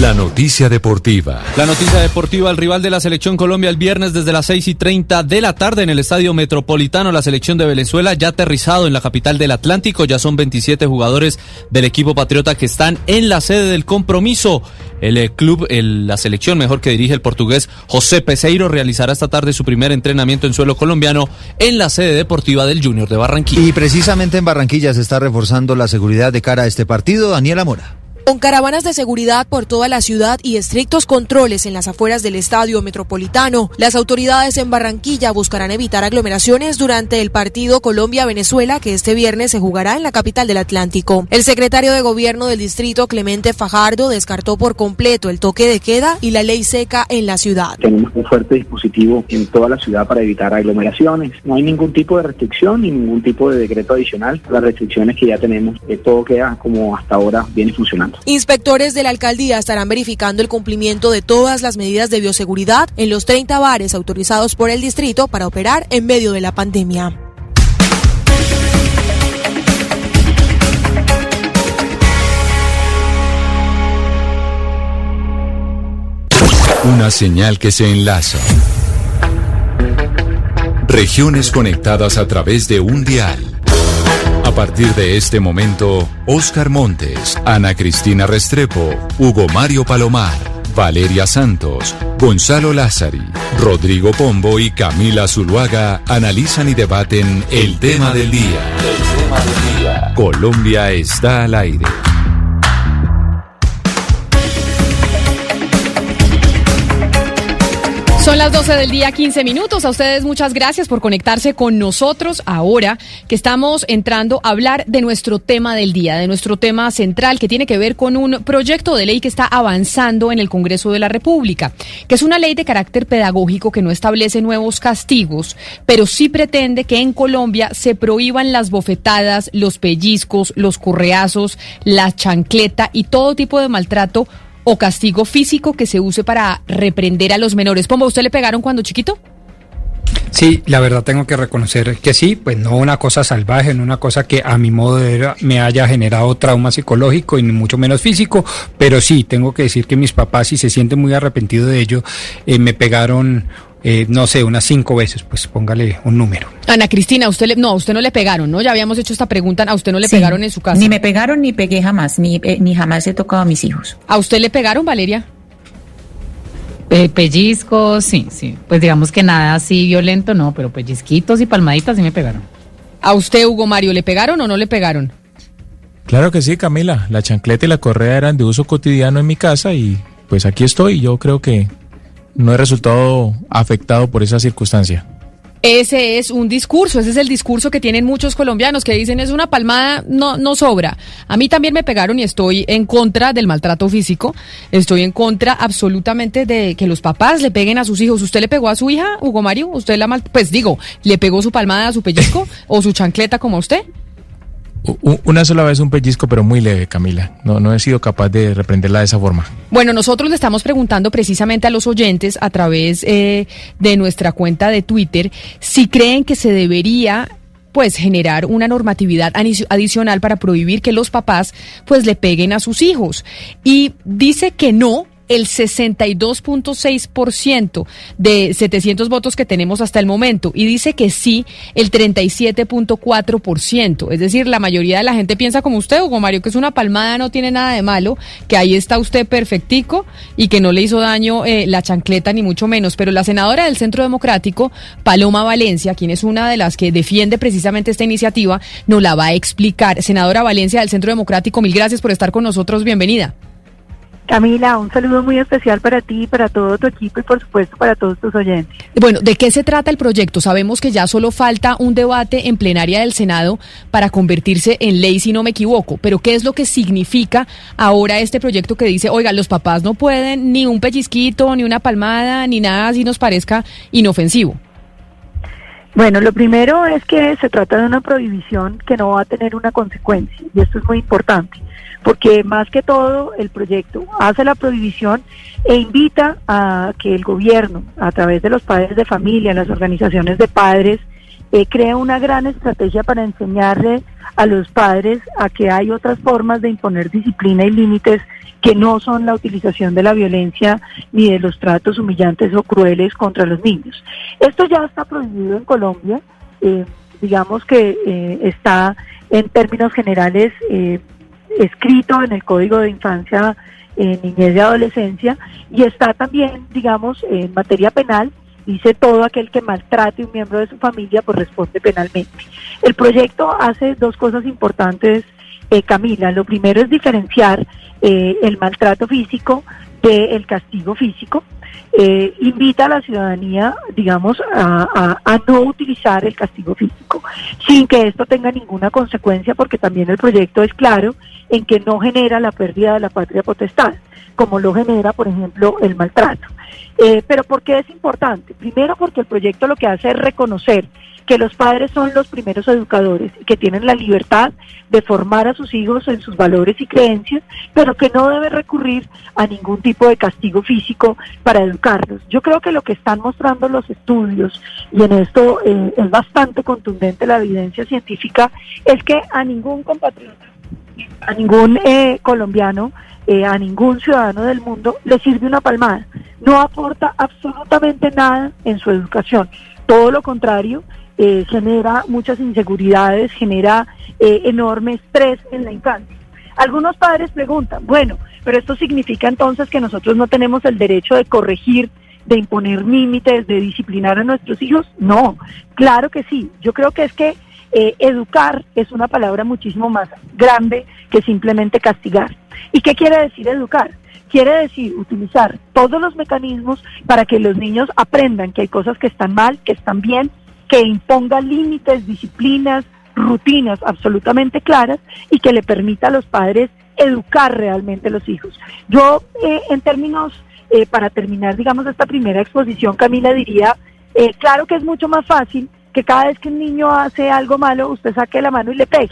La noticia deportiva. La noticia deportiva, el rival de la selección Colombia el viernes desde las 6 y 30 de la tarde en el Estadio Metropolitano, la selección de Venezuela ya aterrizado en la capital del Atlántico, ya son 27 jugadores del equipo patriota que están en la sede del compromiso. El eh, club, el, la selección mejor que dirige el portugués José Peseiro realizará esta tarde su primer entrenamiento en suelo colombiano en la sede deportiva del Junior de Barranquilla. Y precisamente en Barranquilla se está reforzando la seguridad de cara a este partido. Daniela Mora. Con caravanas de seguridad por toda la ciudad y estrictos controles en las afueras del estadio metropolitano, las autoridades en Barranquilla buscarán evitar aglomeraciones durante el partido Colombia-Venezuela que este viernes se jugará en la capital del Atlántico. El secretario de gobierno del distrito, Clemente Fajardo, descartó por completo el toque de queda y la ley seca en la ciudad. Tenemos un fuerte dispositivo en toda la ciudad para evitar aglomeraciones. No hay ningún tipo de restricción ni ningún tipo de decreto adicional. Las restricciones que ya tenemos, todo queda como hasta ahora viene funcionando. Inspectores de la alcaldía estarán verificando el cumplimiento de todas las medidas de bioseguridad en los 30 bares autorizados por el distrito para operar en medio de la pandemia. Una señal que se enlaza. Regiones conectadas a través de un dial. A partir de este momento, Oscar Montes, Ana Cristina Restrepo, Hugo Mario Palomar, Valeria Santos, Gonzalo Lázari, Rodrigo Pombo y Camila Zuluaga analizan y debaten el tema del día. El tema del día. Colombia está al aire. Son las 12 del día, 15 minutos. A ustedes muchas gracias por conectarse con nosotros ahora que estamos entrando a hablar de nuestro tema del día, de nuestro tema central que tiene que ver con un proyecto de ley que está avanzando en el Congreso de la República, que es una ley de carácter pedagógico que no establece nuevos castigos, pero sí pretende que en Colombia se prohíban las bofetadas, los pellizcos, los correazos, la chancleta y todo tipo de maltrato o castigo físico que se use para reprender a los menores. Pombo, ¿usted le pegaron cuando chiquito? Sí, la verdad tengo que reconocer que sí, pues no una cosa salvaje, no una cosa que a mi modo de ver me haya generado trauma psicológico y mucho menos físico, pero sí, tengo que decir que mis papás, si se sienten muy arrepentidos de ello, eh, me pegaron eh, no sé, unas cinco veces, pues póngale un número. Ana Cristina, usted le, no, a usted no le pegaron, ¿no? Ya habíamos hecho esta pregunta, a usted no le Sí. pegaron en su casa. Ni me pegaron ni pegué jamás, ni, eh, ni jamás he tocado a mis hijos. ¿A usted le pegaron, Valeria? Eh, pellizcos, sí, sí. Pues digamos que nada así violento, no, pero pellizquitos y palmaditas sí me pegaron. ¿A usted, Hugo Mario, le pegaron o no le pegaron? Claro que sí, Camila. La chancleta y la correa eran de uso cotidiano en mi casa y pues aquí estoy. Yo creo que no he resultado afectado por esa circunstancia. Ese es un discurso, ese es el discurso que tienen muchos colombianos que dicen es una palmada, no, no sobra. A mí también me pegaron y estoy en contra del maltrato físico, estoy en contra absolutamente de que los papás le peguen a sus hijos. ¿Usted le pegó a su hija, Hugo Mario? ¿Usted la mal, pues digo, le pegó su palmada a su pellizco o su chancleta como a usted? Una sola vez un pellizco, pero muy leve, Camila. No, no he sido capaz de reprenderla de esa forma. Bueno, nosotros le estamos preguntando precisamente a los oyentes a través eh, de nuestra cuenta de Twitter si creen que se debería pues generar una normatividad adicional para prohibir que los papás pues le peguen a sus hijos. Y dice que no el 62.6% de 700 votos que tenemos hasta el momento y dice que sí el 37.4%. Es decir, la mayoría de la gente piensa como usted, Hugo Mario, que es una palmada, no tiene nada de malo, que ahí está usted perfectico y que no le hizo daño eh, la chancleta ni mucho menos. Pero la senadora del Centro Democrático, Paloma Valencia, quien es una de las que defiende precisamente esta iniciativa, nos la va a explicar. Senadora Valencia del Centro Democrático, mil gracias por estar con nosotros. Bienvenida. Camila, un saludo muy especial para ti, para todo tu equipo y por supuesto para todos tus oyentes. Bueno, ¿de qué se trata el proyecto? Sabemos que ya solo falta un debate en plenaria del Senado para convertirse en ley, si no me equivoco. Pero ¿qué es lo que significa ahora este proyecto que dice, oiga, los papás no pueden ni un pellizquito, ni una palmada, ni nada así nos parezca inofensivo? Bueno, lo primero es que se trata de una prohibición que no va a tener una consecuencia y esto es muy importante porque más que todo el proyecto hace la prohibición e invita a que el gobierno, a través de los padres de familia, las organizaciones de padres, eh, crea una gran estrategia para enseñarle a los padres a que hay otras formas de imponer disciplina y límites que no son la utilización de la violencia ni de los tratos humillantes o crueles contra los niños. Esto ya está prohibido en Colombia, eh, digamos que eh, está en términos generales eh, escrito en el Código de Infancia, eh, Niñez y Adolescencia y está también, digamos, en materia penal dice todo aquel que maltrate a un miembro de su familia pues responde penalmente. El proyecto hace dos cosas importantes, eh, Camila. Lo primero es diferenciar eh, el maltrato físico del castigo físico. Eh, invita a la ciudadanía, digamos, a, no utilizar el castigo físico. sin que esto tenga ninguna consecuencia, porque también el proyecto es claro en que no genera la pérdida de la patria potestad, como lo genera, por ejemplo, el maltrato. Eh, pero ¿por qué es importante? Primero porque el proyecto lo que hace es reconocer que los padres son los primeros educadores y que tienen la libertad de formar a sus hijos en sus valores y creencias, pero que no debe recurrir a ningún tipo de castigo físico para educarlos. Yo creo que lo que están mostrando los estudios, y en esto eh, es bastante contundente la evidencia científica, es que a ningún compatriota, a ningún eh, colombiano, eh, a ningún ciudadano del mundo le sirve una palmada. No aporta absolutamente nada en su educación. Todo lo contrario, eh, genera muchas inseguridades, genera eh, enorme estrés en la infancia. Algunos padres preguntan, bueno, pero esto significa entonces que nosotros no tenemos el derecho de corregir, de imponer límites, de disciplinar a nuestros hijos. No, claro que sí. Yo creo que es que eh, educar es una palabra muchísimo más grande que simplemente castigar. ¿Y qué quiere decir educar? Quiere decir utilizar todos los mecanismos para que los niños aprendan que hay cosas que están mal, que están bien que imponga límites, disciplinas, rutinas absolutamente claras y que le permita a los padres educar realmente a los hijos. Yo, eh, en términos, eh, para terminar, digamos, esta primera exposición, Camila diría, eh, claro que es mucho más fácil que cada vez que un niño hace algo malo, usted saque la mano y le pegue.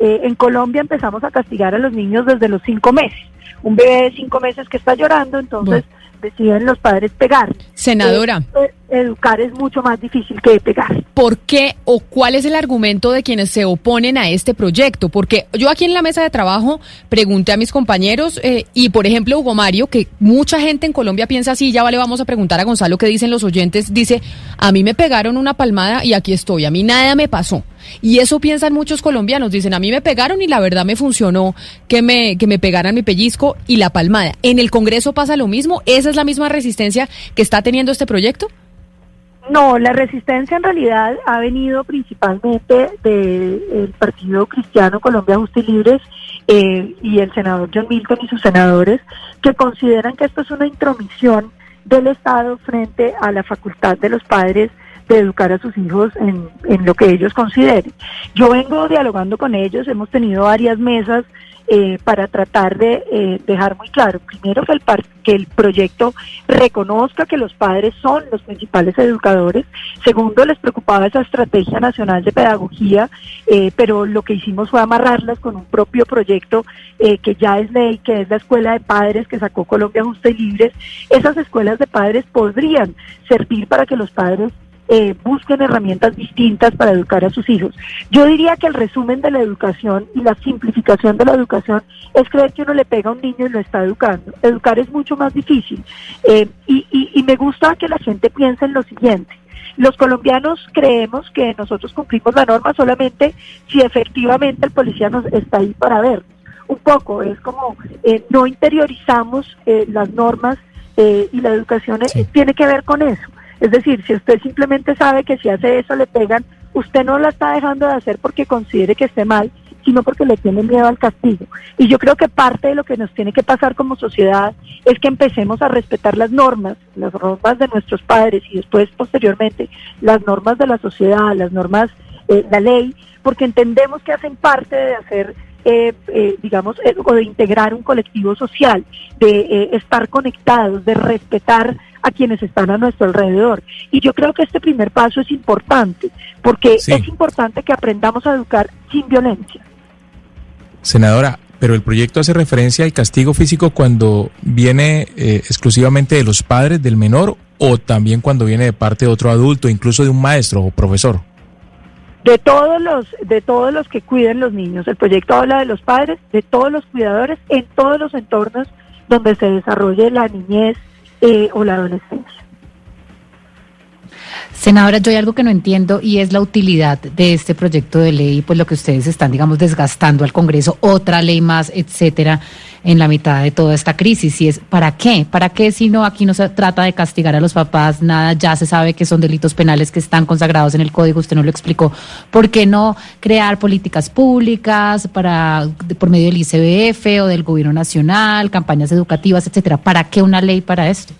en Colombia empezamos a castigar a los niños desde los cinco meses. Un bebé de cinco meses que está llorando, entonces deciden los padres pegar. Senadora. Eh, educar es mucho más difícil que pegar. ¿Por qué o cuál es el argumento de quienes se oponen a este proyecto? Porque yo aquí en la mesa de trabajo pregunté a mis compañeros eh, y, por ejemplo, Hugo Mario, que mucha gente en Colombia piensa así, ya vale, vamos a preguntar a Gonzalo qué dicen los oyentes, dice, a mí me pegaron una palmada y aquí estoy, a mí nada me pasó. Y eso piensan muchos colombianos, dicen, a mí me pegaron y la verdad me funcionó que me, que me pegaran mi pellizco y la palmada. ¿En el Congreso pasa lo mismo? ¿Esa es la misma resistencia que está teniendo este proyecto? No, la resistencia en realidad ha venido principalmente del Partido Cristiano Colombia Justa y Libres eh, y el senador John Milton y sus senadores, que consideran que esto es una intromisión del Estado frente a la facultad de los padres de educar a sus hijos en, en lo que ellos consideren. Yo vengo dialogando con ellos, hemos tenido varias mesas eh, para tratar de eh, dejar muy claro, primero que el, que el proyecto reconozca que los padres son los principales educadores, segundo les preocupaba esa estrategia nacional de pedagogía, eh, pero lo que hicimos fue amarrarlas con un propio proyecto que ya es ley, que es la escuela de padres que sacó Colombia Justa y Libres. Esas escuelas de padres podrían servir para que los padres eh, busquen herramientas distintas para educar a sus hijos. Yo diría que el resumen de la educación y la simplificación de la educación es creer que uno le pega a un niño y lo está educando. Educar es mucho más difícil. Eh, y, y me gusta que la gente piense en lo siguiente. Los colombianos creemos que nosotros cumplimos la norma solamente si efectivamente el policía nos está ahí para vernos. Un poco, es como eh, no interiorizamos eh, las normas eh, y la educación tiene que ver con eso. Es decir, si usted simplemente sabe que si hace eso le pegan, usted no la está dejando de hacer porque considere que esté mal, sino porque le tiene miedo al castigo. Y yo creo que parte de lo que nos tiene que pasar como sociedad es que empecemos a respetar las normas, las normas de nuestros padres y después posteriormente las normas de la sociedad, las normas, eh, la ley, porque entendemos que hacen parte de hacer eh, eh, digamos, o de integrar un colectivo social, de estar conectados, de respetar a quienes están a nuestro alrededor. Y yo creo que este primer paso es importante, porque es importante que aprendamos a educar sin violencia. Senadora, pero el proyecto hace referencia al castigo físico cuando viene eh, exclusivamente de los padres del menor o también cuando viene de parte de otro adulto, incluso de un maestro o profesor. De todos los de todos los que cuiden los niños. El proyecto habla de los padres, de todos los cuidadores en todos los entornos donde se desarrolle la niñez, eh, o la adolescencia. Senadora, yo hay algo que no entiendo y es la utilidad de este proyecto de ley, pues lo que ustedes están, digamos, desgastando al Congreso, otra ley más, etcétera, en la mitad de toda esta crisis. Y es, ¿para qué? ¿Para qué si no aquí no se trata de castigar a los papás? Nada, ya se sabe que son delitos penales que están consagrados en el código, usted no lo explicó. ¿Por qué no crear políticas públicas para por medio del ICBF o del gobierno nacional, campañas educativas, etcétera? ¿Para qué una ley para esto?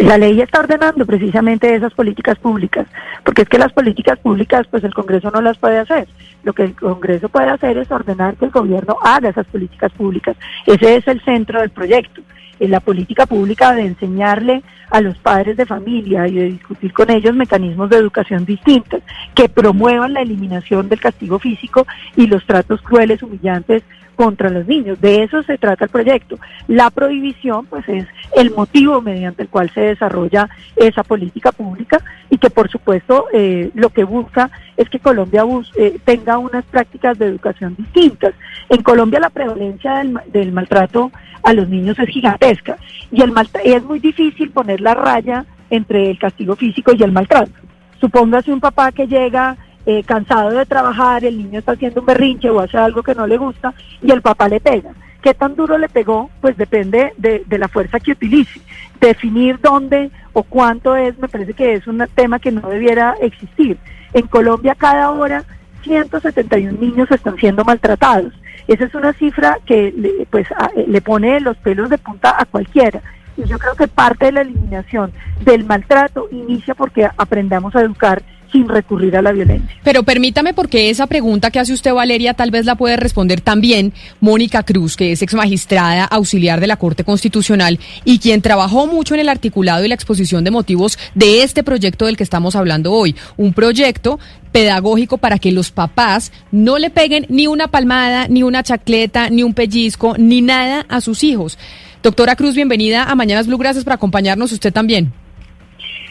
La ley está ordenando precisamente esas políticas públicas, porque es que las políticas públicas, pues el Congreso no las puede hacer. Lo que el Congreso puede hacer es ordenar que el gobierno haga esas políticas públicas. Ese es el centro del proyecto. En la política pública de enseñarle a los padres de familia y de discutir con ellos mecanismos de educación distintos que promuevan la eliminación del castigo físico y los tratos crueles, humillantes contra los niños. De eso se trata el proyecto. La prohibición, pues, es el motivo mediante el cual se desarrolla esa política pública y que, por supuesto, eh, lo que busca es que Colombia eh, tenga unas prácticas de educación distintas. En Colombia la prevalencia del, del maltrato a los niños es gigantesca y el es muy difícil poner la raya entre el castigo físico y el maltrato. Supóngase un papá que llega eh, cansado de trabajar, el niño está haciendo un berrinche o hace algo que no le gusta y el papá le pega. ¿Qué tan duro le pegó? Pues depende de, la fuerza que utilice. Definir dónde o cuánto es, me parece que es un tema que no debiera existir. En Colombia cada hora 171 niños están siendo maltratados. Esa es una cifra que le, pues, le pone los pelos de punta a cualquiera. Y yo creo que parte de la eliminación del maltrato inicia porque aprendamos a educar sin recurrir a la violencia. Pero permítame porque esa pregunta que hace usted, Valeria, tal vez la puede responder también Mónica Cruz, que es ex magistrada auxiliar de la Corte Constitucional y quien trabajó mucho en el articulado y la exposición de motivos de este proyecto del que estamos hablando hoy. Un proyecto pedagógico para que los papás no le peguen ni una palmada, ni una chacleta, ni un pellizco, ni nada a sus hijos. Doctora Cruz, bienvenida a Mañanas Blue. Gracias por acompañarnos usted también.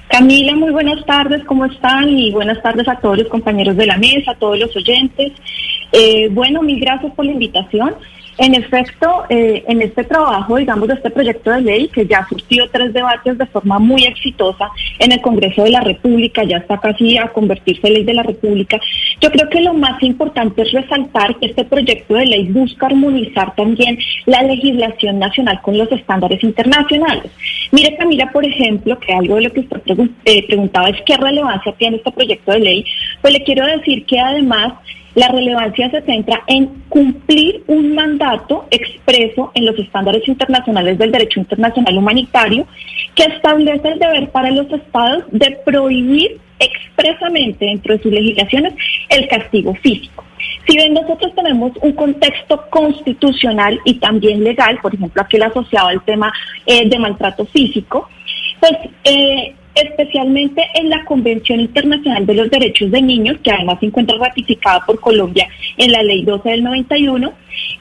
Camila, muy buenas tardes, ¿cómo están? Y buenas tardes a todos los compañeros de la mesa, a todos los oyentes. Eh, bueno, mil gracias por la invitación. En efecto, eh, en este trabajo, digamos, de este proyecto de ley, que ya surtió tres debates de forma muy exitosa en el Congreso de la República, ya está casi a convertirse en ley de la República, yo creo que lo más importante es resaltar que este proyecto de ley busca armonizar también la legislación nacional con los estándares internacionales. Mire, Camila, por ejemplo, que algo de lo que usted eh, preguntaba es qué relevancia tiene este proyecto de ley, pues le quiero decir que además la relevancia se centra en cumplir un mandato expreso en los estándares internacionales del derecho internacional humanitario que establece el deber para los estados de prohibir expresamente dentro de sus legislaciones el castigo físico. Si bien nosotros tenemos un contexto constitucional y también legal, por ejemplo, aquel asociado al tema eh, de maltrato físico, pues eh, especialmente en la Convención Internacional de los Derechos de Niños, que además se encuentra ratificada por Colombia en la Ley 12 del 91,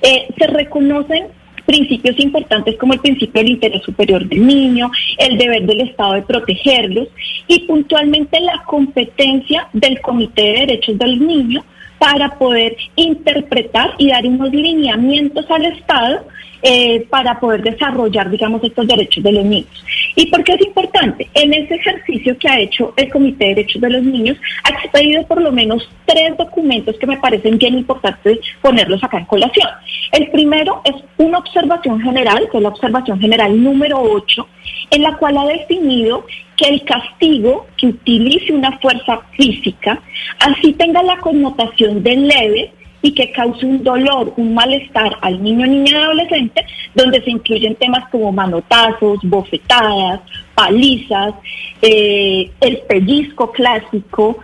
eh, se reconocen principios importantes como el principio del interés superior del niño, el deber del Estado de protegerlos y puntualmente la competencia del Comité de Derechos del Niño para poder interpretar y dar unos lineamientos al Estado eh, para poder desarrollar, digamos, estos derechos de los niños. ¿Y por qué es importante? En ese ejercicio que ha hecho el Comité de Derechos de los Niños, ha expedido por lo menos tres documentos que me parecen bien importantes ponerlos acá en colación. El primero es una observación general, que es la observación general número 8, en la cual ha definido que el castigo que utilice una fuerza física, así tenga la connotación de leve, y que cause un dolor, un malestar al niño, niña y adolescente, donde se incluyen temas como manotazos, bofetadas, palizas, eh, el pellizco clásico,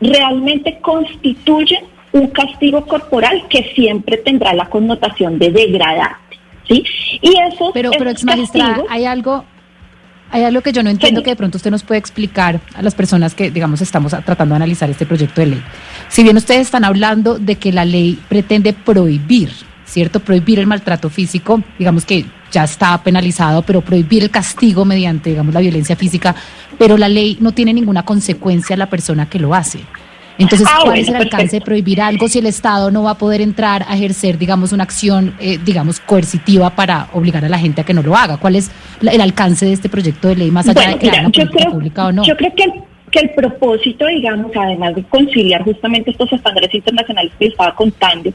realmente constituyen un castigo corporal que siempre tendrá la connotación de degradante. ¿sí? Y eso pero, pero ex magistrada, hay algo hay algo que yo no entiendo que de pronto usted nos puede explicar a las personas que, digamos, estamos tratando de analizar este proyecto de ley. Si bien ustedes están hablando de que la ley pretende prohibir, ¿cierto? Prohibir el maltrato físico, digamos que ya está penalizado, pero prohibir el castigo mediante, digamos, la violencia física, pero la ley no tiene ninguna consecuencia a la persona que lo hace. Entonces, ah, ¿cuál es el alcance de prohibir algo si el Estado no va a poder entrar a ejercer, digamos, una acción, eh, digamos, coercitiva para obligar a la gente a que no lo haga? ¿Cuál es el alcance de este proyecto de ley más allá de crear una política pública o no? Yo creo que que el propósito, digamos, además de conciliar justamente estos estándares internacionales que estaba contando,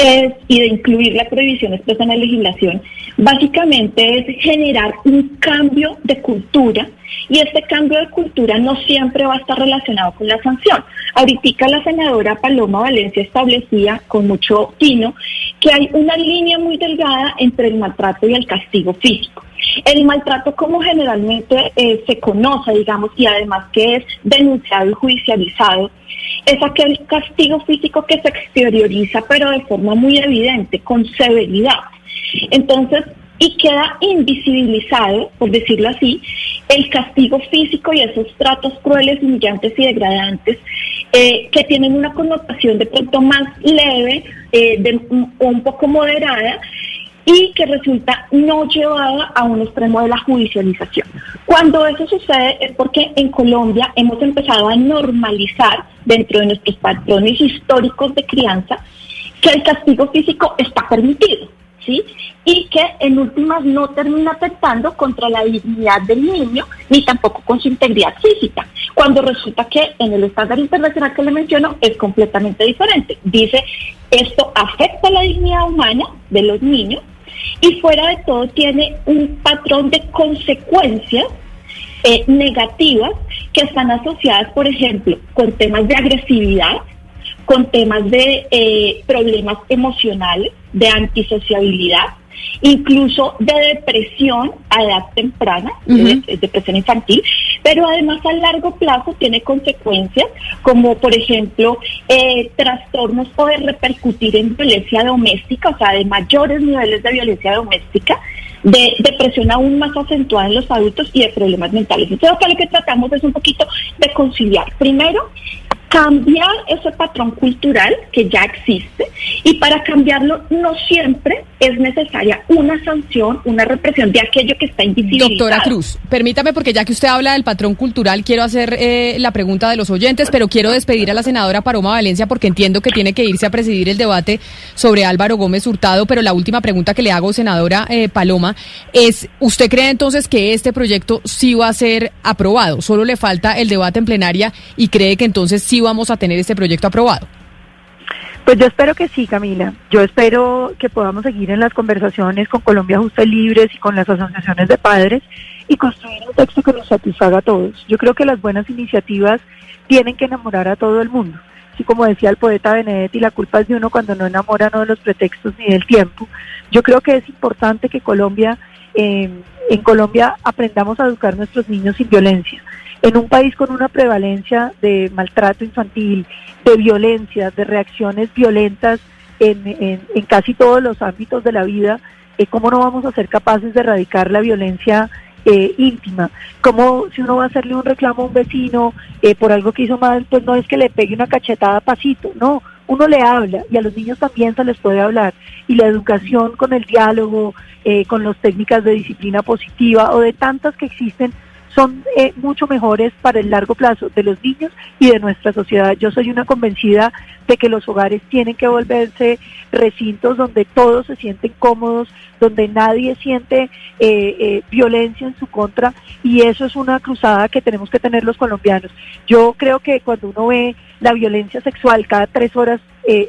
es, y de incluir la prohibición expresa en la legislación, básicamente es generar un cambio de cultura y este cambio de cultura no siempre va a estar relacionado con la sanción. Ahorita la senadora Paloma Valencia establecía con mucho tino que hay una línea muy delgada entre el maltrato y el castigo físico. El maltrato como generalmente eh, se conoce, digamos, y además que es denunciado y judicializado, es aquel castigo físico que se exterioriza pero de forma muy evidente, con severidad. Entonces, y queda invisibilizado, por decirlo así, el castigo físico y esos tratos crueles, humillantes y degradantes eh, que tienen una connotación de pronto más leve eh, o un poco moderada y que resulta no llevada a un extremo de la judicialización. Cuando eso sucede es porque en Colombia hemos empezado a normalizar dentro de nuestros patrones históricos de crianza que el castigo físico está permitido. ¿sí? Y que en últimas no termina afectando contra la dignidad del niño ni tampoco con su integridad física, cuando resulta que en el estándar internacional que le menciono es completamente diferente. Dice, esto afecta la dignidad humana de los niños y fuera de todo tiene un patrón de consecuencias eh, negativas que están asociadas, por ejemplo, con temas de agresividad, con temas de eh, problemas emocionales, de antisociabilidad, incluso de depresión a edad temprana, depresión infantil, pero además a largo plazo tiene consecuencias como, por ejemplo, eh, trastornos puede repercutir en violencia doméstica, o sea, de mayores niveles de violencia doméstica, de depresión aún más acentuada en los adultos y de problemas mentales. Entonces, lo que tratamos es un poquito de conciliar. Primero, cambiar ese patrón cultural que ya existe y para cambiarlo no siempre es necesaria una sanción, una represión de aquello que está invisibilizado. Doctora Cruz, permítame porque ya que usted habla del patrón cultural, quiero hacer eh, la pregunta de los oyentes, pero quiero despedir a la senadora Paloma Valencia porque entiendo que tiene que irse a presidir el debate sobre Álvaro Gómez Hurtado, pero la última pregunta que le hago, senadora eh, Paloma, es, ¿usted cree entonces que este proyecto sí va a ser aprobado? Solo le falta el debate en plenaria y cree que entonces sí vamos a tener este proyecto aprobado? Pues yo espero que sí, Camila. Yo espero que podamos seguir en las conversaciones con Colombia Justa y Libres y con las asociaciones de padres y construir un texto que nos satisfaga a todos. Yo creo que las buenas iniciativas tienen que enamorar a todo el mundo. Así como decía el poeta Benedetti, la culpa es de uno cuando no enamora no de los pretextos ni del tiempo. Yo creo que es importante que Colombia, eh, en Colombia aprendamos a educar a nuestros niños sin violencia en un país con una prevalencia de maltrato infantil, de violencia, de reacciones violentas en, casi todos los ámbitos de la vida, eh, ¿cómo no vamos a ser capaces de erradicar la violencia eh, íntima? ¿Cómo si uno va a hacerle un reclamo a un vecino eh, por algo que hizo mal, pues no es que le pegue una cachetada pasito, no, uno le habla y a los niños también se les puede hablar. Y la educación con el diálogo, con las técnicas de disciplina positiva o de tantas que existen, son eh, mucho mejores para el largo plazo de los niños y de nuestra sociedad. Yo soy una convencida de que los hogares tienen que volverse recintos donde todos se sienten cómodos, donde nadie siente eh, eh, violencia en su contra y eso es una cruzada que tenemos que tener los colombianos. Yo creo que cuando uno ve la violencia sexual cada tres horas,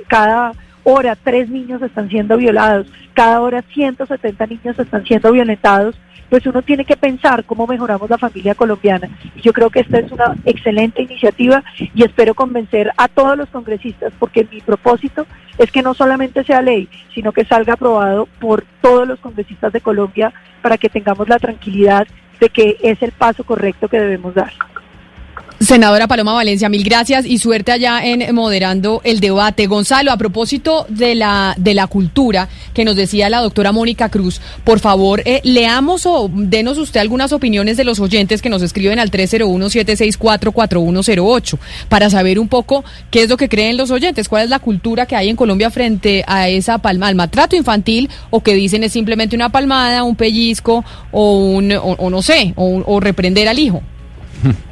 cada hora tres niños están siendo violados, cada hora 170 niños están siendo violentados, pues uno tiene que pensar cómo mejoramos la familia colombiana. Yo creo que esta es una excelente iniciativa y espero convencer a todos los congresistas porque mi propósito es que no solamente sea ley, sino que salga aprobado por todos los congresistas de Colombia para que tengamos la tranquilidad de que es el paso correcto que debemos dar. Senadora Paloma Valencia, mil gracias y suerte allá en moderando el debate. Gonzalo, a propósito de la, de la cultura que nos decía la doctora Mónica Cruz, por favor, eh, leamos o denos usted algunas opiniones de los oyentes que nos escriben al 301-764-4108 para saber un poco qué es lo que creen los oyentes, cuál es la cultura que hay en Colombia frente a esa palma, al maltrato infantil o que dicen es simplemente una palmada, un pellizco o, un, o, no sé, o, o reprender al hijo.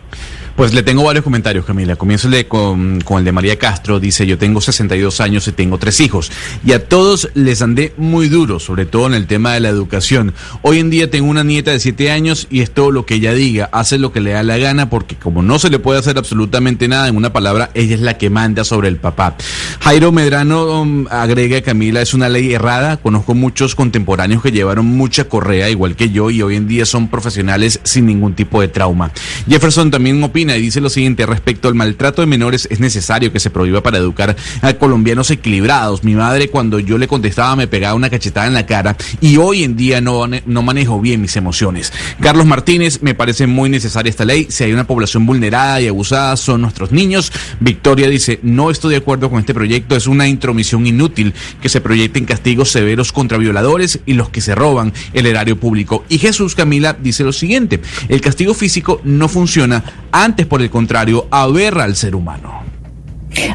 Pues le tengo varios comentarios, Camila. Comienzo con, con, el de María Castro. Dice, yo tengo 62 años y tengo tres hijos. Y a todos les andé muy duro, sobre todo en el tema de la educación. Hoy en día tengo una nieta de 7 años y es todo lo que ella diga. Hace lo que le da la gana porque como no se le puede hacer absolutamente nada, en una palabra, ella es la que manda sobre el papá. Jairo Medrano um, agrega, Camila, es una ley errada. Conozco muchos contemporáneos que llevaron mucha correa, igual que yo, y hoy en día son profesionales sin ningún tipo de trauma. Jefferson también opina y dice lo siguiente, respecto al maltrato de menores es necesario que se prohíba para educar a colombianos equilibrados. Mi madre cuando yo le contestaba me pegaba una cachetada en la cara y hoy en día no, no manejo bien mis emociones. Carlos Martínez, me parece muy necesaria esta ley. Si hay una población vulnerada y abusada son nuestros niños. Victoria dice, no estoy de acuerdo con este proyecto, es una intromisión inútil que se proyecten castigos severos contra violadores y los que se roban el erario público. Y Jesús Camila dice lo siguiente, el castigo físico no funciona, antes por el contrario, aberra al ser humano.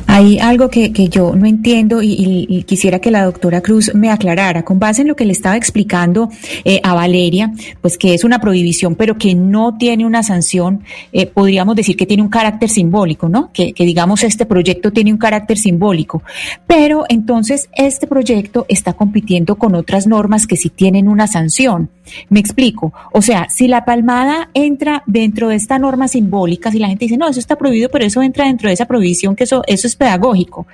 Hay algo que, que yo no entiendo y, quisiera que la doctora Cruz me aclarara. Con base en lo que le estaba explicando eh, a Valeria, pues que es una prohibición, pero que no tiene una sanción, eh, podríamos decir que tiene un carácter simbólico, ¿no? Que, que digamos este proyecto tiene un carácter simbólico. Pero entonces este proyecto está compitiendo con otras normas que sí tienen una sanción. Me explico. O sea, si la palmada entra dentro de esta norma simbólica, si la gente dice, no, eso está prohibido, pero eso entra dentro de esa prohibición, que eso, eso es pedagógico,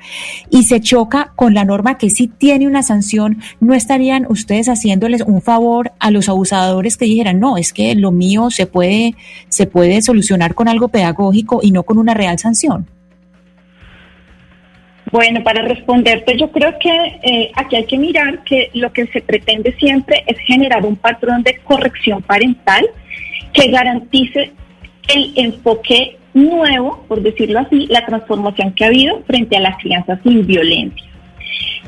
y se choca con la norma que sí tiene una sanción, ¿no estarían ustedes haciéndoles un favor a los abusadores que dijeran, no, es que lo mío se puede, se puede solucionar con algo pedagógico y no con una real sanción? Bueno, para responderte, yo creo que eh, aquí hay que mirar que lo que se pretende siempre es generar un patrón de corrección parental que garantice el enfoque nuevo, por decirlo así, la transformación que ha habido frente a la crianza sin violencia.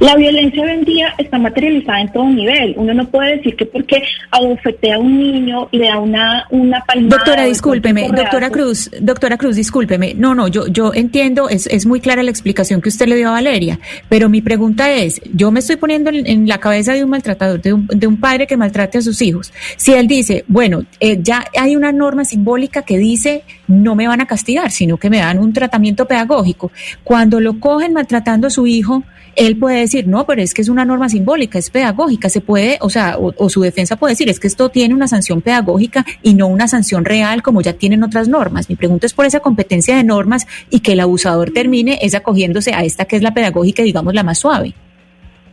La violencia hoy en día está materializada en todo nivel. Uno no puede decir que porque abofetea a un niño le da una, una palmada. Doctora, discúlpeme, doctora Cruz, doctora Cruz, discúlpeme. No, no, yo, yo entiendo, es, es muy clara la explicación que usted le dio a Valeria, pero mi pregunta es, yo me estoy poniendo en, la cabeza de un maltratador, de un, de un, padre que maltrate a sus hijos. Si él dice, bueno, eh, ya hay una norma simbólica que dice no me van a castigar, sino que me dan un tratamiento pedagógico. Cuando lo cogen maltratando a su hijo, él puede decir, no, pero es que es una norma simbólica, es pedagógica, se puede, o sea, o, su defensa puede decir, es que esto tiene una sanción pedagógica y no una sanción real como ya tienen otras normas. Mi pregunta es por esa competencia de normas y que el abusador termine es acogiéndose a esta que es la pedagógica, digamos, la más suave.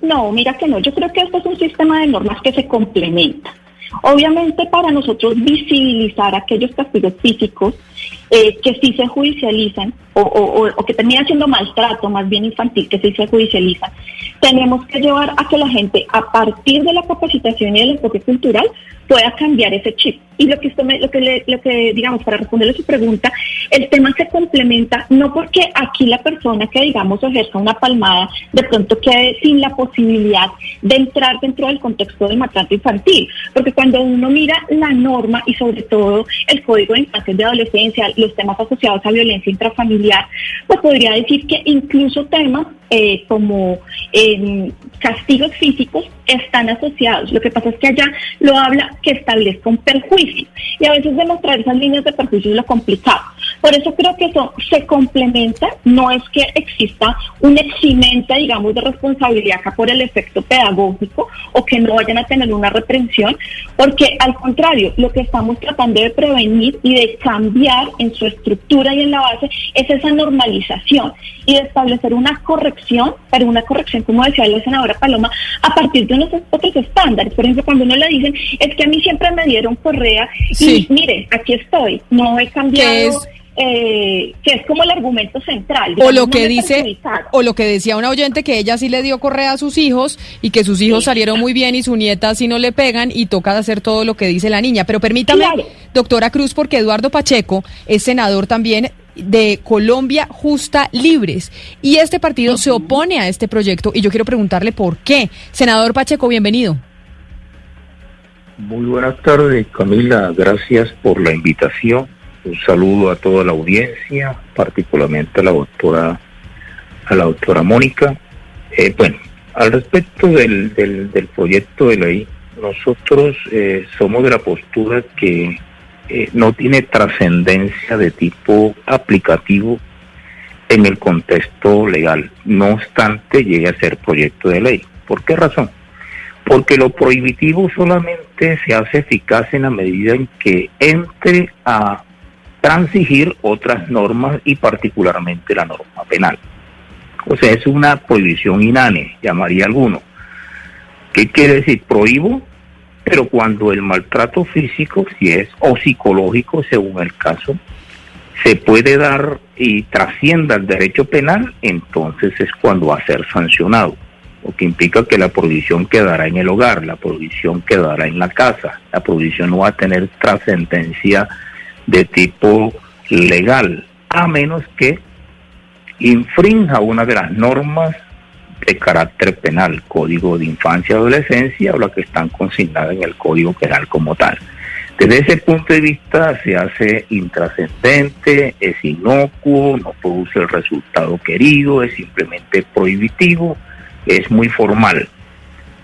No, mira que no, yo creo que esto es un sistema de normas que se complementa. Obviamente para nosotros visibilizar aquellos castigos físicos eh, que sí se judicializan o, o, que termina siendo maltrato más bien infantil, que sí se judicializan, tenemos que llevar a que la gente a partir de la capacitación y del enfoque cultural pueda cambiar ese chip. Y lo que, esto lo, que lo que, digamos, para responderle a su pregunta, el tema se complementa no porque aquí la persona que, digamos, ejerza una palmada de pronto quede sin la posibilidad de entrar dentro del contexto del maltrato infantil, porque cuando uno mira la norma y sobre todo el Código de Infancia y de Adolescencia, los temas asociados a violencia intrafamiliar, pues podría decir que incluso temas eh, como castigos físicos están asociados. Lo que pasa es que allá lo habla que establezca un perjuicio y a veces demostrar esas líneas de perjuicio es lo complicado. Por eso creo que eso se complementa, no es que exista una eximenta, digamos, de responsabilidad acá por el efecto pedagógico o que no vayan a tener una reprensión, porque al contrario, lo que estamos tratando de prevenir y de cambiar en su estructura y en la base es esa normalización y de establecer una corrección, pero una corrección, como decía la senadora Paloma, a partir de unos otros estándares. Por ejemplo, cuando uno le dicen, es que a mí siempre me dieron correa y mire, aquí estoy, no he cambiado. Eh, que es como el argumento central. o lo que dice, o lo que decía una oyente que ella sí le dio correa a sus hijos y que sus hijos salieron muy bien y su nieta sí no le pegan y toca hacer todo lo que dice la niña. Pero permítame, doctora Cruz, porque Eduardo Pacheco es senador también de Colombia Justa Libres. Y este partido se opone a este proyecto y yo quiero preguntarle por qué. Senador Pacheco, bienvenido. Muy buenas tardes, Camila. Gracias por la invitación. Un saludo a toda la audiencia, particularmente a la doctora, a la doctora Mónica. Eh, bueno, al respecto del, del, proyecto de ley, nosotros eh, somos de la postura que eh, no tiene trascendencia de tipo aplicativo en el contexto legal. No obstante, llegue a ser proyecto de ley. ¿Por qué razón? Porque lo prohibitivo solamente se hace eficaz en la medida en que entre a transigir otras normas y particularmente la norma penal. O sea, es una prohibición inane, llamaría alguno. ¿Qué quiere decir? Prohíbo, pero cuando el maltrato físico, si es, o psicológico, según el caso, se puede dar y trascienda el derecho penal, entonces es cuando va a ser sancionado, lo que implica que la prohibición quedará en el hogar, la prohibición quedará en la casa, la prohibición no va a tener trascendencia de tipo legal, a menos que infrinja una de las normas de carácter penal, Código de Infancia y Adolescencia o las que están consignadas en el Código Penal como tal. Desde ese punto de vista se hace intrascendente, es inocuo, no produce el resultado querido, es simplemente prohibitivo, es muy formal.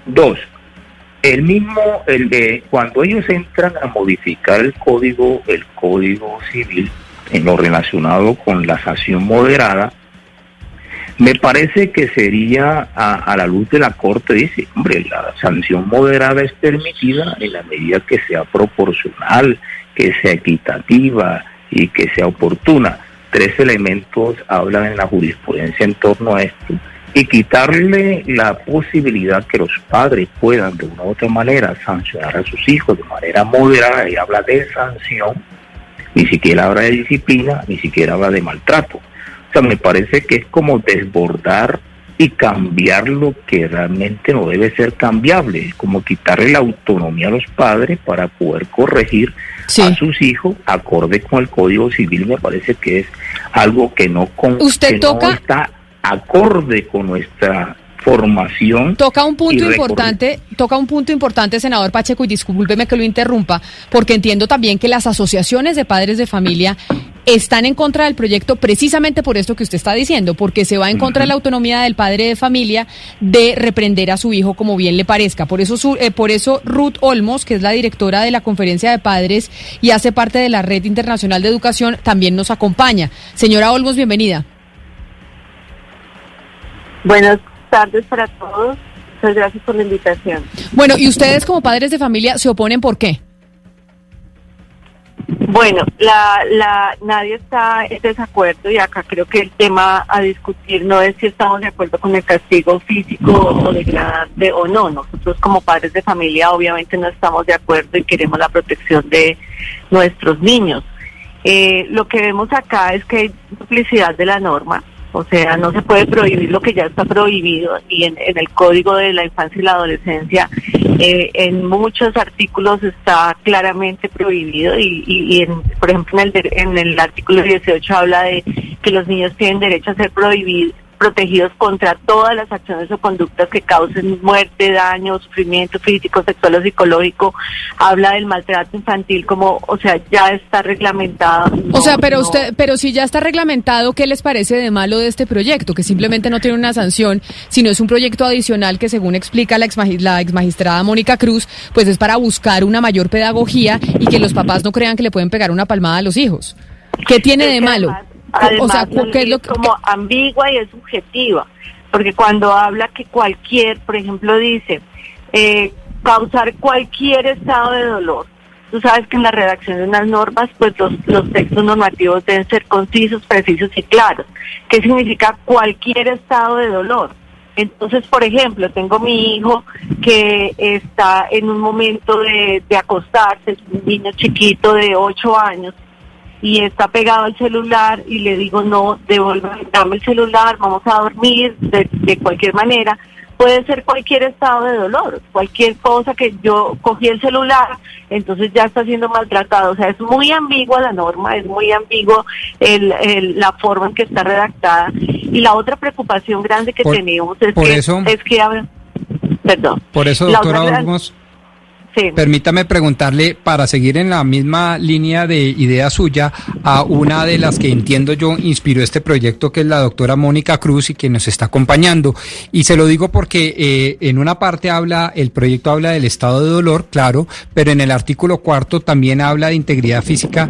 Dos, el mismo, el de cuando ellos entran a modificar el código, el código civil en lo relacionado con la sanción moderada, me parece que sería a, la luz de la Corte, dice, hombre, la sanción moderada es permitida en la medida que sea proporcional, que sea equitativa y que sea oportuna. Tres elementos hablan en la jurisprudencia en torno a esto y quitarle la posibilidad que los padres puedan de una u otra manera sancionar a sus hijos de manera moderada y habla de sanción, ni siquiera habla de disciplina, ni siquiera habla de maltrato me parece que es como desbordar y cambiar lo que realmente no debe ser cambiable, como quitarle la autonomía a los padres para poder corregir a sus hijos acorde con el Código Civil, me parece que es algo que no, con, ¿Usted toca? está acorde con nuestra formación. Toca un punto importante, toca un punto importante, senador Pacheco, y discúlpeme que lo interrumpa, porque entiendo también que las asociaciones de padres de familia están en contra del proyecto precisamente por esto que usted está diciendo, porque se va en contra de la autonomía del padre de familia de reprender a su hijo como bien le parezca. Por eso, su, eh, por eso Ruth Olmos, que es la directora de la Conferencia de Padres y hace parte de la Red Internacional de Educación, también nos acompaña. Señora Olmos, bienvenida. Buenas tardes para todos. Muchas gracias por la invitación. Bueno, ¿y ustedes como padres de familia se oponen por qué? Bueno, la, la, nadie está en desacuerdo y acá creo que el tema a discutir no es si estamos de acuerdo con el castigo físico o degradante o no. Nosotros como padres de familia obviamente no estamos de acuerdo y queremos la protección de nuestros niños. Eh, lo que vemos acá es que hay duplicidad de la norma. O sea, no se puede prohibir lo que ya está prohibido y en, el Código de la Infancia y la Adolescencia eh, en muchos artículos está claramente prohibido y, y, en, por ejemplo en el, en el artículo 18 habla de que los niños tienen derecho a ser prohibidos protegidos contra todas las acciones o conductas que causen muerte, daño, sufrimiento físico, sexual o psicológico. Habla del maltrato infantil como, o sea, ya está reglamentado. o sea, pero usted, pero si ya está reglamentado, ¿qué les parece de malo de este proyecto? Que simplemente no tiene una sanción, sino es un proyecto adicional que, según explica la, ex, la exmagistrada Mónica Cruz, pues es para buscar una mayor pedagogía y que los papás no crean que le pueden pegar una palmada a los hijos. ¿Qué tiene de malo? O sea, ¿qué es lo que, como ambigua y es subjetiva, porque cuando habla que cualquier, por ejemplo, dice eh, causar cualquier estado de dolor. Tú sabes que en la redacción de unas normas, pues los, los textos normativos deben ser concisos, precisos y claros. ¿Qué significa cualquier estado de dolor? Entonces, por ejemplo, tengo mi hijo que está en un momento de, de acostarse, es un niño chiquito de 8 años, y está pegado al celular y le digo, no, devuelve, dame el celular, vamos a dormir de, de cualquier manera, puede ser cualquier estado de dolor, cualquier cosa que yo cogí el celular, entonces ya está siendo maltratado. O sea, es muy ambigua la norma, es muy ambiguo el, la forma en que está redactada. Y la otra preocupación grande que tenemos es que, es que, perdón. Por eso, doctora Permítame preguntarle, para seguir en la misma línea de idea suya, a una de las que entiendo yo inspiró este proyecto, que es la doctora Mónica Cruz y que nos está acompañando. Y se lo digo porque eh, en una parte habla, el proyecto habla del estado de dolor, claro, pero en el artículo cuarto también habla de integridad física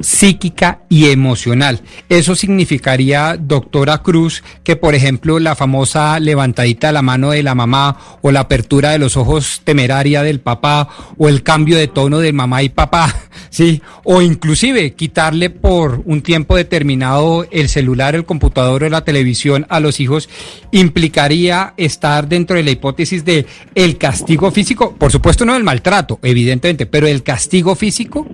psíquica y emocional. Eso significaría, doctora Cruz, que por ejemplo la famosa levantadita de la mano de la mamá o la apertura de los ojos temeraria del papá o el cambio de tono de mamá y papá, sí, o inclusive quitarle por un tiempo determinado el celular, el computador o la televisión a los hijos implicaría estar dentro de la hipótesis de el castigo físico, por supuesto no el maltrato, evidentemente, pero el castigo físico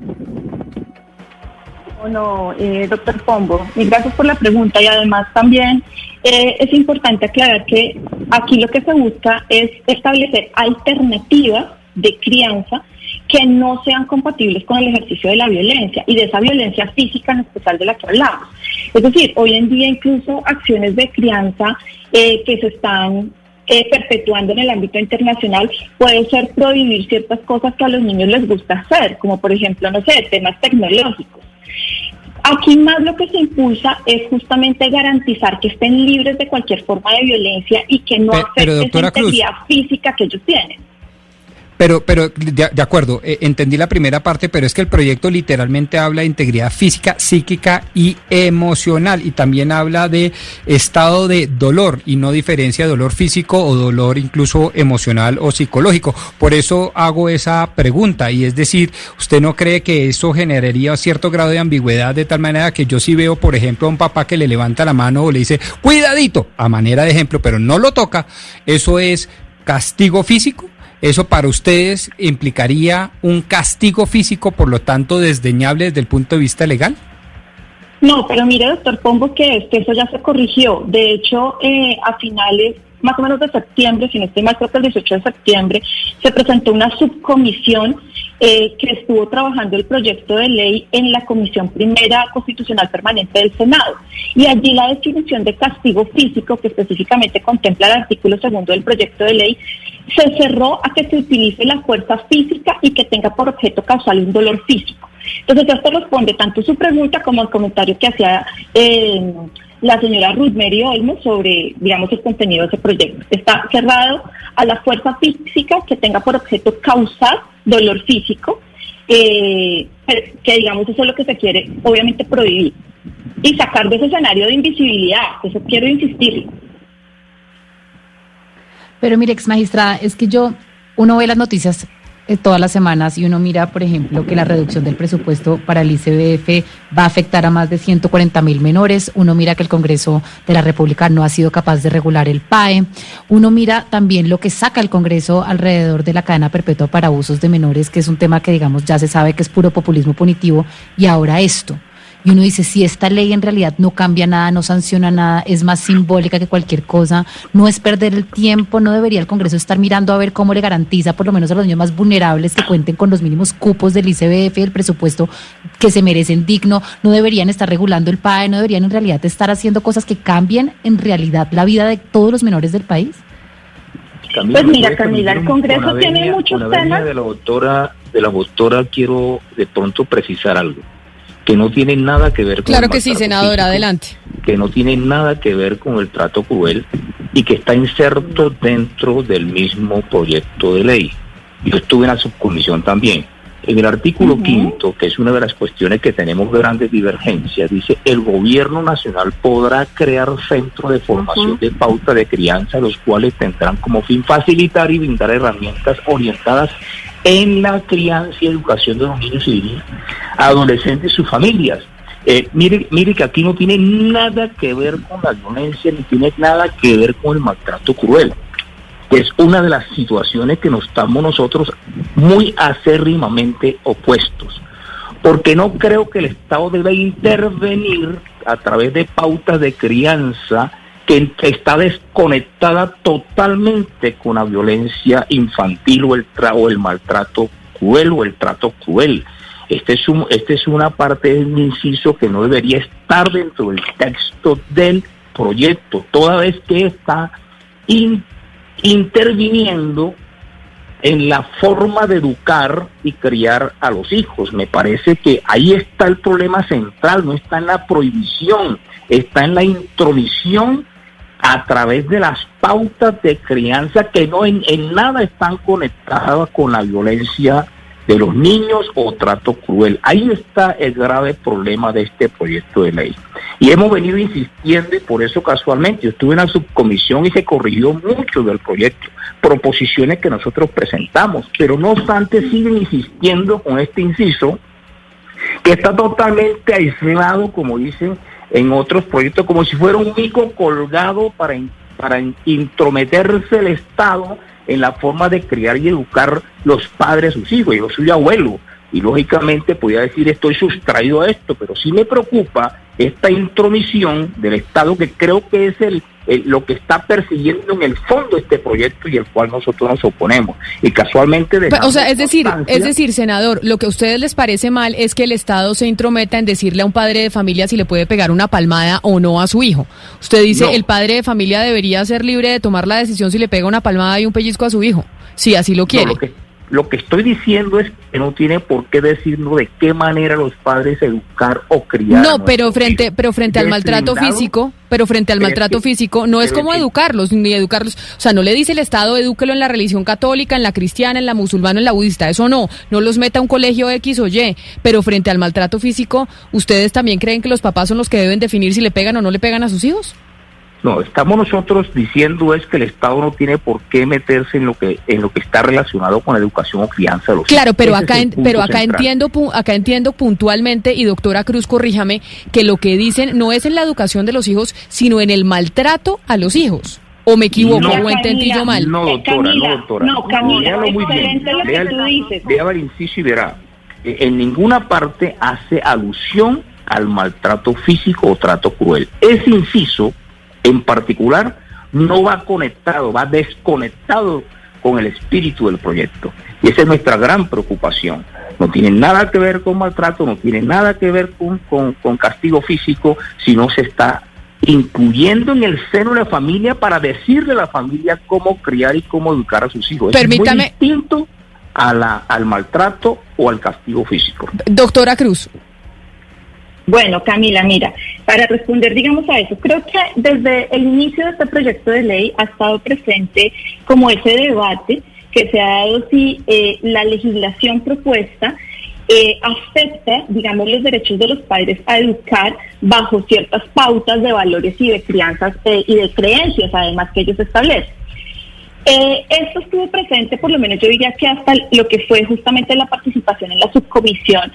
no, eh, doctor Pombo. Y gracias por la pregunta y además también eh, es importante aclarar que aquí lo que se busca es establecer alternativas de crianza que no sean compatibles con el ejercicio de la violencia y de esa violencia física en especial de la que hablamos. Es decir, hoy en día incluso acciones de crianza eh, que se están eh, perpetuando en el ámbito internacional puede ser prohibir ciertas cosas que a los niños les gusta hacer, como por ejemplo, no sé, temas tecnológicos. Aquí más lo que se impulsa es justamente garantizar que estén libres de cualquier forma de violencia y que no afecte la integridad física que ellos tienen. Pero, pero de, acuerdo, eh, entendí la primera parte, pero es que el proyecto literalmente habla de integridad física, psíquica y emocional y también habla de estado de dolor y no diferencia dolor físico o dolor incluso emocional o psicológico. Por eso hago esa pregunta y es decir, ¿usted no cree que eso generaría cierto grado de ambigüedad de tal manera que yo sí veo, por ejemplo, a un papá que le levanta la mano o le dice, cuidadito, a manera de ejemplo, pero no lo toca, eso es castigo físico? ¿Eso para ustedes implicaría un castigo físico, por lo tanto, desdeñable desde el punto de vista legal? No, pero mire, doctor Pombo, que, que eso ya se corrigió. De hecho, eh, a finales más o menos de septiembre, si no estoy mal, creo que el 18 de septiembre, se presentó una subcomisión eh, que estuvo trabajando el proyecto de ley en la Comisión Primera Constitucional Permanente del Senado. Y allí la definición de castigo físico, que específicamente contempla el artículo segundo del proyecto de ley, se cerró a que se utilice la fuerza física y que tenga por objeto causal un dolor físico. Entonces, esto responde tanto su pregunta como el comentario que hacía eh, la señora Ruth Mary Olmo sobre, digamos, el contenido de ese proyecto. Está cerrado a la fuerza física que tenga por objeto causar dolor físico, eh, que digamos eso es lo que se quiere, obviamente, prohibir. Y sacar de ese escenario de invisibilidad, eso quiero insistir. Pero mire, ex magistrada, es que yo, uno ve las noticias eh, todas las semanas y uno mira, por ejemplo, que la reducción del presupuesto para el ICBF va a afectar a más de 140 mil menores, uno mira que el Congreso de la República no ha sido capaz de regular el PAE, uno mira también lo que saca el Congreso alrededor de la cadena perpetua para abusos de menores, que es un tema que digamos ya se sabe que es puro populismo punitivo, y ahora esto y uno dice, si esta ley en realidad no cambia nada, no sanciona nada, es más simbólica que cualquier cosa, no es perder el tiempo, no debería el Congreso estar mirando a ver cómo le garantiza por lo menos a los niños más vulnerables que cuenten con los mínimos cupos del ICBF, el presupuesto que se merecen digno, no deberían estar regulando el PAE, no deberían en realidad estar haciendo cosas que cambien en realidad la vida de todos los menores del país. pues mira, Camila, el Congreso tiene muchos temas. De la doctora, de la doctora quiero de pronto precisar algo que no tiene nada que ver con Claro que sí, senadora, adelante. Que no tiene nada que ver con el trato cruel y que está inserto dentro del mismo proyecto de ley. Yo estuve en la subcomisión también. En el artículo quinto, que es una de las cuestiones que tenemos grandes divergencias, dice el gobierno nacional podrá crear centros de formación de pauta de crianza, los cuales tendrán como fin facilitar y brindar herramientas orientadas en la crianza y educación de los niños y niñas, adolescentes y sus familias. Eh, mire, mire que aquí no tiene nada que ver con la violencia, ni tiene nada que ver con el maltrato cruel. Es una de las situaciones que nos estamos nosotros muy acérrimamente opuestos. Porque no creo que el Estado debe intervenir a través de pautas de crianza que está desconectada totalmente con la violencia infantil o el, o el maltrato cruel o el trato cruel. Este es, un, este es una parte del inciso que no debería estar dentro del texto del proyecto, toda vez que está interviniendo en la forma de educar y criar a los hijos. Me parece que ahí está el problema central, no está en la prohibición, está en la intromisión a través de las pautas de crianza que no en, nada están conectadas con la violencia de los niños o trato cruel. Ahí está el grave problema de este proyecto de ley. Y hemos venido insistiendo y por eso casualmente yo estuve en la subcomisión y se corrigió mucho del proyecto, proposiciones que nosotros presentamos, pero no obstante siguen insistiendo con este inciso que está totalmente aislado, como dicen en otros proyectos como si fuera un mico colgado para, para intrometerse el Estado en la forma de criar y educar los padres sus hijos. Yo soy abuelo y lógicamente podía decir estoy sustraído a esto, pero sí me preocupa esta intromisión del Estado que creo que es el, lo que está persiguiendo en el fondo este proyecto y el cual nosotros nos oponemos. Y casualmente... o sea, es decir, es decir, senador, lo que a ustedes les parece mal es que el Estado se intrometa en decirle a un padre de familia si le puede pegar una palmada o no a su hijo. Usted dice, el padre de familia debería ser libre de tomar la decisión si le pega una palmada y un pellizco a su hijo, si así lo quiere. Lo que estoy diciendo es que no tiene por qué decirnos de qué manera los padres educar o criar. No, pero frente, pero frente al maltrato físico, pero frente al maltrato físico, no es como educarlos, ni educarlos. O sea, no le dice el Estado, edúquelo en la religión católica, en la cristiana, en la musulmana, en la budista. Eso no, no los meta a un colegio X o Y. Pero frente al maltrato físico, ¿ustedes también creen que los papás son los que deben definir si le pegan o no le pegan a sus hijos? No, estamos nosotros diciendo es que el Estado no tiene por qué meterse en lo que en lo que está relacionado con la educación o crianza de los Claro, pero acá pero acá entiendo acá entiendo puntualmente y doctora Cruz corríjame que lo que dicen no es en la educación de los hijos, sino en el maltrato a los hijos. ¿O me equivoco o entendí yo mal? No, doctora, no, doctora. No, Camila, muy bien. Vea, vea el inciso y verá. Eh, en ninguna parte hace alusión al maltrato físico o trato cruel. Ese inciso en particular no va conectado, va desconectado con el espíritu del proyecto. Y esa es nuestra gran preocupación. No tiene nada que ver con maltrato, no tiene nada que ver con, con, castigo físico, sino se está incluyendo en el seno de la familia para decirle a la familia cómo criar y cómo educar a sus hijos. Permítame. Es muy distinto a la, al maltrato o al castigo físico. Doctora Cruz. Bueno, Camila, mira, para responder, digamos, a eso, creo que desde el inicio de este proyecto de ley ha estado presente como ese debate que se ha dado si eh, la legislación propuesta eh, acepta, digamos, los derechos de los padres a educar bajo ciertas pautas de valores y de crianzas eh, y de creencias, además, que ellos establecen. esto estuvo presente, por lo menos yo diría que hasta lo que fue justamente la participación en la subcomisión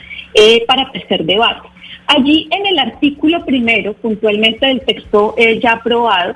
para tercer debate. Allí en el artículo primero, puntualmente del texto eh, ya aprobado,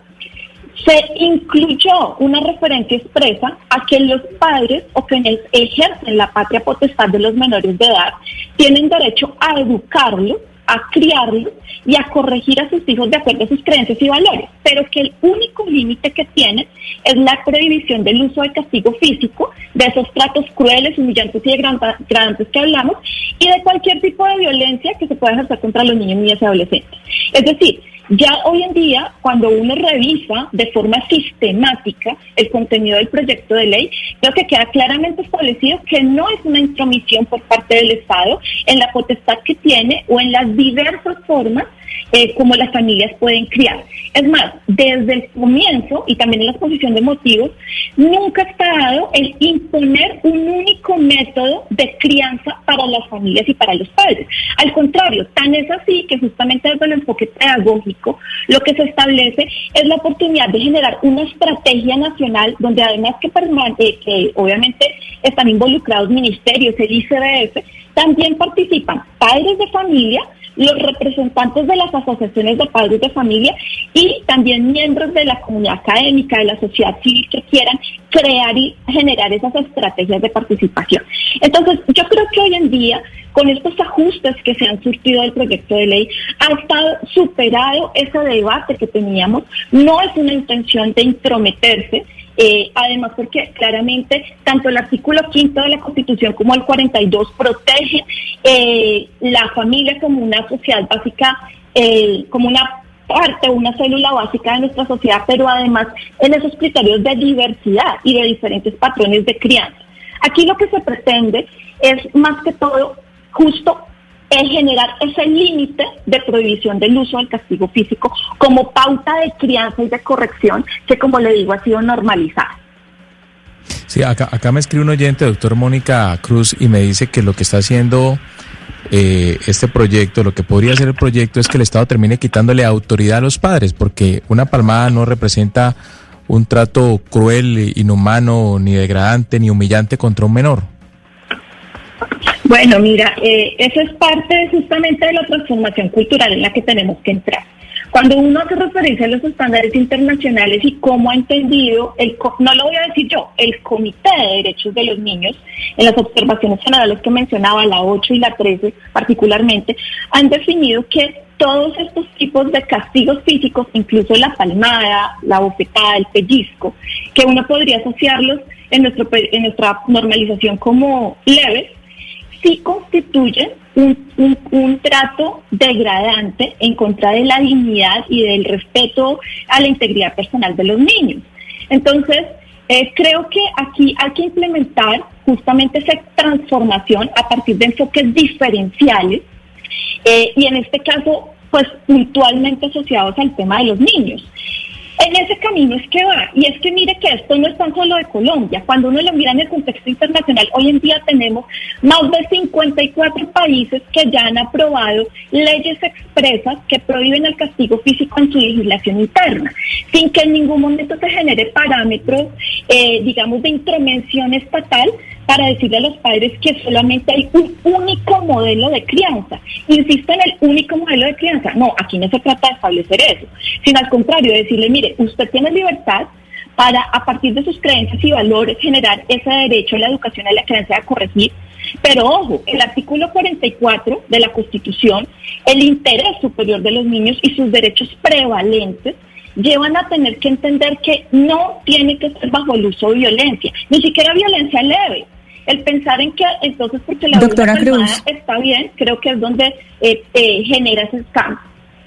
se incluyó una referencia expresa a que los padres o quienes ejercen la patria potestad de los menores de edad tienen derecho a educarlos a criarlos y a corregir a sus hijos de acuerdo a sus creencias y valores, pero que el único límite que tiene es la prohibición del uso de castigo físico, de esos tratos crueles, humillantes y degradantes que hablamos, y de cualquier tipo de violencia que se pueda ejercer contra los niños, niñas y adolescentes. Es decir, ya hoy en día, cuando uno revisa de forma sistemática el contenido del proyecto de ley, creo que queda claramente establecido que no es una intromisión por parte del Estado en la potestad que tiene o en las diversas formas eh, como las familias pueden criar. Es más, desde el comienzo y también en la exposición de motivos, nunca está dado el imponer un único método de crianza para las familias y para los padres. Al contrario, tan es así que justamente desde el enfoque pedagógico, lo que se establece es la oportunidad de generar una estrategia nacional donde además que, eh, que obviamente están involucrados ministerios, el ICDF, también participan padres de familia, los representantes de las asociaciones de padres de familia y también miembros de la comunidad académica, de la sociedad civil que quieran crear y generar esas estrategias de participación. Entonces, yo creo que hoy en día, con estos ajustes que se han surtido del proyecto de ley, ha estado superado ese debate que teníamos. No es una intención de intrometerse, eh, además, porque claramente tanto el artículo quinto de la Constitución como el 42 protege eh, la familia como una sociedad básica, eh, como una parte, una célula básica de nuestra sociedad, pero además en esos criterios de diversidad y de diferentes patrones de crianza. Aquí lo que se pretende es más que todo justo es generar ese límite de prohibición del uso del castigo físico como pauta de crianza y de corrección que, como le digo, ha sido normalizada. Sí, acá, me escribe un oyente, doctor Mónica Cruz, y me dice que lo que está haciendo eh, este proyecto, lo que podría ser el proyecto es que el Estado termine quitándole autoridad a los padres, porque una palmada no representa un trato cruel, inhumano, ni degradante, ni humillante contra un menor. Bueno, mira, eh, eso es parte justamente de la transformación cultural en la que tenemos que entrar. Cuando uno hace referencia a los estándares internacionales y cómo ha entendido, el, no lo voy a decir yo, el Comité de Derechos de los Niños, en las observaciones generales que mencionaba, la 8 y la 13 particularmente, han definido que todos estos tipos de castigos físicos, incluso la palmada, la bofetada, el pellizco, que uno podría asociarlos en, nuestro, en nuestra normalización como leves, sí constituyen un, un, trato degradante en contra de la dignidad y del respeto a la integridad personal de los niños. Entonces, eh, creo que aquí hay que implementar justamente esa transformación a partir de enfoques diferenciales eh, y en este caso, pues puntualmente asociados al tema de los niños. En ese camino es que va, y es que mire que esto no es tan solo de Colombia, cuando uno lo mira en el contexto internacional, hoy en día tenemos más de 54 países que ya han aprobado leyes expresas que prohíben el castigo físico en su legislación interna, sin que en ningún momento se genere parámetros, eh, digamos, de intromención estatal para decirle a los padres que solamente hay un único modelo de crianza. Insisto en el único modelo de crianza. No, aquí no se trata de establecer eso, sino al contrario, decirle, mire, usted tiene libertad para, a partir de sus creencias y valores, generar ese derecho a la educación, a la creencia a corregir. Pero ojo, el artículo 44 de la Constitución, el interés superior de los niños y sus derechos prevalentes, llevan a tener que entender que no tiene que ser bajo el uso de violencia, ni siquiera violencia leve el pensar en que entonces porque la Doctora Cruz. está bien, creo que es donde eh, eh, genera ese cambio.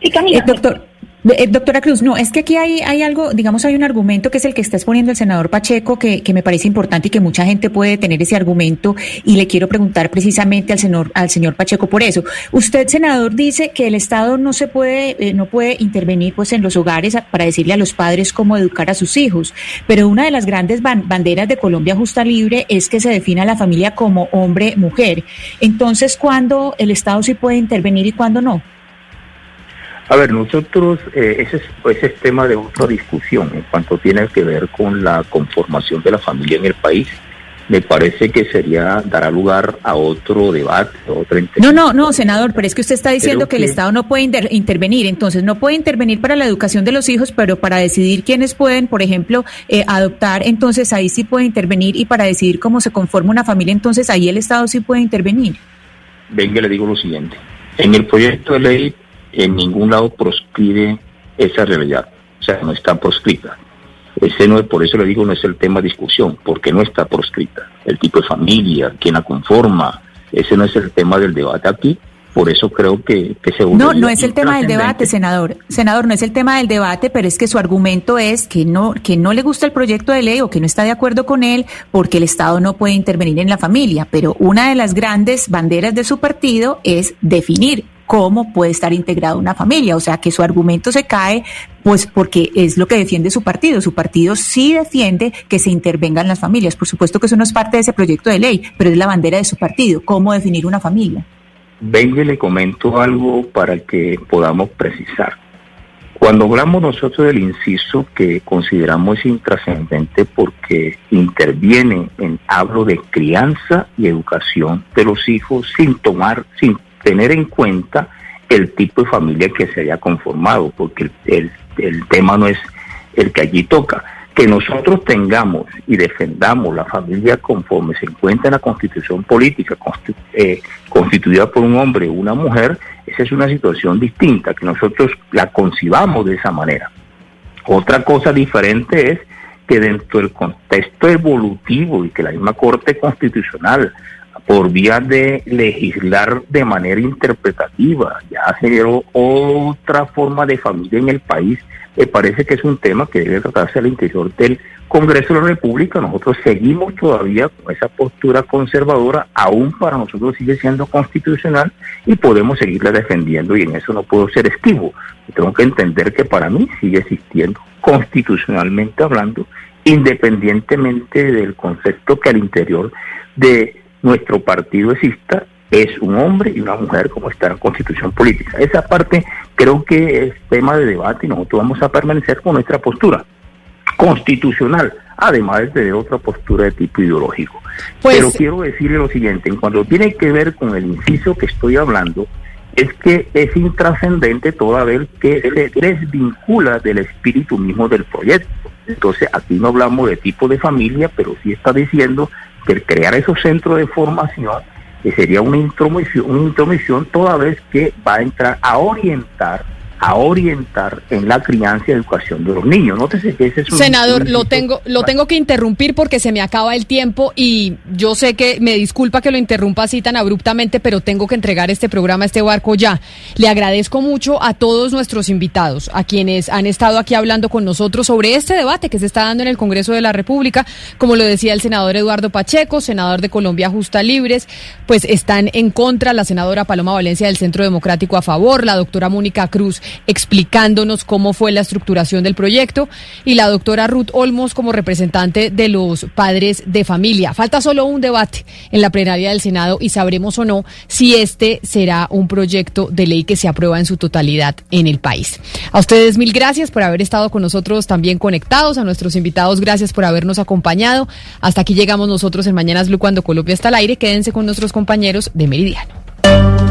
Sí, Camila. Eh, doctor, eh, doctora Cruz, no, es que aquí hay, hay algo, digamos, hay un argumento que es el que está exponiendo el senador Pacheco, que, me parece importante y que mucha gente puede tener ese argumento, y le quiero preguntar precisamente al señor, al señor Pacheco por eso. Usted, senador, dice que el Estado no se puede, eh, no puede intervenir pues en los hogares para decirle a los padres cómo educar a sus hijos, pero una de las grandes banderas de Colombia Justa Libre es que se defina la familia como hombre-mujer. Entonces, ¿cuándo el Estado sí puede intervenir y cuándo no? A ver, nosotros, eh, ese, es, tema de otra discusión en cuanto tiene que ver con la conformación de la familia en el país. Me parece que sería, dará lugar a otro debate, a otra No, no, no, senador, pero es que usted está diciendo que, el Estado no puede intervenir, entonces no puede intervenir para la educación de los hijos, pero para decidir quiénes pueden, por ejemplo, eh, adoptar, entonces ahí sí puede intervenir y para decidir cómo se conforma una familia, entonces ahí el Estado sí puede intervenir. Venga, le digo lo siguiente. En el proyecto de ley en ningún lado proscribe esa realidad, o sea, no está proscrita. Ese no, por eso le digo, no es el tema de discusión, porque no está proscrita. El tipo de familia, quién la conforma, ese no es el tema del debate aquí. Por eso creo que, que se No, no es el tema del debate, senador. Senador, no es el tema del debate, pero es que su argumento es que no, que no le gusta el proyecto de ley o que no está de acuerdo con él porque el Estado no puede intervenir en la familia. Pero una de las grandes banderas de su partido es definir cómo puede estar integrada una familia. O sea, que su argumento se cae, pues porque es lo que defiende su partido. Su partido sí defiende que se intervengan las familias. Por supuesto que eso no es parte de ese proyecto de ley, pero es la bandera de su partido. ¿Cómo definir una familia? Venga, le comento algo para que podamos precisar. Cuando hablamos nosotros del inciso que consideramos intrascendente porque interviene en hablo de crianza y educación de los hijos sin tomar, sin tener en cuenta el tipo de familia que se haya conformado, porque el, tema no es el que allí toca. Que nosotros tengamos y defendamos la familia conforme se encuentra en la constitución política eh, constituida por un hombre o una mujer, esa es una situación distinta, que nosotros la concibamos de esa manera. Otra cosa diferente es que dentro del contexto evolutivo y que la misma Corte Constitucional por vía de legislar de manera interpretativa, ya generó otra forma de familia en el país. Me parece que es un tema que debe tratarse al interior del Congreso de la República. Nosotros seguimos todavía con esa postura conservadora, aún para nosotros sigue siendo constitucional y podemos seguirla defendiendo y en eso no puedo ser esquivo. Tengo que entender que para mí sigue existiendo, constitucionalmente hablando, independientemente del concepto que al interior de nuestro partido exista es un hombre y una mujer como está en la constitución política. Esa parte creo que es tema de debate y nosotros vamos a permanecer con nuestra postura constitucional, además de otra postura de tipo ideológico. Pues Pero quiero decirle lo siguiente, en cuanto tiene que ver con el inciso que estoy hablando, es que es intrascendente toda vez que se desvincula del espíritu mismo del proyecto. Entonces, aquí no hablamos de tipo de familia, pero sí está diciendo que crear esos centros de formación que sería una intromisión, una intromisión toda vez que va a entrar a orientar a orientar en la crianza y educación de los niños. Nótese que ese es un Senador, lo tengo, lo tengo que interrumpir porque se me acaba el tiempo y yo sé que me disculpa que lo interrumpa así tan abruptamente, pero tengo que entregar este programa, este barco ya. Le agradezco mucho a todos nuestros invitados, a quienes han estado aquí hablando con nosotros sobre este debate que se está dando en el Congreso de la República. Como lo decía el senador Eduardo Pacheco, senador de Colombia Justa Libres, pues están en contra la senadora Paloma Valencia del Centro Democrático a favor, la doctora Mónica Cruz explicándonos cómo fue la estructuración del proyecto y la doctora Ruth Olmos como representante de los padres de familia. Falta solo un debate en la plenaria del Senado y sabremos o no si este será un proyecto de ley que se aprueba en su totalidad en el país. A ustedes mil gracias por haber estado con nosotros también conectados, a nuestros invitados gracias por habernos acompañado. Hasta aquí llegamos nosotros en Mañanas Blue cuando Colombia está al aire. Quédense con nuestros compañeros de Meridiano.